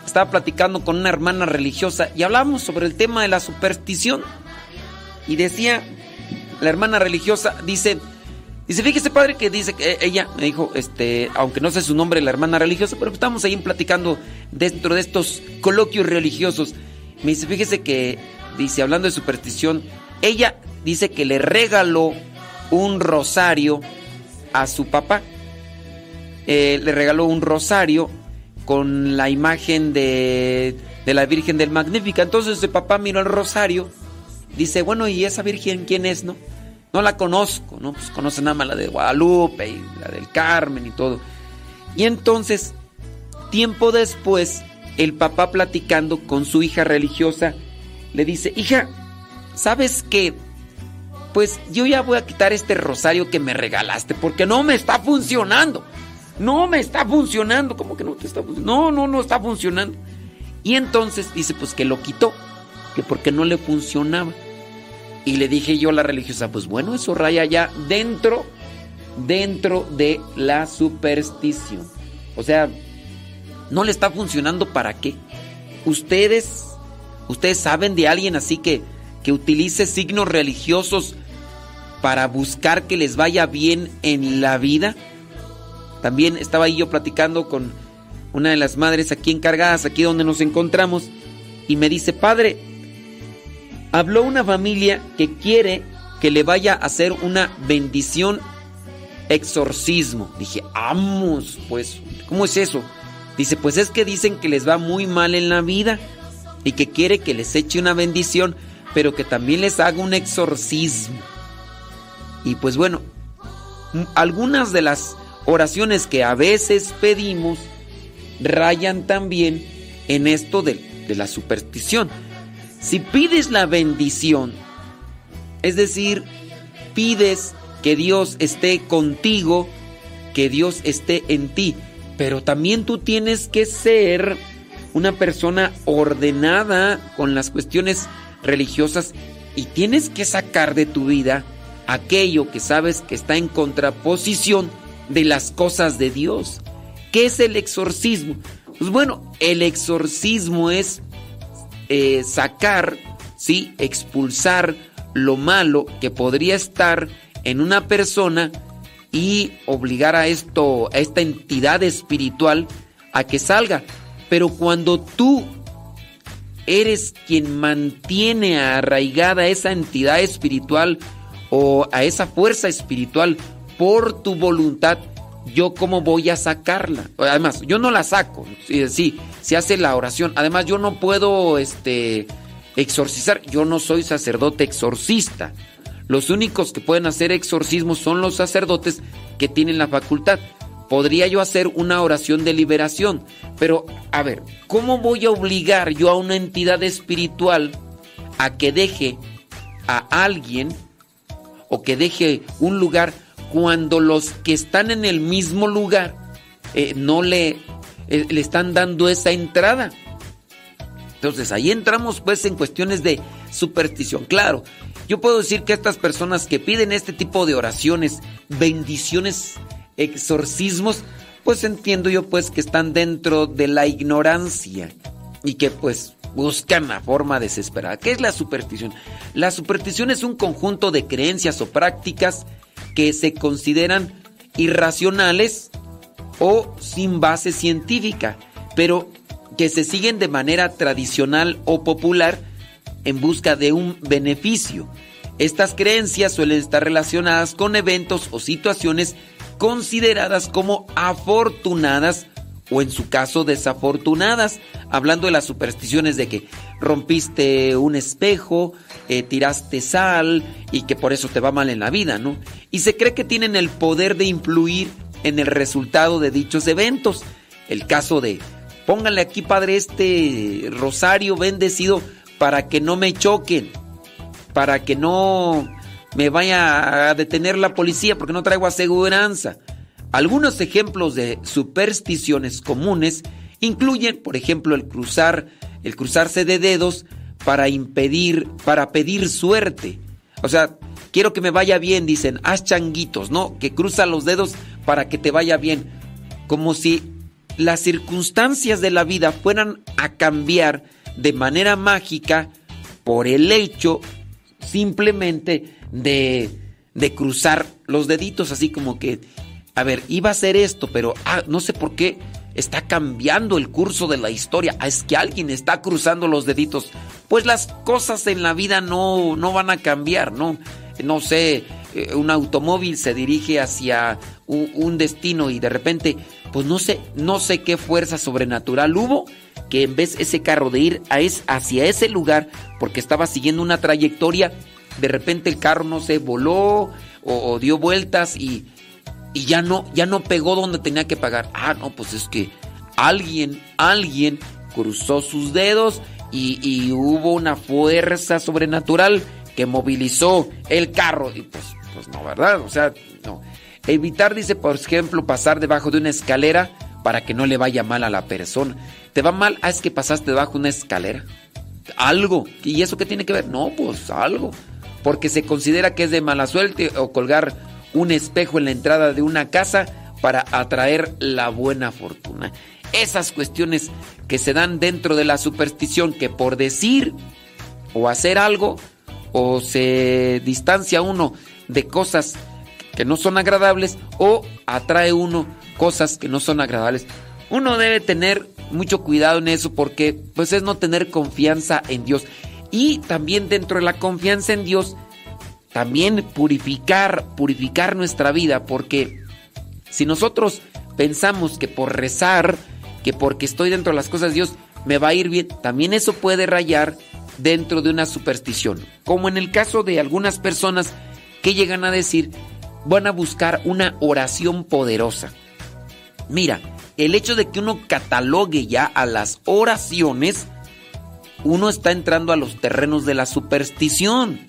Estaba platicando con una hermana religiosa y hablamos sobre el tema de la superstición. Y decía, la hermana religiosa dice, dice, fíjese padre que dice que ella me dijo, este, aunque no sé su nombre, la hermana religiosa, pero estamos ahí platicando dentro de estos coloquios religiosos. Me dice, fíjese que, dice, hablando de superstición, ella dice que le regaló un rosario a su papá. Eh, le regaló un rosario con la imagen de, de la Virgen del Magnífica. Entonces el papá miró el rosario, dice, bueno, ¿y esa Virgen quién es, no? No la conozco, ¿no? Pues conoce nada más la de Guadalupe y la del Carmen y todo. Y entonces, tiempo después, el papá platicando con su hija religiosa, le dice, hija, ¿sabes qué? Pues yo ya voy a quitar este rosario que me regalaste porque no me está funcionando. No me está funcionando. ¿Cómo que no te está funcionando? No, no, no está funcionando. Y entonces dice, pues que lo quitó, que porque no le funcionaba. Y le dije yo a la religiosa, pues bueno, eso raya ya dentro, dentro de la superstición. O sea, no le está funcionando para qué. Ustedes, ustedes saben de alguien así que, que utilice signos religiosos para buscar que les vaya bien en la vida. También estaba ahí yo platicando con una de las madres aquí encargadas, aquí donde nos encontramos, y me dice, padre, habló una familia que quiere que le vaya a hacer una bendición exorcismo. Dije, vamos, pues, ¿cómo es eso? Dice, pues es que dicen que les va muy mal en la vida y que quiere que les eche una bendición, pero que también les haga un exorcismo. Y pues bueno, algunas de las oraciones que a veces pedimos rayan también en esto de, de la superstición. Si pides la bendición, es decir, pides que Dios esté contigo, que Dios esté en ti, pero también tú tienes que ser una persona ordenada con las cuestiones religiosas y tienes que sacar de tu vida aquello que sabes que está en contraposición de las cosas de Dios. ¿Qué es el exorcismo? Pues bueno, el exorcismo es eh, sacar, ¿sí? Expulsar lo malo que podría estar en una persona y obligar a esto, a esta entidad espiritual a que salga. Pero cuando tú eres quien mantiene arraigada esa entidad espiritual o a esa fuerza espiritual por tu voluntad, yo cómo voy a sacarla. Además, yo no la saco. Sí, sí, se hace la oración. Además, yo no puedo este exorcizar. Yo no soy sacerdote exorcista. Los únicos que pueden hacer exorcismos son los sacerdotes que tienen la facultad. Podría yo hacer una oración de liberación, pero a ver, ¿cómo voy a obligar yo a una entidad espiritual a que deje a alguien o que deje un lugar cuando los que están en el mismo lugar eh, no le, eh, le están dando esa entrada? Entonces ahí entramos pues en cuestiones de superstición. Claro, yo puedo decir que estas personas que piden este tipo de oraciones, bendiciones, exorcismos, pues entiendo yo pues que están dentro de la ignorancia y que pues buscan la forma desesperada. ¿Qué es la superstición? La superstición es un conjunto de creencias o prácticas que se consideran irracionales o sin base científica, pero que se siguen de manera tradicional o popular en busca de un beneficio. Estas creencias suelen estar relacionadas con eventos o situaciones consideradas como afortunadas o en su caso desafortunadas, hablando de las supersticiones de que rompiste un espejo, eh, tiraste sal y que por eso te va mal en la vida, ¿no? Y se cree que tienen el poder de influir en el resultado de dichos eventos. El caso de, pónganle aquí padre este rosario bendecido para que no me choquen, para que no me vaya a detener la policía porque no traigo aseguranza. Algunos ejemplos de supersticiones comunes incluyen, por ejemplo, el cruzar, el cruzarse de dedos para impedir, para pedir suerte. O sea, quiero que me vaya bien, dicen, haz changuitos, ¿no? Que cruza los dedos para que te vaya bien. Como si las circunstancias de la vida fueran a cambiar de manera mágica por el hecho simplemente de, de cruzar los deditos, así como que, a ver, iba a ser esto, pero ah, no sé por qué está cambiando el curso de la historia. Ah, es que alguien está cruzando los deditos. Pues las cosas en la vida no, no van a cambiar, ¿no? No sé, eh, un automóvil se dirige hacia un, destino y de repente, pues no sé, no sé qué fuerza sobrenatural hubo que en vez ese carro de ir a es, hacia ese lugar porque estaba siguiendo una trayectoria, de repente el carro no se voló o, o dio vueltas y, y ya no, ya no pegó donde tenía que pagar. Ah, no, pues es que alguien, alguien cruzó sus dedos y, y hubo una fuerza sobrenatural que movilizó el carro. Y pues, pues no, ¿verdad? O sea, no. Evitar, dice, por ejemplo, pasar debajo de una escalera para que no le vaya mal a la persona. ¿Te va mal? Ah, es que pasaste debajo de una escalera. Algo. ¿Y eso qué tiene que ver? No, pues algo. Porque se considera que es de mala suerte o colgar un espejo en la entrada de una casa para atraer la buena fortuna. Esas cuestiones que se dan dentro de la superstición que por decir o hacer algo o se distancia uno de cosas que no son agradables o atrae uno cosas que no son agradables. Uno debe tener mucho cuidado en eso porque pues es no tener confianza en Dios. Y también dentro de la confianza en Dios, también purificar, purificar nuestra vida porque si nosotros pensamos que por rezar, que porque estoy dentro de las cosas de Dios me va a ir bien, también eso puede rayar dentro de una superstición. Como en el caso de algunas personas que llegan a decir, van a buscar una oración poderosa. Mira, el hecho de que uno catalogue ya a las oraciones, uno está entrando a los terrenos de la superstición.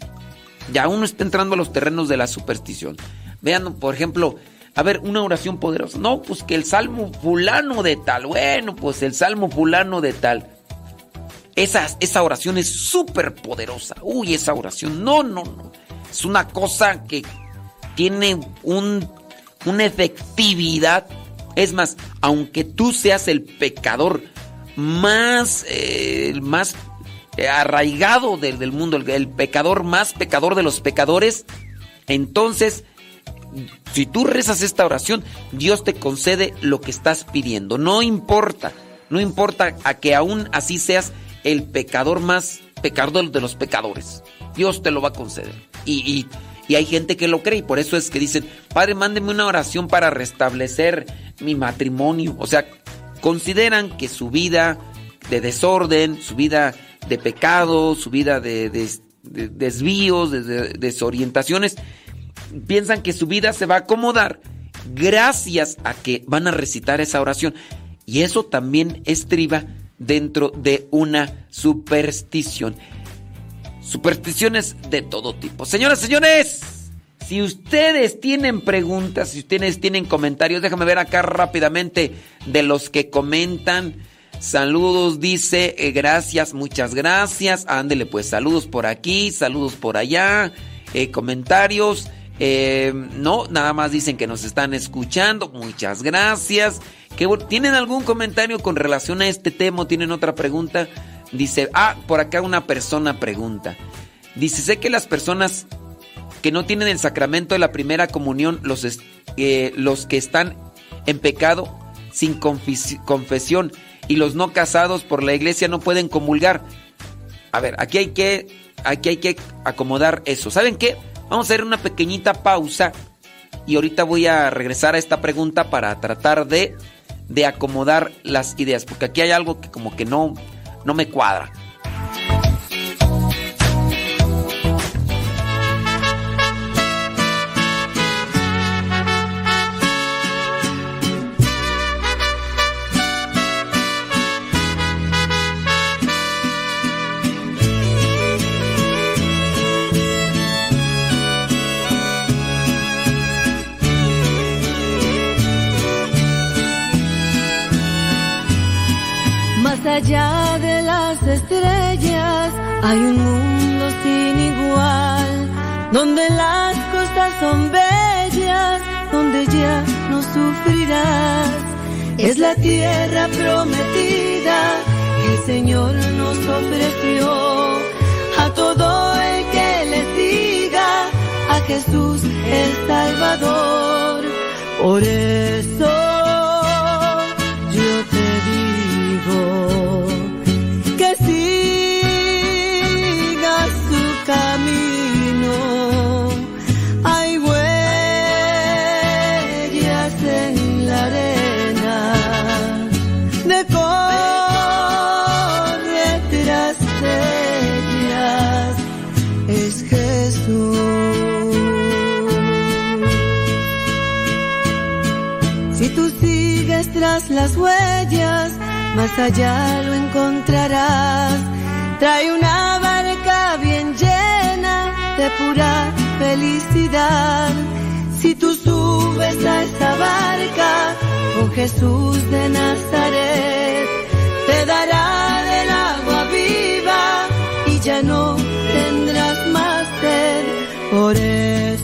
Ya uno está entrando a los terrenos de la superstición. Vean, por ejemplo, a ver, una oración poderosa. No, pues que el salmo fulano de tal. Bueno, pues el salmo fulano de tal. Esa, esa oración es súper poderosa. Uy, esa oración. No, no, no. Es una cosa que tiene un, una efectividad. Es más, aunque tú seas el pecador más, eh, más arraigado del, del mundo, el, el, pecador más pecador de los pecadores, entonces, si tú rezas esta oración, Dios te concede lo que estás pidiendo. No importa, no importa a que aún así seas el pecador más pecador de los pecadores. Dios te lo va a conceder. Y, y y hay gente que lo cree y por eso es que dicen, Padre, mándeme una oración para restablecer mi matrimonio. O sea, consideran que su vida de desorden, su vida de pecado, su vida de, de, de desvíos, de, de desorientaciones, piensan que su vida se va a acomodar gracias a que van a recitar esa oración. Y eso también estriba dentro de una superstición. Supersticiones de todo tipo. Señoras, señores, si ustedes tienen preguntas, si ustedes tienen comentarios, déjame ver acá rápidamente de los que comentan. Saludos, dice, eh, gracias, muchas gracias. Ándele, pues saludos por aquí, saludos por allá, eh, comentarios. Eh, no, nada más dicen que nos están escuchando. Muchas gracias. ¿Tienen algún comentario con relación a este tema? ¿Tienen otra pregunta? Dice, ah, por acá una persona pregunta. Dice, sé que las personas que no tienen el sacramento de la primera comunión, los, los que están en pecado sin confesión y los no casados por la iglesia no pueden comulgar. A ver, aquí hay que, aquí hay que acomodar eso. ¿Saben qué? Vamos a hacer una pequeñita pausa y ahorita voy a regresar a esta pregunta para tratar de, de acomodar las ideas, porque aquí hay algo que como que no, no me cuadra. Allá de las estrellas hay un mundo sin igual, donde las costas son bellas, donde ya no sufrirás. Es la tierra prometida que el Señor nos ofreció a todo el que le diga a Jesús el Salvador. Por eso yo te digo camino. Hay huellas en la arena de corre tras ellas. Es Jesús. Si tú sigues tras las huellas, más allá lo encontrarás. Trae una de pura felicidad. Si tú subes a esa barca con Jesús de Nazaret, te dará del agua viva y ya no tendrás más sed. Por eso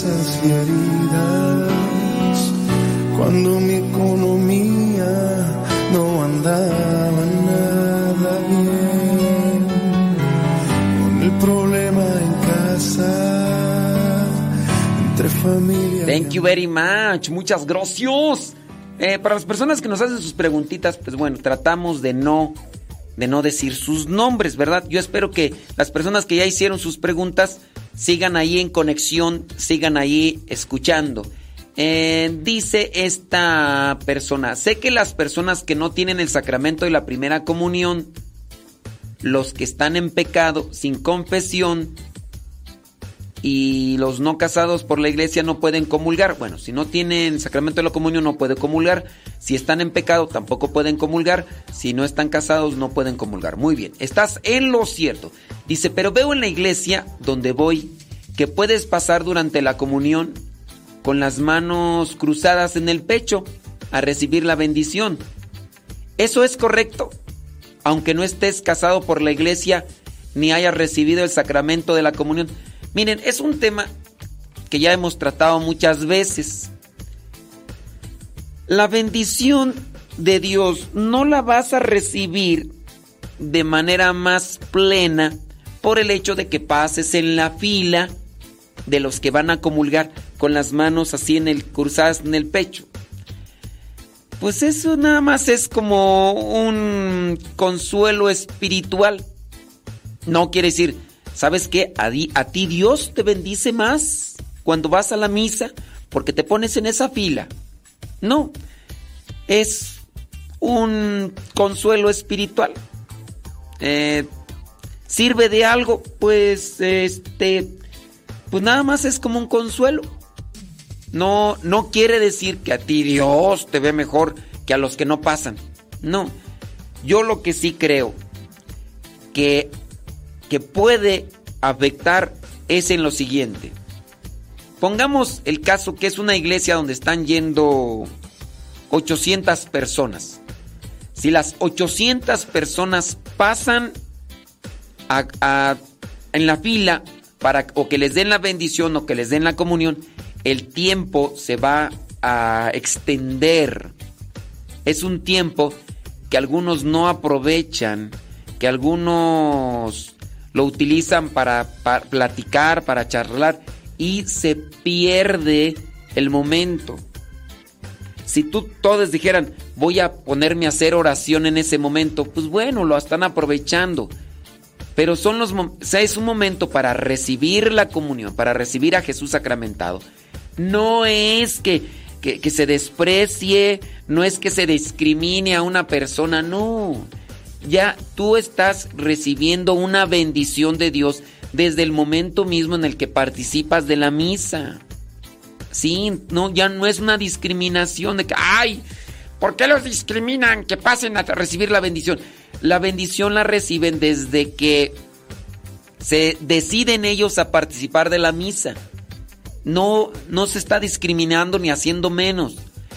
tristezas y heridas, cuando mi economía no andaba nada bien, con el problema en casa, entre familia. Thank you very much. Muchas gracias. Eh, para las personas que nos hacen sus preguntitas, pues bueno, tratamos de no de no decir sus nombres, ¿verdad? Yo espero que las personas que ya hicieron sus preguntas sigan ahí en conexión, sigan ahí escuchando. Eh, dice esta persona, sé que las personas que no tienen el sacramento de la primera comunión, los que están en pecado, sin confesión, y los no casados por la iglesia no pueden comulgar. Bueno, si no tienen sacramento de la comunión no puede comulgar. Si están en pecado tampoco pueden comulgar. Si no están casados no pueden comulgar. Muy bien, estás en lo cierto. Dice, pero veo en la iglesia donde voy que puedes pasar durante la comunión con las manos cruzadas en el pecho a recibir la bendición. ¿Eso es correcto? Aunque no estés casado por la iglesia ni hayas recibido el sacramento de la comunión. Miren, es un tema que ya hemos tratado muchas veces. La bendición de Dios no la vas a recibir de manera más plena por el hecho de que pases en la fila de los que van a comulgar con las manos así en el cruzadas en el pecho. Pues eso nada más es como un consuelo espiritual. No quiere decir ¿Sabes qué? A, ti Dios te bendice más cuando vas a la misa porque te pones en esa fila. No, es un consuelo espiritual. Eh, ¿Sirve de algo? Pues este, pues nada más es como un consuelo. No, no quiere decir que a ti Dios te ve mejor que a los que no pasan. No, yo lo que sí creo que que puede afectar es en lo siguiente. Pongamos el caso que es una iglesia donde están yendo 800 personas. Si las 800 personas pasan en la fila para o que les den la bendición o que les den la comunión, el tiempo se va a extender. Es un tiempo que algunos no aprovechan, que algunos lo utilizan para, platicar, para charlar y se pierde el momento. Si tú todos dijeran, voy a ponerme a hacer oración en ese momento, pues bueno, lo están aprovechando. Pero son los es un momento para recibir la comunión, para recibir a Jesús sacramentado. No es que, que se desprecie, no es que se discrimine a una persona, no ya tú estás recibiendo una bendición de Dios desde el momento mismo en el que participas de la misa. Sí, no, ya no es una discriminación de que, ay, ¿por qué los discriminan que pasen a recibir la bendición? La bendición la reciben desde que se deciden ellos a participar de la misa. No, no se está discriminando ni haciendo menos.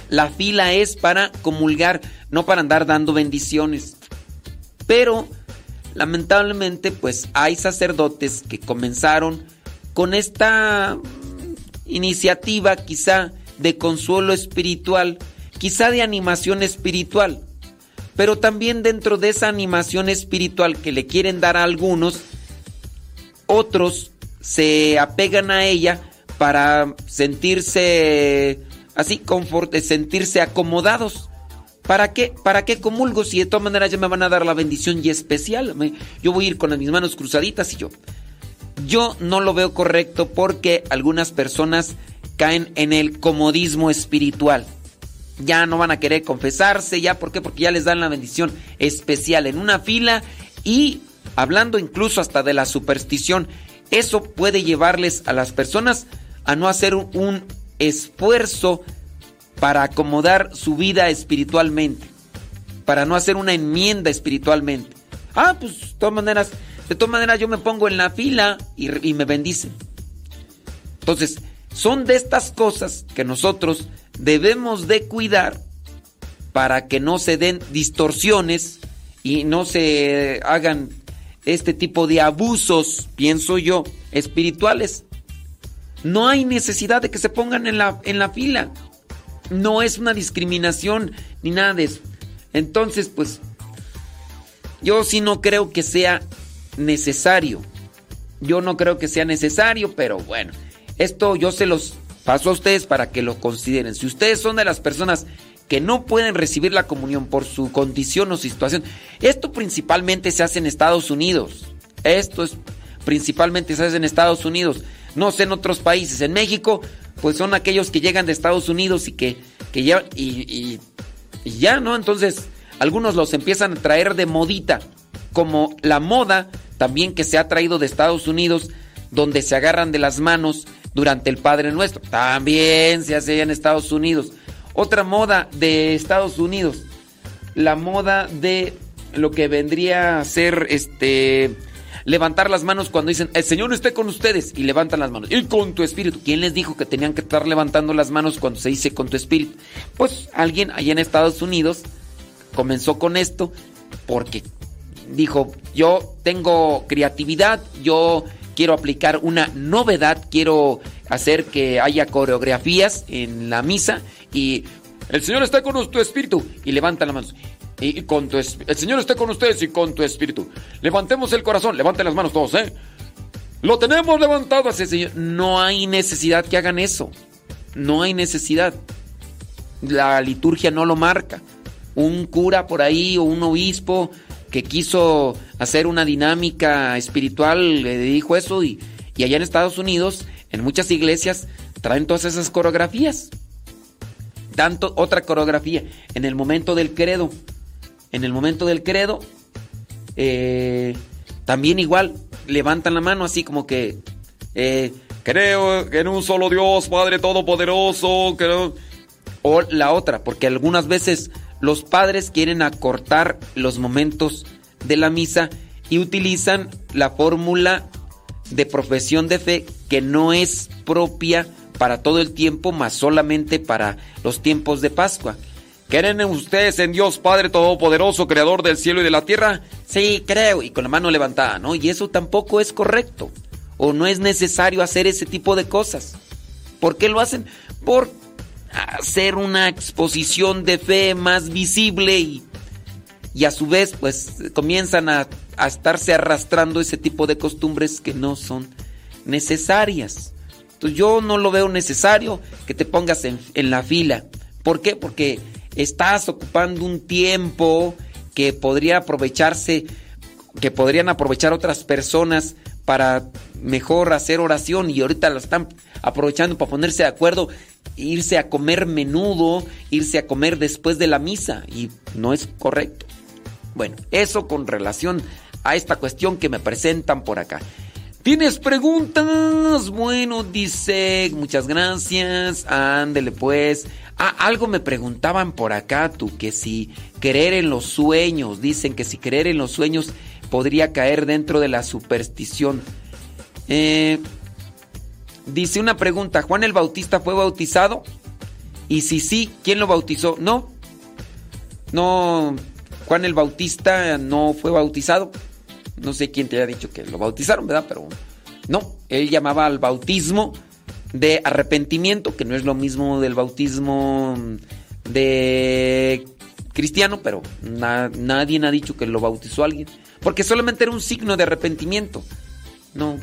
La fila es para comulgar, no para andar dando bendiciones. Pero lamentablemente pues hay sacerdotes que comenzaron con esta iniciativa quizá de consuelo espiritual, quizá de animación espiritual, pero también dentro de esa animación espiritual que le quieren dar a algunos, otros se apegan a ella para sentirse así, sentirse acomodados. ¿Para qué? ¿Para qué comulgo si de todas maneras ya me van a dar la bendición y especial? Yo voy a ir con mis manos cruzaditas y yo. Yo no lo veo correcto porque algunas personas caen en el comodismo espiritual. Ya no van a querer confesarse, ya, ¿por qué? Porque ya les dan la bendición especial en una fila y hablando incluso hasta de la superstición, eso puede llevarles a las personas a no hacer un esfuerzo para acomodar su vida espiritualmente, para no hacer una enmienda espiritualmente. Ah, pues de todas maneras, de todas maneras yo me pongo en la fila y, me bendicen. Entonces, son de estas cosas que nosotros debemos de cuidar para que no se den distorsiones y no se hagan este tipo de abusos, pienso yo, espirituales. No hay necesidad de que se pongan en la, en la fila. No es una discriminación ni nada de eso. Entonces, pues, yo sí no creo que sea necesario. Yo no creo que sea necesario, pero bueno, esto yo se los paso a ustedes para que lo consideren. Si ustedes son de las personas que no pueden recibir la comunión por su condición o situación, esto principalmente se hace en Estados Unidos. Esto es principalmente ¿sabes? en Estados Unidos, no sé en otros países. En México, pues son aquellos que llegan de Estados Unidos y que, que ya, y, y- y ya, ¿no? Entonces, algunos los empiezan a traer de modita, como la moda también que se ha traído de Estados Unidos, donde se agarran de las manos durante el Padre Nuestro. También se hace en Estados Unidos. Otra moda de Estados Unidos, la moda de lo que vendría a ser este levantar las manos cuando dicen el Señor esté con ustedes y levantan las manos y con tu espíritu. ¿Quién les dijo que tenían que estar levantando las manos cuando se dice con tu espíritu? Pues alguien allá en Estados Unidos comenzó con esto porque dijo, yo tengo creatividad, yo quiero aplicar una novedad, quiero hacer que haya coreografías en la misa y el Señor está con tu espíritu y levanta las manos. Y con tu el Señor está con ustedes y con tu espíritu. Levantemos el corazón, levanten las manos todos, ¿eh? Lo tenemos levantado hacia. No hay necesidad que hagan eso. No hay necesidad. La liturgia no lo marca. Un cura por ahí o un obispo que quiso hacer una dinámica espiritual le dijo eso y, y allá en Estados Unidos, en muchas iglesias, traen todas esas coreografías. Tanto otra coreografía en el momento del credo. En el momento del credo, eh, también igual levantan la mano así como que eh, creo en un solo Dios, Padre Todopoderoso. Creo. O la otra, porque algunas veces los padres quieren acortar los momentos de la misa y utilizan la fórmula de profesión de fe que no es propia para todo el tiempo, más solamente para los tiempos de Pascua. ¿Creen ustedes en Dios Padre Todopoderoso, Creador del cielo y de la tierra? Sí, creo, y con la mano levantada, ¿no? Y eso tampoco es correcto, o no es necesario hacer ese tipo de cosas. ¿Por qué lo hacen? Por hacer una exposición de fe más visible y, y a su vez pues comienzan a, a estarse arrastrando ese tipo de costumbres que no son necesarias. Entonces yo no lo veo necesario que te pongas en, en la fila. ¿Por qué? Porque estás ocupando un tiempo que podría aprovecharse, que podrían aprovechar otras personas para mejor hacer oración y ahorita lo están aprovechando para ponerse de acuerdo, irse a comer menudo, irse a comer después de la misa y no es correcto. Bueno, eso con relación a esta cuestión que me presentan por acá. ¿Tienes preguntas? Bueno, dice, muchas gracias. Ándele pues. Ah, algo me preguntaban por acá, tú, que si creer en los sueños, dicen que si creer en los sueños podría caer dentro de la superstición. Eh, dice una pregunta, ¿Juan el Bautista fue bautizado? Y si sí, ¿quién lo bautizó? No. No, Juan el Bautista no fue bautizado. No sé quién te haya dicho que lo bautizaron, ¿verdad? Pero no, él llamaba al bautismo de arrepentimiento, que no es lo mismo del bautismo de cristiano, pero na- nadie ha dicho que lo bautizó alguien, porque solamente era un signo de arrepentimiento. No.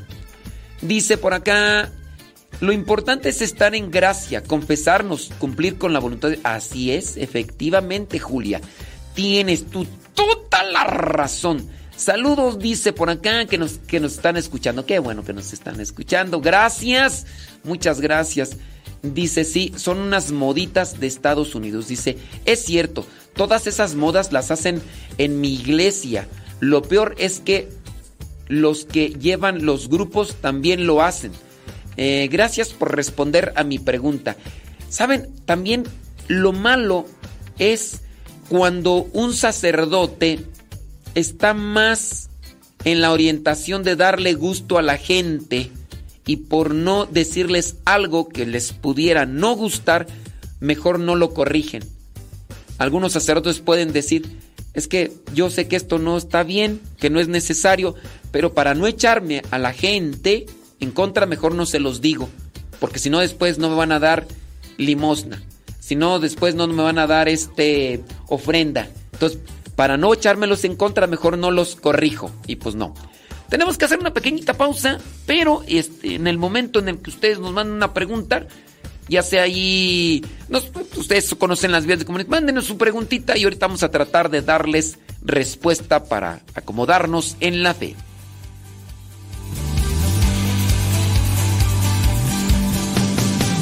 Dice por acá, lo importante es estar en gracia, confesarnos, cumplir con la voluntad. Así es, efectivamente, Julia. Tienes tú toda la razón. Saludos, dice por acá, que nos, que nos están escuchando. Qué bueno que nos están escuchando. Gracias, muchas gracias. Dice, sí, son unas moditas de Estados Unidos. Dice, es cierto, todas esas modas las hacen en mi iglesia. Lo peor es que los que llevan los grupos también lo hacen. Eh, gracias por responder a mi pregunta. Saben, también lo malo es cuando un sacerdote está más en la orientación de darle gusto a la gente y por no decirles algo que les pudiera no gustar, mejor no lo corrigen. Algunos sacerdotes pueden decir, es que yo sé que esto no está bien, que no es necesario, pero para no echarme a la gente en contra, mejor no se los digo, porque si no después no me van a dar limosna, si no después no me van a dar este ofrenda. Entonces, para no echármelos en contra, mejor no los corrijo. Y pues no. Tenemos que hacer una pequeñita pausa, pero este, en el momento en el que ustedes nos mandan una pregunta, ya sea ahí, ustedes conocen las vías de comunicación, mándenos su preguntita y ahorita vamos a tratar de darles respuesta para acomodarnos en la fe.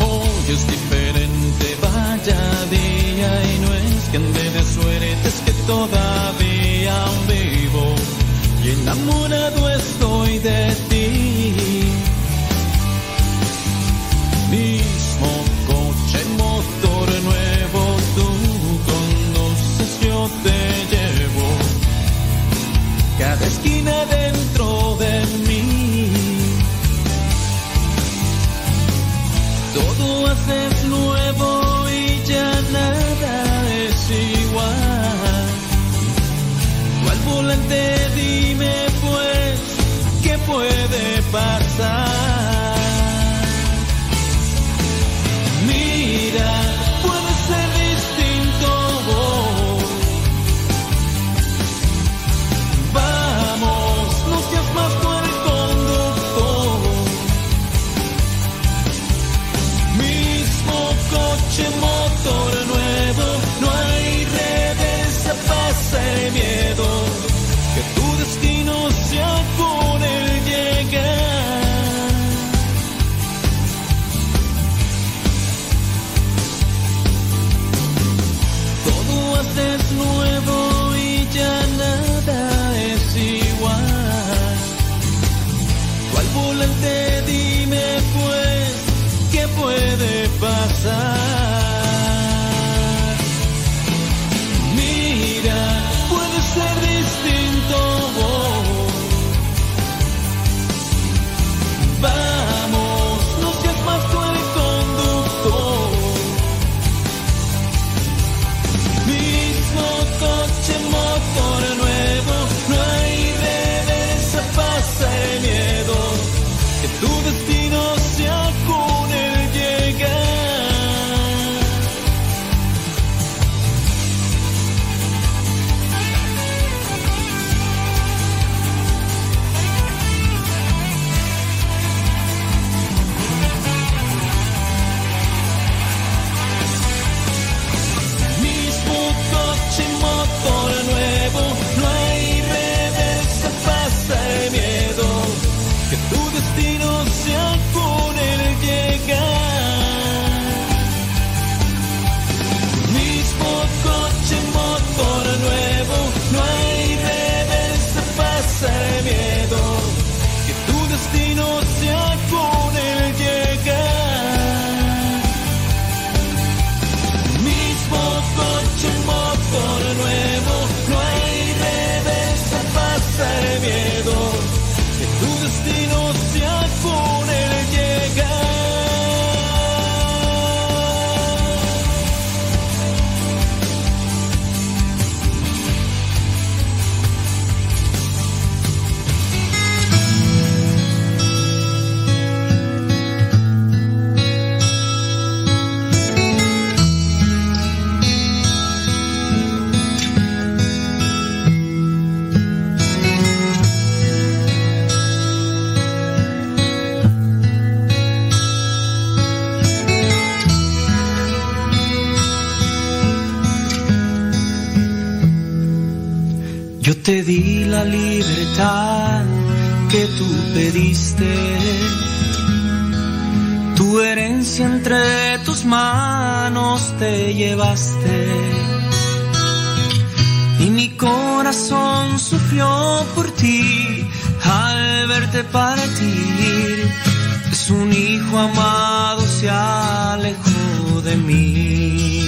Hoy es diferente, vaya día y no es que suerte es que todavía aún vivo y enamorado estoy de ti. Mismo coche, motor nuevo, tú conoces, yo te llevo. Cada esquina dentro dime pues, ¿qué puede pasar? Mira, puede ser distinto. Vamos, no seas más tú el conductor. Mismo coche, motor dime pues, ¿qué puede pasar? Mira, puede ser distinto. Vamos, te di la libertad que tú pediste, tu herencia entre tus manos te llevaste. Y mi corazón sufrió por ti al verte partir. Es un hijo amado se alejó de mí.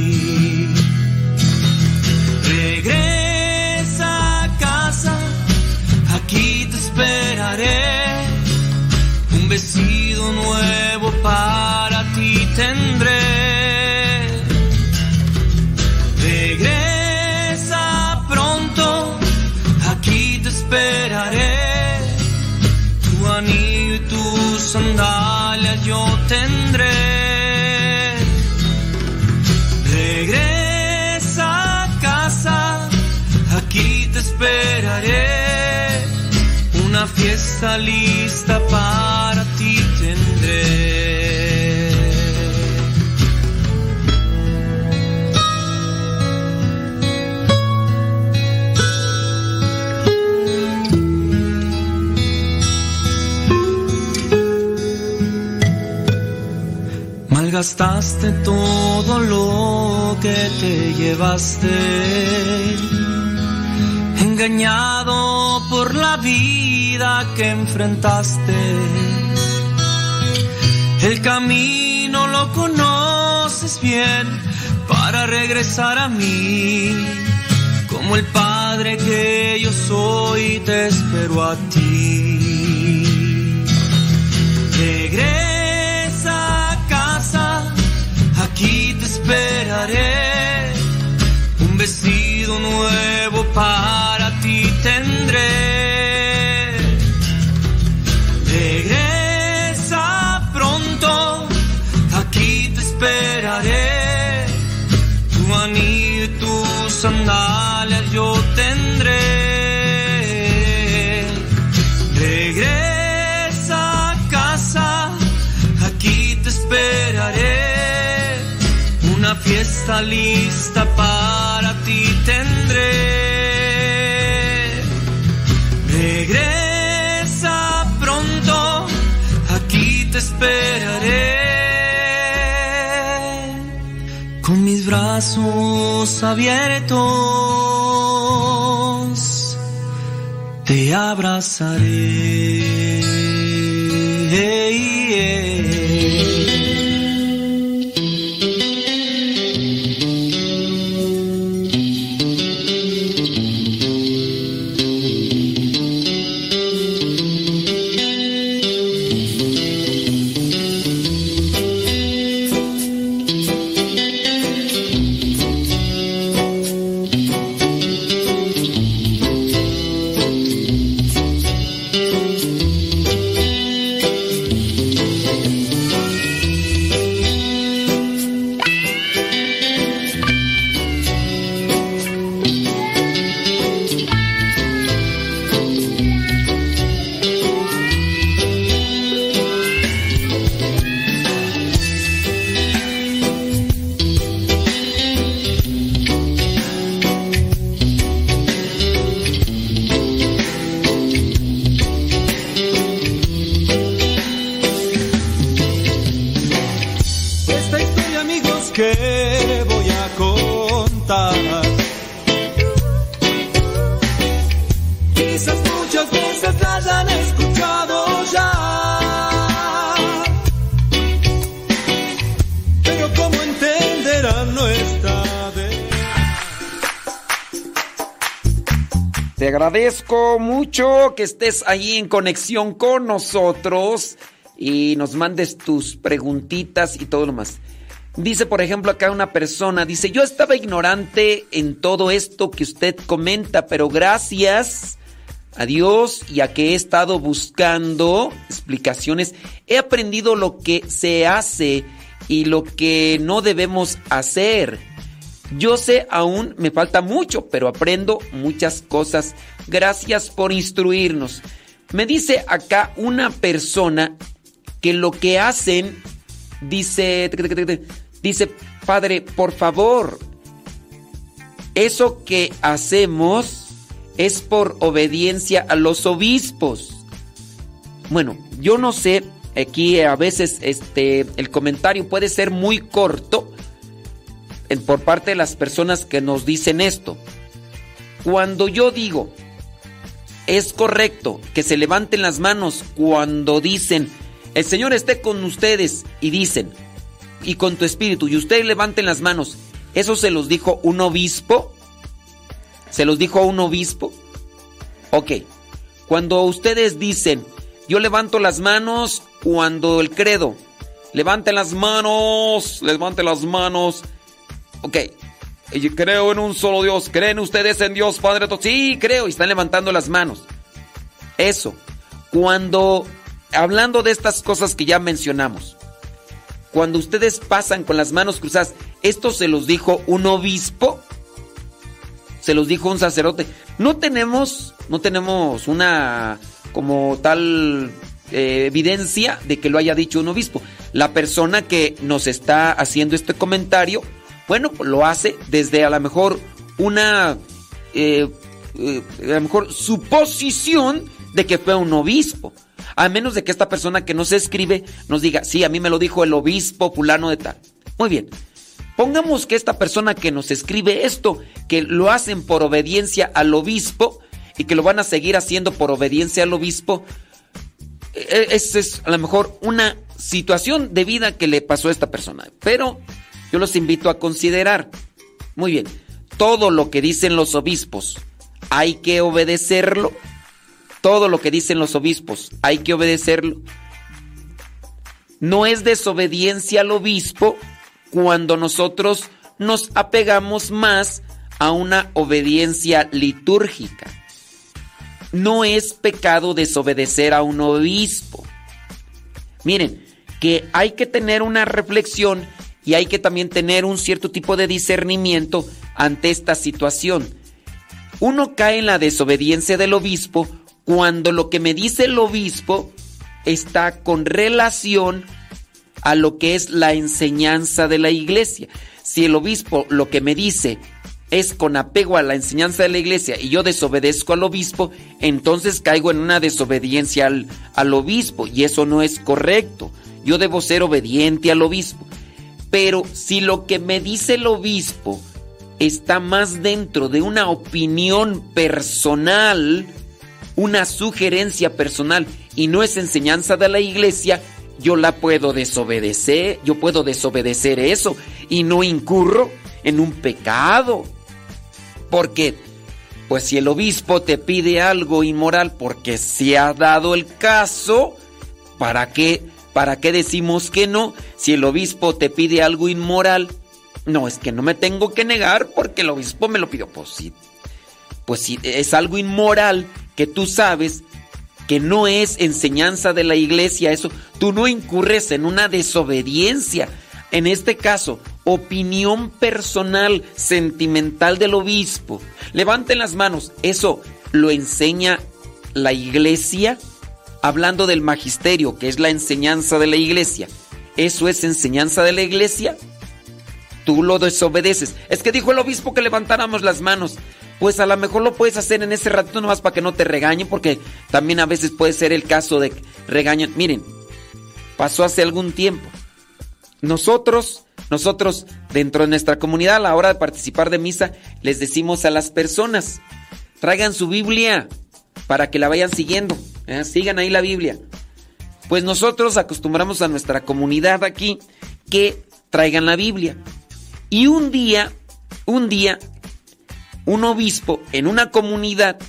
Un vestido nuevo para ti tendré. Regresa pronto, aquí te esperaré. Tu anillo y tus sandalias yo tendré. Lista para ti tendré. Malgastaste todo lo que te llevaste engañado por la vida que enfrentaste. El camino lo conoces bien para regresar a mí. Como el Padre que yo soy, te espero a ti. Regresa a casa, aquí te esperaré. Un vestido nuevo para Fiesta lista para ti tendré. Regresa pronto, aquí te esperaré. Con mis brazos abiertos te abrazaré. Mucho que estés ahí en conexión con nosotros y nos mandes tus preguntitas y todo lo más. Dice, por ejemplo, acá una persona, dice, yo estaba ignorante en todo esto que usted comenta, pero gracias a Dios y a que he estado buscando explicaciones, he aprendido lo que se hace y lo que no debemos hacer. Yo sé aún, me falta mucho, pero aprendo muchas cosas. Gracias por instruirnos. Me dice acá una persona que lo que hacen, dice, dice, Padre, por favor, eso que hacemos es por obediencia a los obispos. Bueno, yo no sé, aquí a veces este, el comentario puede ser muy corto por parte de las personas que nos dicen esto. Cuando yo digo, es correcto que se levanten las manos cuando dicen, el Señor esté con ustedes y dicen, y con tu espíritu, y ustedes levanten las manos. ¿Eso se los dijo un obispo? ¿Se los dijo un obispo? Ok. Cuando ustedes dicen, yo levanto las manos cuando el credo, levanten las manos, levanten las manos. Ok. Creo en un solo Dios. ¿Creen ustedes en Dios Padre? Sí, creo. Y están levantando las manos. Eso. Cuando, hablando de estas cosas que ya mencionamos, cuando ustedes pasan con las manos cruzadas, ¿esto se los dijo un obispo? ¿Se los dijo un sacerdote? No tenemos, no tenemos una como tal eh, evidencia de que lo haya dicho un obispo. La persona que nos está haciendo este comentario, bueno, lo hace desde a lo mejor una, eh, eh, a lo mejor suposición de que fue un obispo. A menos de que esta persona que nos escribe nos diga, sí, a mí me lo dijo el obispo fulano de tal. Muy bien. Pongamos que esta persona que nos escribe esto, que lo hacen por obediencia al obispo y que lo van a seguir haciendo por obediencia al obispo, e-, esa es a lo mejor una situación de vida que le pasó a esta persona. Pero yo los invito a considerar, muy bien, todo lo que dicen los obispos, hay que obedecerlo. Todo lo que dicen los obispos, hay que obedecerlo. No es desobediencia al obispo cuando nosotros nos apegamos más a una obediencia litúrgica. No es pecado desobedecer a un obispo. Miren, que hay que tener una reflexión y hay que también tener un cierto tipo de discernimiento ante esta situación. Uno cae en la desobediencia del obispo cuando lo que me dice el obispo está con relación a lo que es la enseñanza de la iglesia. Si el obispo lo que me dice es con apego a la enseñanza de la iglesia y yo desobedezco al obispo, entonces caigo en una desobediencia al, al obispo y eso no es correcto. Yo debo ser obediente al obispo. Pero si lo que me dice el obispo está más dentro de una opinión personal, una sugerencia personal y no es enseñanza de la iglesia, yo la puedo desobedecer, yo puedo desobedecer eso y no incurro en un pecado. Porque, pues si el obispo te pide algo inmoral porque se ha dado el caso, ¿para qué, para qué decimos que no? Si el obispo te pide algo inmoral, no, es que no me tengo que negar porque el obispo me lo pidió. Pues sí, pues si es algo inmoral que tú sabes que no es enseñanza de la iglesia, eso, tú no incurres en una desobediencia. En este caso, opinión personal, sentimental del obispo. Levanten las manos, eso lo enseña la iglesia, hablando del magisterio, que es la enseñanza de la iglesia. ¿Eso es enseñanza de la iglesia? Tú lo desobedeces. Es que dijo el obispo que levantáramos las manos pues a lo mejor lo puedes hacer en ese ratito nomás para que no te regañen, porque también a veces puede ser el caso de regañan. Miren, pasó hace algún tiempo. Nosotros, nosotros dentro de nuestra comunidad a la hora de participar de misa, les decimos a las personas, traigan su Biblia para que la vayan siguiendo, ¿eh? sigan ahí la Biblia. Pues nosotros acostumbramos a nuestra comunidad aquí que traigan la Biblia. Y un día, un día un obispo en una comunidad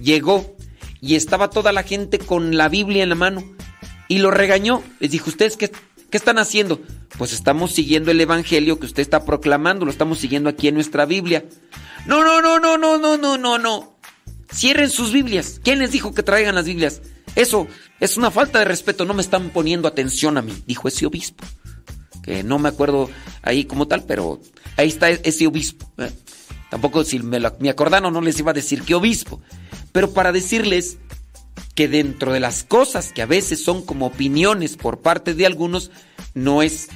llegó y estaba toda la gente con la Biblia en la mano y lo regañó. Les dijo, ¿ustedes qué, qué están haciendo? Pues estamos siguiendo el Evangelio que usted está proclamando, lo estamos siguiendo aquí en nuestra Biblia. No, no, no, no, no, no, no, no, no. Cierren sus Biblias. ¿Quién les dijo que traigan las Biblias? Eso es una falta de respeto, no me están poniendo atención a mí, dijo ese obispo. Que no me acuerdo ahí como tal, pero ahí está ese obispo. ¿eh? Tampoco si me, me acordaron no les iba a decir qué obispo. Pero para decirles que dentro de las cosas que a veces son como opiniones por parte de algunos, no es,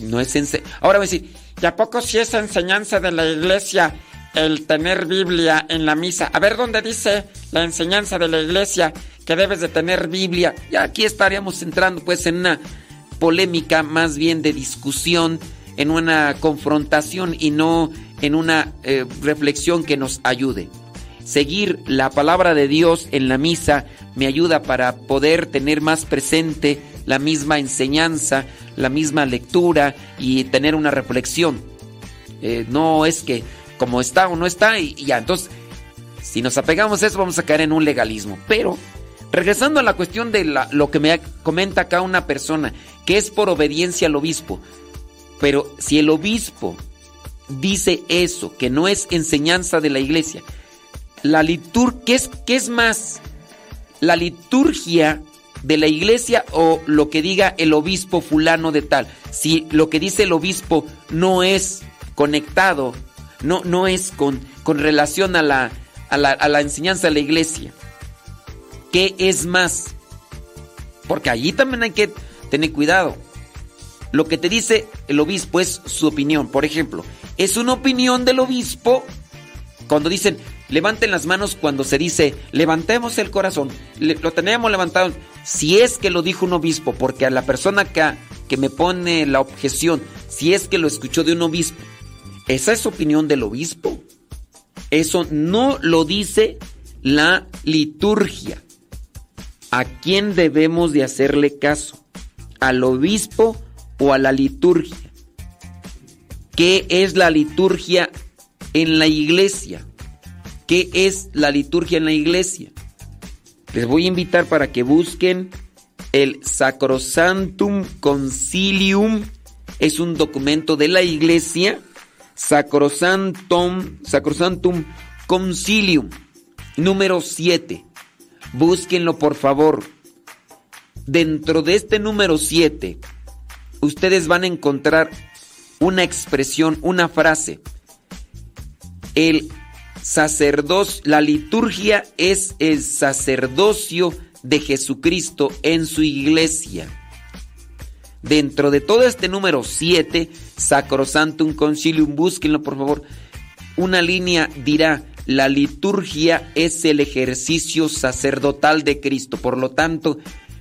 no es Ahora voy a decir, ¿y a poco si es enseñanza de la iglesia el tener Biblia en la misa? A ver dónde dice la enseñanza de la iglesia que debes de tener Biblia. Ya aquí estaríamos entrando pues en una polémica más bien de discusión, en una confrontación y no en una eh, reflexión que nos ayude. Seguir la palabra de Dios en la misa me ayuda para poder tener más presente la misma enseñanza, la misma lectura y tener una reflexión. Eh, no es que como está o no está y, ya, entonces si nos apegamos a eso vamos a caer en un legalismo. Pero regresando a la cuestión de lo que me comenta acá una persona, que es por obediencia al obispo, pero si el obispo dice eso, que no es enseñanza de la iglesia. La liturgia, ¿qué es, ¿qué es más? ¿La liturgia de la iglesia o lo que diga el obispo fulano de tal? Si lo que dice el obispo no es conectado, no, no es con, con relación a la, a la, a la enseñanza de la iglesia. ¿Qué es más? Porque allí también hay que tener cuidado. Lo que te dice el obispo es su opinión. Por ejemplo, es una opinión del obispo cuando dicen levanten las manos cuando se dice levantemos el corazón. lo tenemos levantado. Si es que lo dijo un obispo, porque a la persona que, que me pone la objeción, si es que lo escuchó de un obispo, esa es opinión del obispo. Eso no lo dice la liturgia. ¿A quién debemos de hacerle caso? ¿Al obispo o a la liturgia? ¿Qué es la liturgia en la iglesia? ¿Qué es la liturgia en la iglesia? Les voy a invitar para que busquen el Sacrosantum Concilium. Es un documento de la iglesia. Sacrosantum, Sacrosantum Concilium. Número 7. Búsquenlo por favor. Dentro de este número 7, ustedes van a encontrar una expresión, una frase. El sacerdocio, la liturgia es el sacerdocio de Jesucristo en su iglesia. Dentro de todo este número 7, Sacrosantum Concilium, búsquenlo por favor. Una línea dirá, la liturgia es el ejercicio sacerdotal de Cristo, por lo tanto,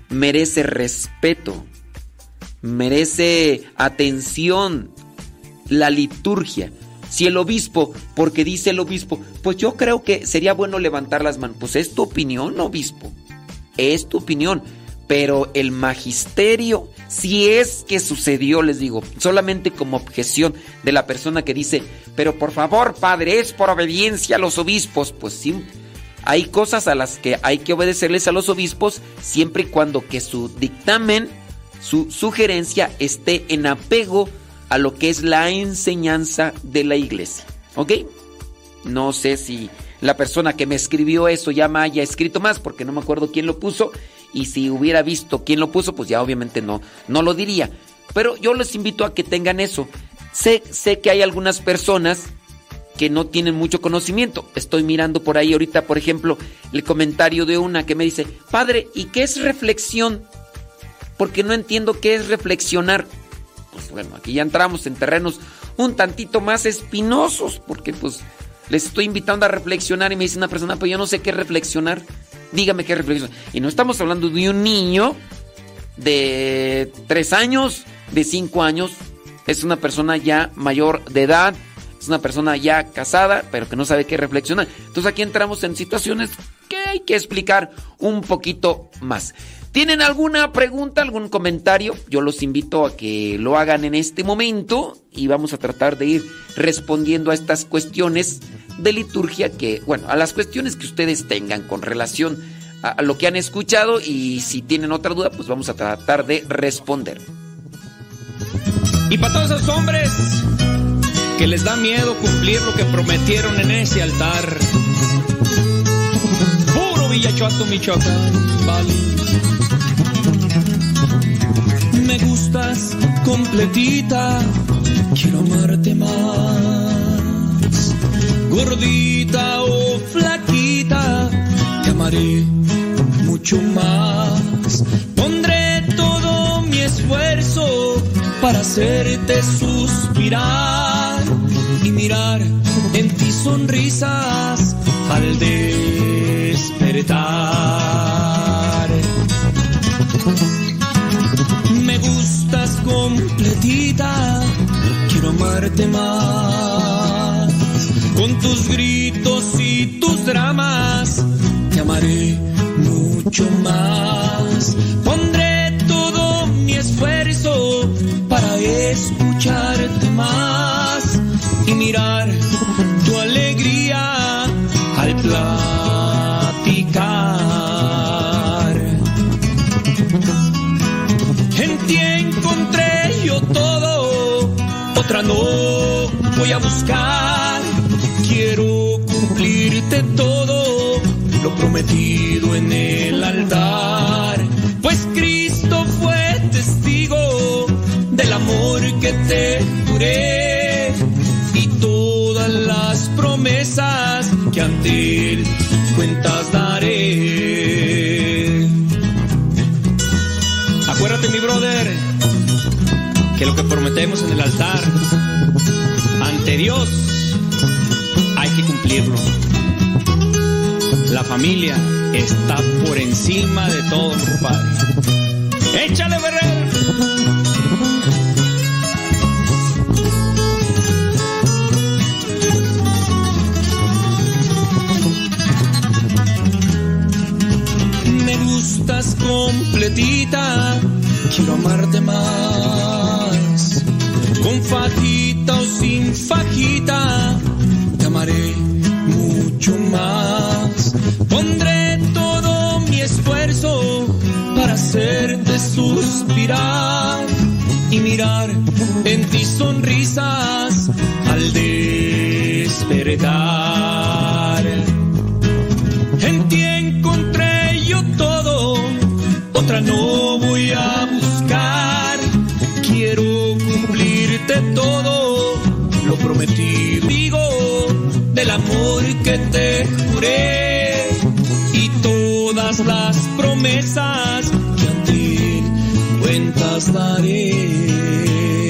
merece respeto, merece atención la liturgia. Si el obispo, porque dice el obispo, pues yo creo que sería bueno levantar las manos. Pues es tu opinión, obispo. Es tu opinión. Pero el magisterio, si es que sucedió, les digo, solamente como objeción de la persona que dice, pero por favor, padre, es por obediencia a los obispos. Pues sí, hay cosas a las que hay que obedecerles a los obispos siempre y cuando que su dictamen, su sugerencia esté en apego a lo que es la enseñanza de la iglesia. ¿Ok? No sé si la persona que me escribió eso ya me haya escrito más porque no me acuerdo quién lo puso y si hubiera visto quién lo puso pues ya obviamente no, no lo diría. Pero yo les invito a que tengan eso. Sé, sé que hay algunas personas que no tienen mucho conocimiento. Estoy mirando por ahí ahorita, por ejemplo, el comentario de una que me dice, padre, ¿y qué es reflexión? Porque no entiendo qué es reflexionar pues bueno, aquí ya entramos en terrenos un tantito más espinosos, porque pues les estoy invitando a reflexionar y me dice una persona, pues yo no sé qué reflexionar, dígame qué reflexionar. Y no estamos hablando de un niño de tres años, de cinco años, es una persona ya mayor de edad, es una persona ya casada, pero que no sabe qué reflexionar. Entonces aquí entramos en situaciones que hay que explicar un poquito más. ¿Tienen alguna pregunta, algún comentario? Yo los invito a que lo hagan en este momento y vamos a tratar de ir respondiendo a estas cuestiones de liturgia que, bueno, a las cuestiones que ustedes tengan con relación a, lo que han escuchado y si tienen otra duda, pues vamos a tratar de responder. Y para todos esos hombres que les da miedo cumplir lo que prometieron en ese altar. Puro Villachuato, Michoacán, vale me gustas completita, quiero amarte más. Gordita o flaquita, te amaré mucho más. Pondré todo mi esfuerzo para hacerte suspirar y mirar en ti sonrisas al despertar gustas completita, quiero amarte más. Con tus gritos y tus dramas, te amaré mucho más. Pondré todo mi esfuerzo para escucharte más y mirar tu alegría al platicar. otra no voy a buscar ante todo lo prometido en el altar, pues Cristo fue testigo del amor que te juré y todas las promesas que ante él cuentas daré. Acuérdate mi brother, que lo que prometemos en el altar ante Dios hay que cumplirlo. La familia está por encima de todo, compadre. ¡Échale, Ferrer! Me gustas completita, quiero amarte más. Con fajita o sin fajita, suspirar y mirar en ti sonrisas al despertar. En ti encontré yo todo, otra no voy a buscar. Quiero cumplirte todo, lo prometido. Digo del amor que te juré y todas las promesas cuentas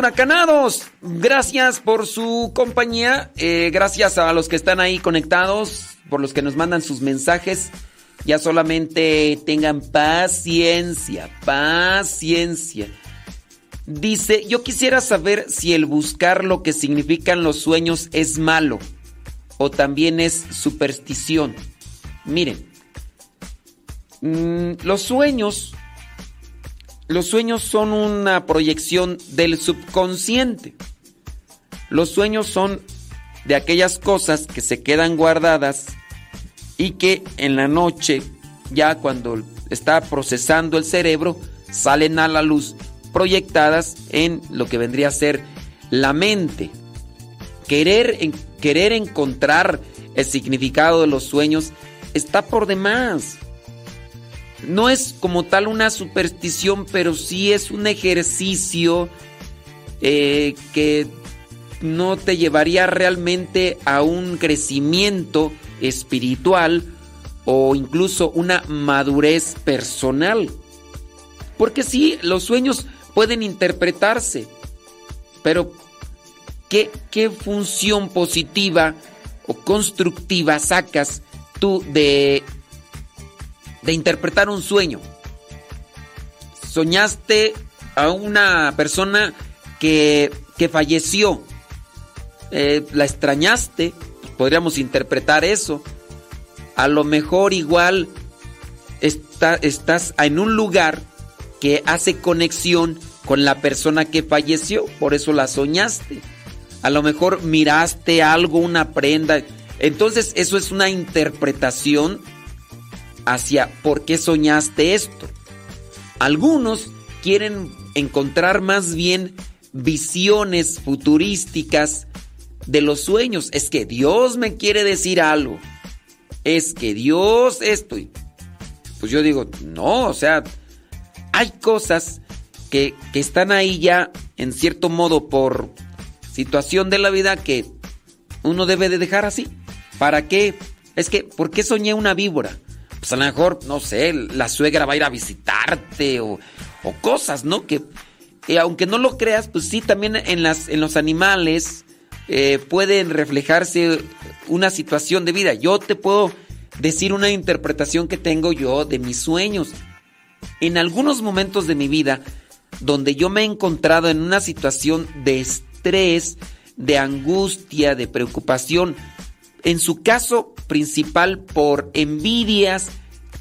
huracanados, gracias por su compañía, eh, gracias a los que están ahí conectados, por los que nos mandan sus mensajes. Ya solamente tengan paciencia, paciencia. Dice, yo quisiera saber si el buscar lo que significan los sueños es malo o también es superstición. Miren, mm, los sueños los sueños son una proyección del subconsciente. Los sueños son de aquellas cosas que se quedan guardadas y que en la noche, ya cuando está procesando el cerebro, salen a la luz proyectadas en lo que vendría a ser la mente. Querer, querer encontrar el significado de los sueños está por demás no es como tal una superstición, pero sí es un ejercicio eh, que no te llevaría realmente a un crecimiento espiritual o incluso una madurez personal. Porque sí, los sueños pueden interpretarse, pero ¿qué, qué función positiva o constructiva sacas tú de de interpretar un sueño. Soñaste a una persona que, que falleció. Eh, la extrañaste. Podríamos interpretar eso. A lo mejor igual está- estás en un lugar que hace conexión con la persona que falleció. Por eso la soñaste. A lo mejor miraste algo, una prenda. Entonces eso es una interpretación hacia por qué soñaste esto. Algunos quieren encontrar más bien visiones futurísticas de los sueños. Es que Dios me quiere decir algo. es que Dios esto. Pues yo digo, no, o sea, hay cosas que, que están ahí ya en cierto modo por situación de la vida que uno debe de dejar así. ¿Para qué? Es que, ¿por qué soñé una víbora? Pues a lo mejor, no sé, la suegra va a ir a visitarte o, o cosas, ¿no? Que, aunque no lo creas, pues sí, también en, las, en los animales eh, pueden reflejarse una situación de vida. Yo te puedo decir una interpretación que tengo yo de mis sueños. En algunos momentos de mi vida, donde yo me he encontrado en una situación de estrés, de angustia, de preocupación, en su caso principal por envidias,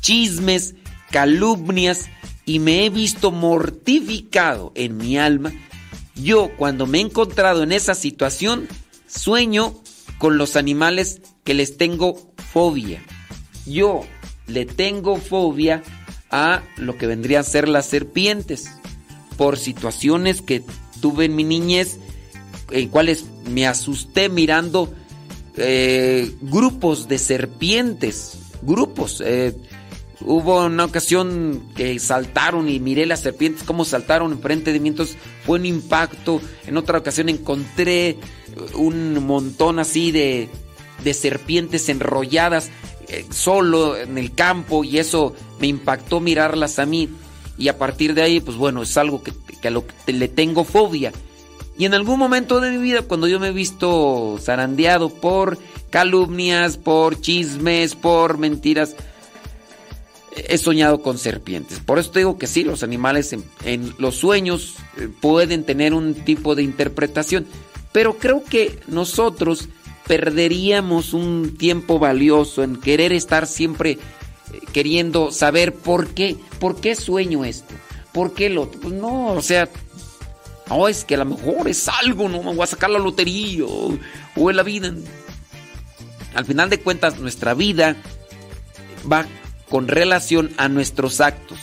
chismes, calumnias, y me he visto mortificado en mi alma, yo cuando me he encontrado en esa situación, sueño con los animales que les tengo fobia. Yo le tengo fobia a lo que vendrían a ser las serpientes, por situaciones que tuve en mi niñez, en cuales me asusté mirando eh, grupos de serpientes, grupos. Eh, hubo una ocasión que saltaron y miré las serpientes cómo saltaron enfrente de mí, entonces fue un impacto. En otra ocasión encontré un montón así de, de serpientes enrolladas eh, solo en el campo y eso me impactó mirarlas a mí. Y a partir de ahí, pues bueno, es algo que, que a lo que le tengo fobia. Y en algún momento de mi vida, cuando yo me he visto zarandeado por calumnias, por chismes, por mentiras, he soñado con serpientes. Por eso digo que sí, los animales en, los sueños eh, pueden tener un tipo de interpretación. Pero creo que nosotros perderíamos un tiempo valioso en querer estar siempre eh, queriendo saber por qué, por qué sueño esto, por qué lo... Pues no, o sea, no, es que a lo mejor es algo, no me voy a sacar la lotería o, en la vida. Al final de cuentas, nuestra vida va con relación a nuestros actos.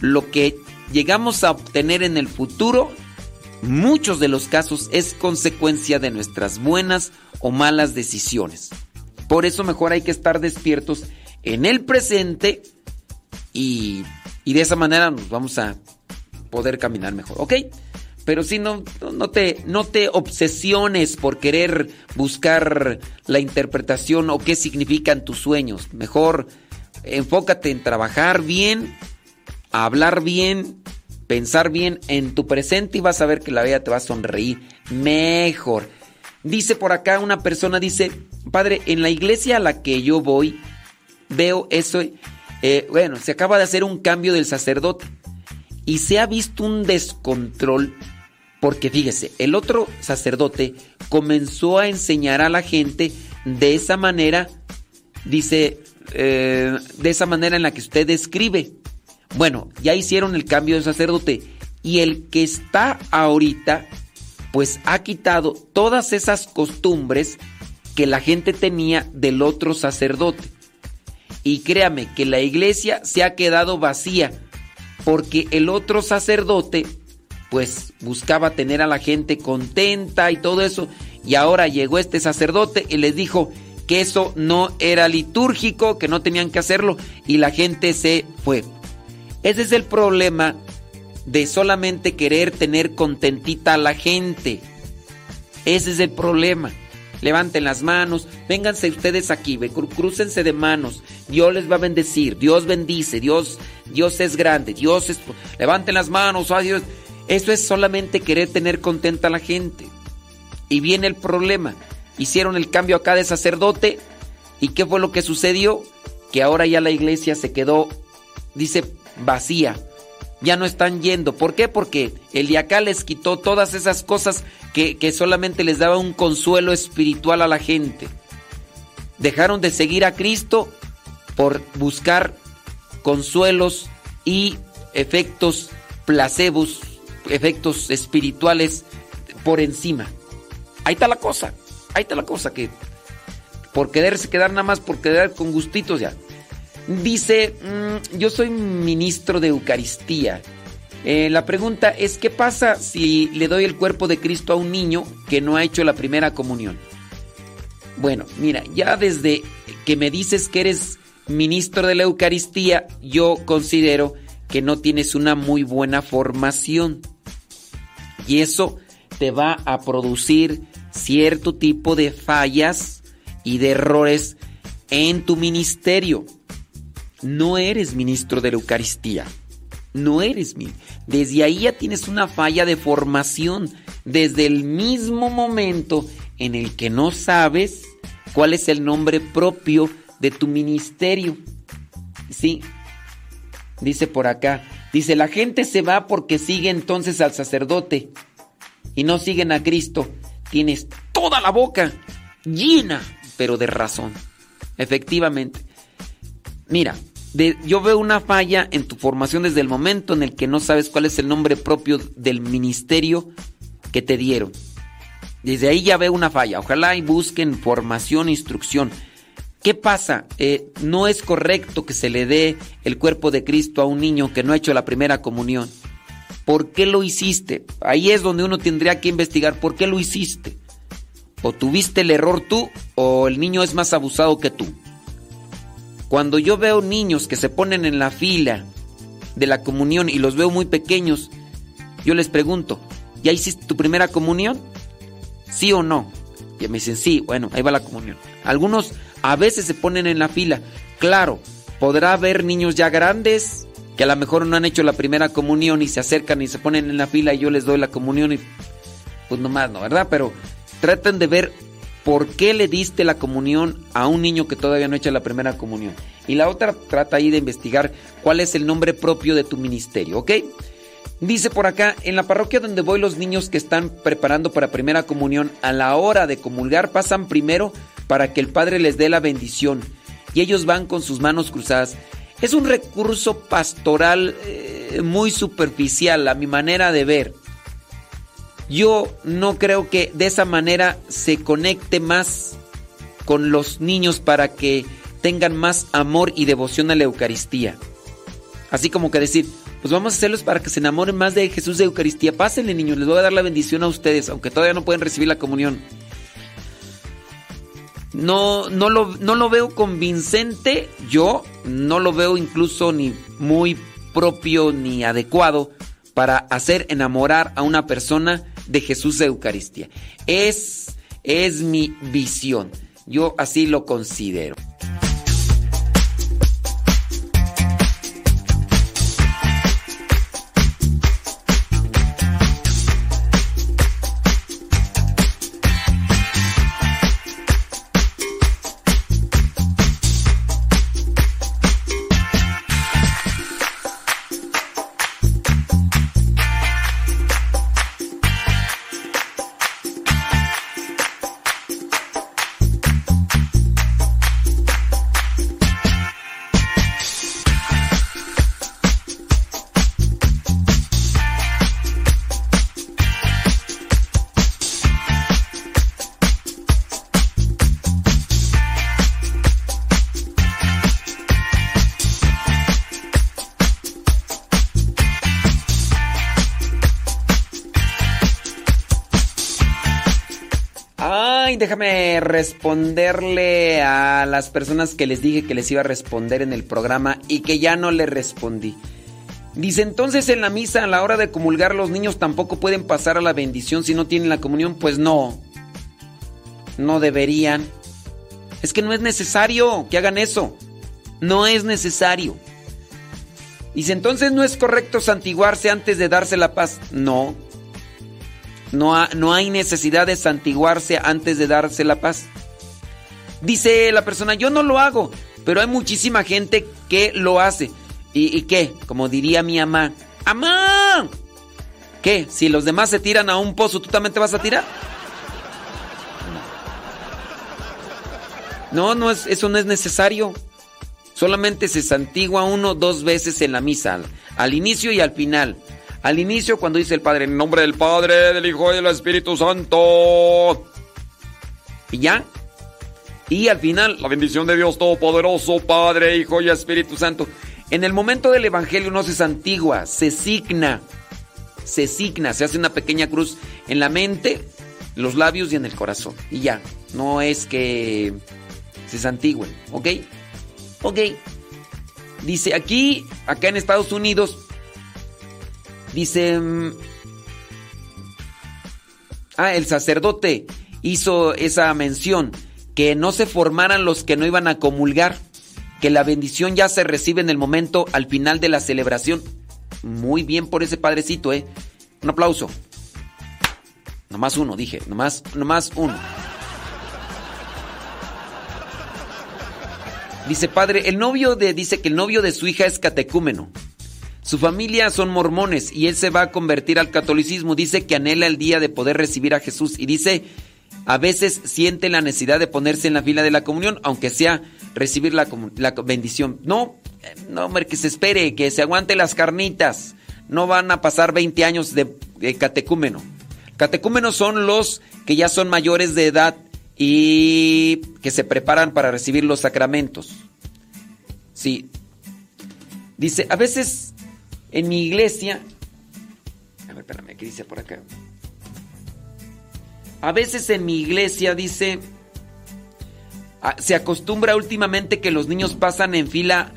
Lo que llegamos a obtener en el futuro, muchos de los casos es consecuencia de nuestras buenas o malas decisiones. Por eso mejor hay que estar despiertos en el presente y, y de esa manera nos vamos a poder caminar mejor, ¿ok? Pero si no, no, te, no te obsesiones por querer buscar la interpretación o qué significan tus sueños. Mejor enfócate en trabajar bien, hablar bien, pensar bien en tu presente y vas a ver que la vida te va a sonreír mejor. Dice por acá una persona, dice, padre, en la iglesia a la que yo voy, veo eso, eh, bueno, se acaba de hacer un cambio del sacerdote y se ha visto un descontrol porque fíjese, el otro sacerdote comenzó a enseñar a la gente de esa manera, dice, eh, de esa manera en la que usted describe. Bueno, ya hicieron el cambio de sacerdote y el que está ahorita, pues ha quitado todas esas costumbres que la gente tenía del otro sacerdote. Y créame que la iglesia se ha quedado vacía porque el otro sacerdote pues buscaba tener a la gente contenta y todo eso. Y ahora llegó este sacerdote y les dijo que eso no era litúrgico, que no tenían que hacerlo y la gente se fue. Ese es el problema de solamente querer tener contentita a la gente. Ese es el problema. Levanten las manos, vénganse ustedes aquí, crúcense de manos. Dios les va a bendecir, Dios bendice, Dios, Dios es grande, Dios es. Levanten las manos, Dios. Eso es solamente querer tener contenta a la gente. Y viene el problema. Hicieron el cambio acá de sacerdote. ¿Y qué fue lo que sucedió? Que ahora ya la iglesia se quedó, dice, vacía. Ya no están yendo. ¿Por qué? Porque el de acá les quitó todas esas cosas que, que solamente les daba un consuelo espiritual a la gente. Dejaron de seguir a Cristo por buscar consuelos y efectos placebos efectos espirituales por encima. Ahí está la cosa, ahí está la cosa que por quererse quedar nada más, por quedar con gustitos ya. Dice, mm, yo soy ministro de Eucaristía. Eh, la pregunta es, ¿qué pasa si le doy el cuerpo de Cristo a un niño que no ha hecho la primera comunión? Bueno, mira, ya desde que me dices que eres ministro de la Eucaristía, yo considero que no tienes una muy buena formación. Y eso te va a producir cierto tipo de fallas y de errores en tu ministerio. No eres ministro de la Eucaristía. No eres mi. Desde ahí ya tienes una falla de formación. Desde el mismo momento en el que no sabes cuál es el nombre propio de tu ministerio. Sí. Dice por acá. Dice, la gente se va porque sigue entonces al sacerdote y no siguen a Cristo. Tienes toda la boca llena, pero de razón. Efectivamente. Mira, yo veo una falla en tu formación desde el momento en el que no sabes cuál es el nombre propio del ministerio que te dieron. Desde ahí ya veo una falla. Ojalá y busquen formación, instrucción. ¿Qué pasa? Eh, no es correcto que se le dé el cuerpo de Cristo a un niño que no ha hecho la primera comunión. ¿Por qué lo hiciste? Ahí es donde uno tendría que investigar por qué lo hiciste. O tuviste el error tú o el niño es más abusado que tú. Cuando yo veo niños que se ponen en la fila de la comunión y los veo muy pequeños, yo les pregunto, ¿ya hiciste tu primera comunión? ¿Sí o no? Y me dicen, sí, bueno, ahí va la comunión. Algunos a veces se ponen en la fila. Claro, podrá haber niños ya grandes que a lo mejor no han hecho la primera comunión y se acercan y se ponen en la fila y yo les doy la comunión y pues nomás, ¿no? ¿Verdad? Pero traten de ver por qué le diste la comunión a un niño que todavía no ha hecho la primera comunión. Y la otra trata ahí de investigar cuál es el nombre propio de tu ministerio, ¿ok? Dice por acá, en la parroquia donde voy los niños que están preparando para primera comunión, a la hora de comulgar pasan primero para que el Padre les dé la bendición y ellos van con sus manos cruzadas. Es un recurso pastoral eh, muy superficial a mi manera de ver. Yo no creo que de esa manera se conecte más con los niños para que tengan más amor y devoción a la Eucaristía. Así como que decir, pues vamos a hacerlos para que se enamoren más de Jesús de Eucaristía. Pásenle niños, les voy a dar la bendición a ustedes, aunque todavía no pueden recibir la comunión. No, no, lo, no lo veo convincente, yo no lo veo incluso ni muy propio ni adecuado para hacer enamorar a una persona de Jesús de Eucaristía. Es, es mi visión. Yo así lo considero. Responderle a las personas que les dije que les iba a responder en el programa y que ya no le respondí. Dice entonces en la misa a la hora de comulgar los niños tampoco pueden pasar a la bendición si no tienen la comunión. Pues no, no deberían. Es que no es necesario que hagan eso. No es necesario. Dice entonces no es correcto santiguarse antes de darse la paz. No, no, hay necesidad de santiguarse antes de darse la paz. Dice la persona, yo no lo hago, pero hay muchísima gente que lo hace. ¿Y, qué? Como diría mi mamá, ¡Amá! ¿Qué? Si los demás se tiran a un pozo, ¿tú también te vas a tirar? No, no es, eso no es necesario. Solamente se santigua uno dos veces en la misa, al inicio y al final. Al inicio, cuando dice el Padre, en nombre del Padre, del Hijo y del Espíritu Santo. Y ya. Y al final, la bendición de Dios Todopoderoso, Padre, Hijo y Espíritu Santo. En el momento del Evangelio no se santigua, se signa. Se signa, se hace una pequeña cruz en la mente los labios y en el corazón. Y ya, no es que se santigüen, ¿ok? Ok. Dice aquí, acá en Estados Unidos, dice... mm, Ah, el sacerdote hizo esa mención, que no se formaran los que no iban a comulgar, que la bendición ya se recibe en el momento al final de la celebración. Muy bien por ese padrecito, ¿eh? Un aplauso. Nomás uno, dije, nomás, nomás uno. Dice padre, el novio de, dice que el novio de su hija es catecúmeno. Su familia son mormones y él se va a convertir al catolicismo. Dice que anhela el día de poder recibir a Jesús y dice, a veces siente la necesidad de ponerse en la fila de la comunión, aunque sea recibir la, la bendición. No, no, hombre, que se espere, que se aguante las carnitas. No van a pasar 20 años de, de catecúmeno. Catecúmenos son los que ya son mayores de edad y que se preparan para recibir los sacramentos. Sí. Dice, a veces en mi iglesia... A ver, espérame, ¿qué dice por acá? A veces en mi iglesia dice... ah, Se acostumbra últimamente que los niños pasan en fila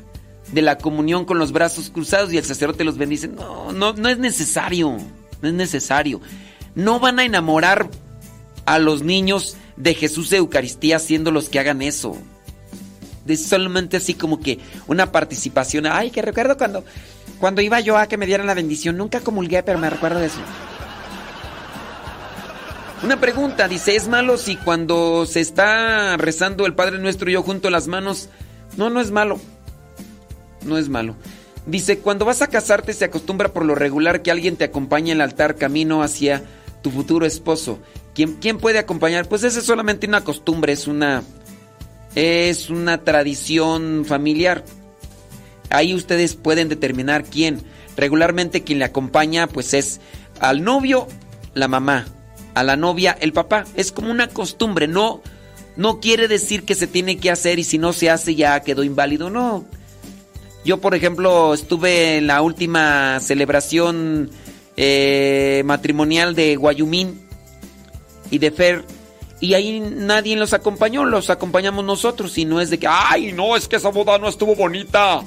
de la comunión con los brazos cruzados y el sacerdote los bendice. No, no, no es necesario. No es necesario. No van a enamorar a los niños de Jesús de Eucaristía siendo los que hagan eso. Es solamente así como que una participación. Ay, que recuerdo cuando, cuando iba yo a que me dieran la bendición. Nunca comulgué, pero me recuerdo de eso. Una pregunta, dice, ¿es malo si cuando se está rezando el Padre Nuestro y yo junto las manos? No, no es malo. No es malo. Dice, cuando vas a casarte se acostumbra por lo regular que alguien te acompañe en el altar camino hacia tu futuro esposo. ¿Quién, quién puede acompañar? Pues esa es solamente una costumbre, es una, es una tradición familiar. Ahí ustedes pueden determinar quién. Regularmente quien le acompaña pues es al novio la mamá, a la novia el papá. Es como una costumbre, no, no quiere decir que se tiene que hacer y si no se hace ya quedó inválido, no. Yo, por ejemplo, estuve en la última celebración eh, matrimonial de Guayumín y de Fer. Y ahí nadie los acompañó, los acompañamos nosotros. Y no es de que, ay, no, es que esa boda no estuvo bonita.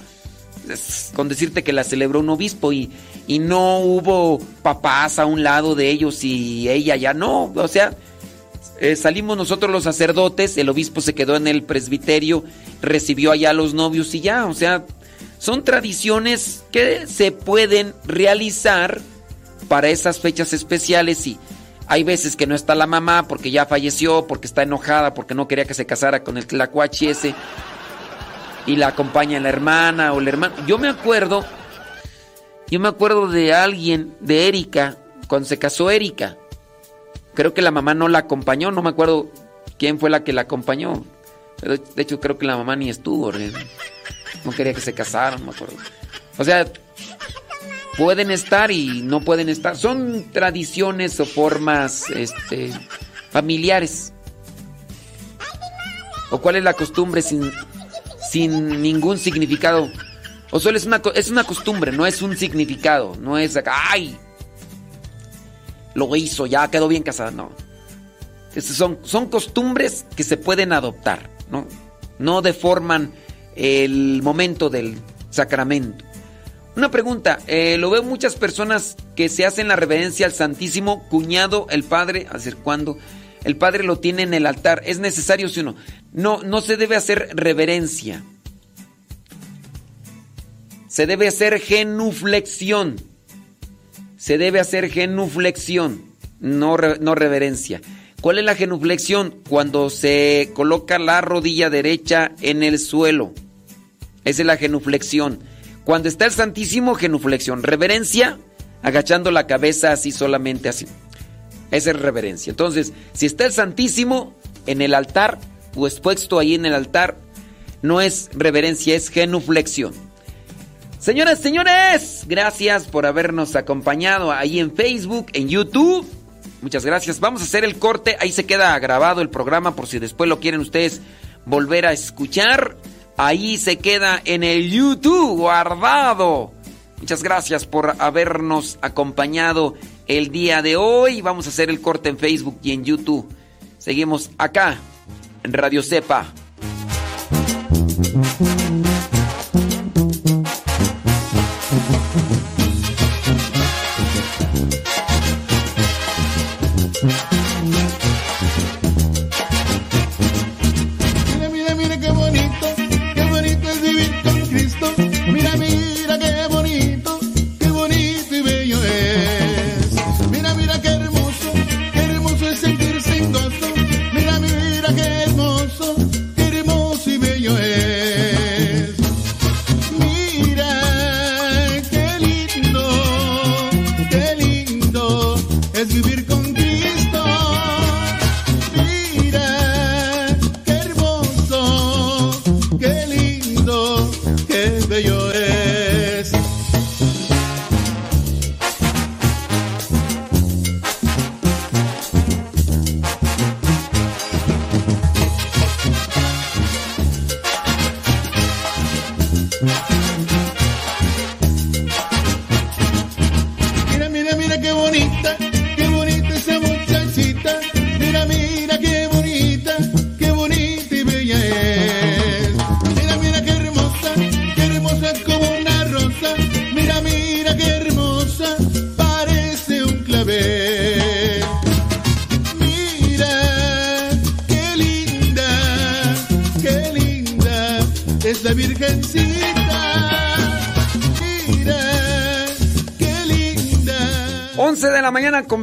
Con decirte que la celebró un obispo y, y no hubo papás a un lado de ellos y ella ya no. O sea, eh, salimos nosotros los sacerdotes, el obispo se quedó en el presbiterio, recibió allá a los novios y ya. O sea, son tradiciones que se pueden realizar para esas fechas especiales y hay veces que no está la mamá porque ya falleció, porque está enojada, porque no quería que se casara con el tlacuachi ese y la acompaña la hermana o el hermano. Yo me acuerdo, yo me acuerdo de alguien, de Erika, cuando se casó Erika. Creo que la mamá no la acompañó, no me acuerdo quién fue la que la acompañó. De hecho, creo que la mamá ni estuvo. ¿eh? No quería que se casaran, me acuerdo. O sea, pueden estar y no pueden estar. Son tradiciones o formas este, familiares. ¿O cuál es la costumbre sin, sin ningún significado? O solo es una, es una costumbre, no es un significado. No es ¡ay! Lo hizo, ya quedó bien casada. No. Son, son costumbres que se pueden adoptar, ¿no? No deforman el momento del sacramento. Una pregunta, eh, lo veo muchas personas que se hacen la reverencia al Santísimo, cuñado, el Padre, ¿hacer cuándo? El Padre lo tiene en el altar. ¿Es necesario si uno? No, no se debe hacer reverencia. Se debe hacer genuflexión. Se debe hacer genuflexión, no, no reverencia. ¿Cuál es la genuflexión? Cuando se coloca la rodilla derecha en el suelo. Esa es la genuflexión. Cuando está el Santísimo, genuflexión. Reverencia, agachando la cabeza así solamente así. Esa es reverencia. Entonces, si está el Santísimo en el altar o expuesto ahí en el altar, no es reverencia, es genuflexión. Señoras, señores, gracias por habernos acompañado ahí en Facebook, en YouTube. Muchas gracias. Vamos a hacer el corte. Ahí se queda grabado el programa por si después lo quieren ustedes volver a escuchar. Ahí se queda en el YouTube guardado. Muchas gracias por habernos acompañado el día de hoy. Vamos a hacer el corte en Facebook y en YouTube. Seguimos acá en Radio Cepa.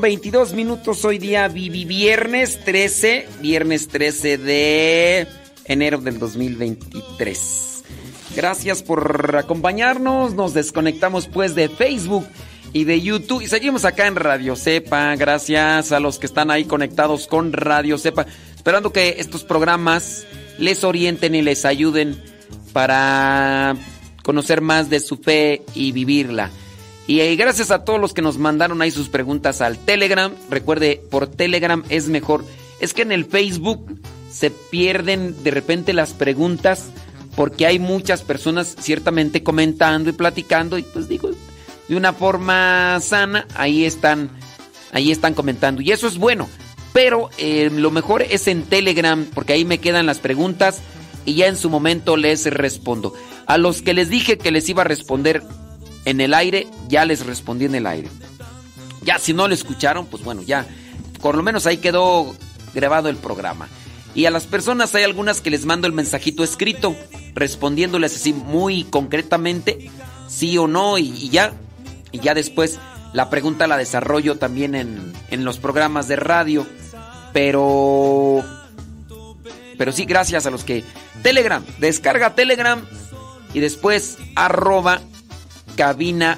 22 minutos. Hoy día vivi viernes 13, viernes 13 de enero del 2023. Gracias por acompañarnos. Nos desconectamos pues de Facebook y de YouTube y seguimos acá en Radio Cepa. Gracias a los que están ahí conectados con Radio Cepa, esperando que estos programas les orienten y les ayuden para conocer más de su fe y vivirla. Y eh, gracias a todos los que nos mandaron ahí sus preguntas al Telegram. Recuerde, por Telegram es mejor. Es que en el Facebook se pierden de repente las preguntas porque hay muchas personas ciertamente comentando y platicando y pues digo, de una forma sana, ahí están, ahí están comentando. Y eso es bueno. Pero eh, lo mejor es en Telegram porque ahí me quedan las preguntas y ya en su momento les respondo. A los que les dije que les iba a responder en el aire, ya les respondí en el aire. Ya si no lo escucharon, pues bueno, ya por lo menos ahí quedó grabado el programa. Y a las personas hay algunas que les mando el mensajito escrito, respondiéndoles así muy concretamente, sí o no, y, ya. Y ya después la pregunta la desarrollo también en, en los programas de radio. Pero... Pero sí, gracias a los que... Telegram, descarga Telegram y después arroba cabina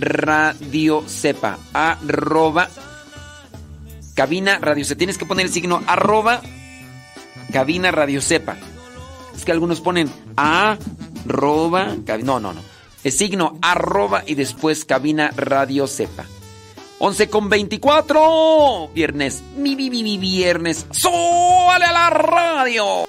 radio sepa. Arroba cabina radio sepa. Tienes que poner el signo arroba cabina radio sepa. Es que algunos ponen arroba No, no, no. El signo arroba y después cabina radio sepa. 11 con 24. Viernes. Mi, mi, mi, mi, viernes. ¡Súbale a la radio!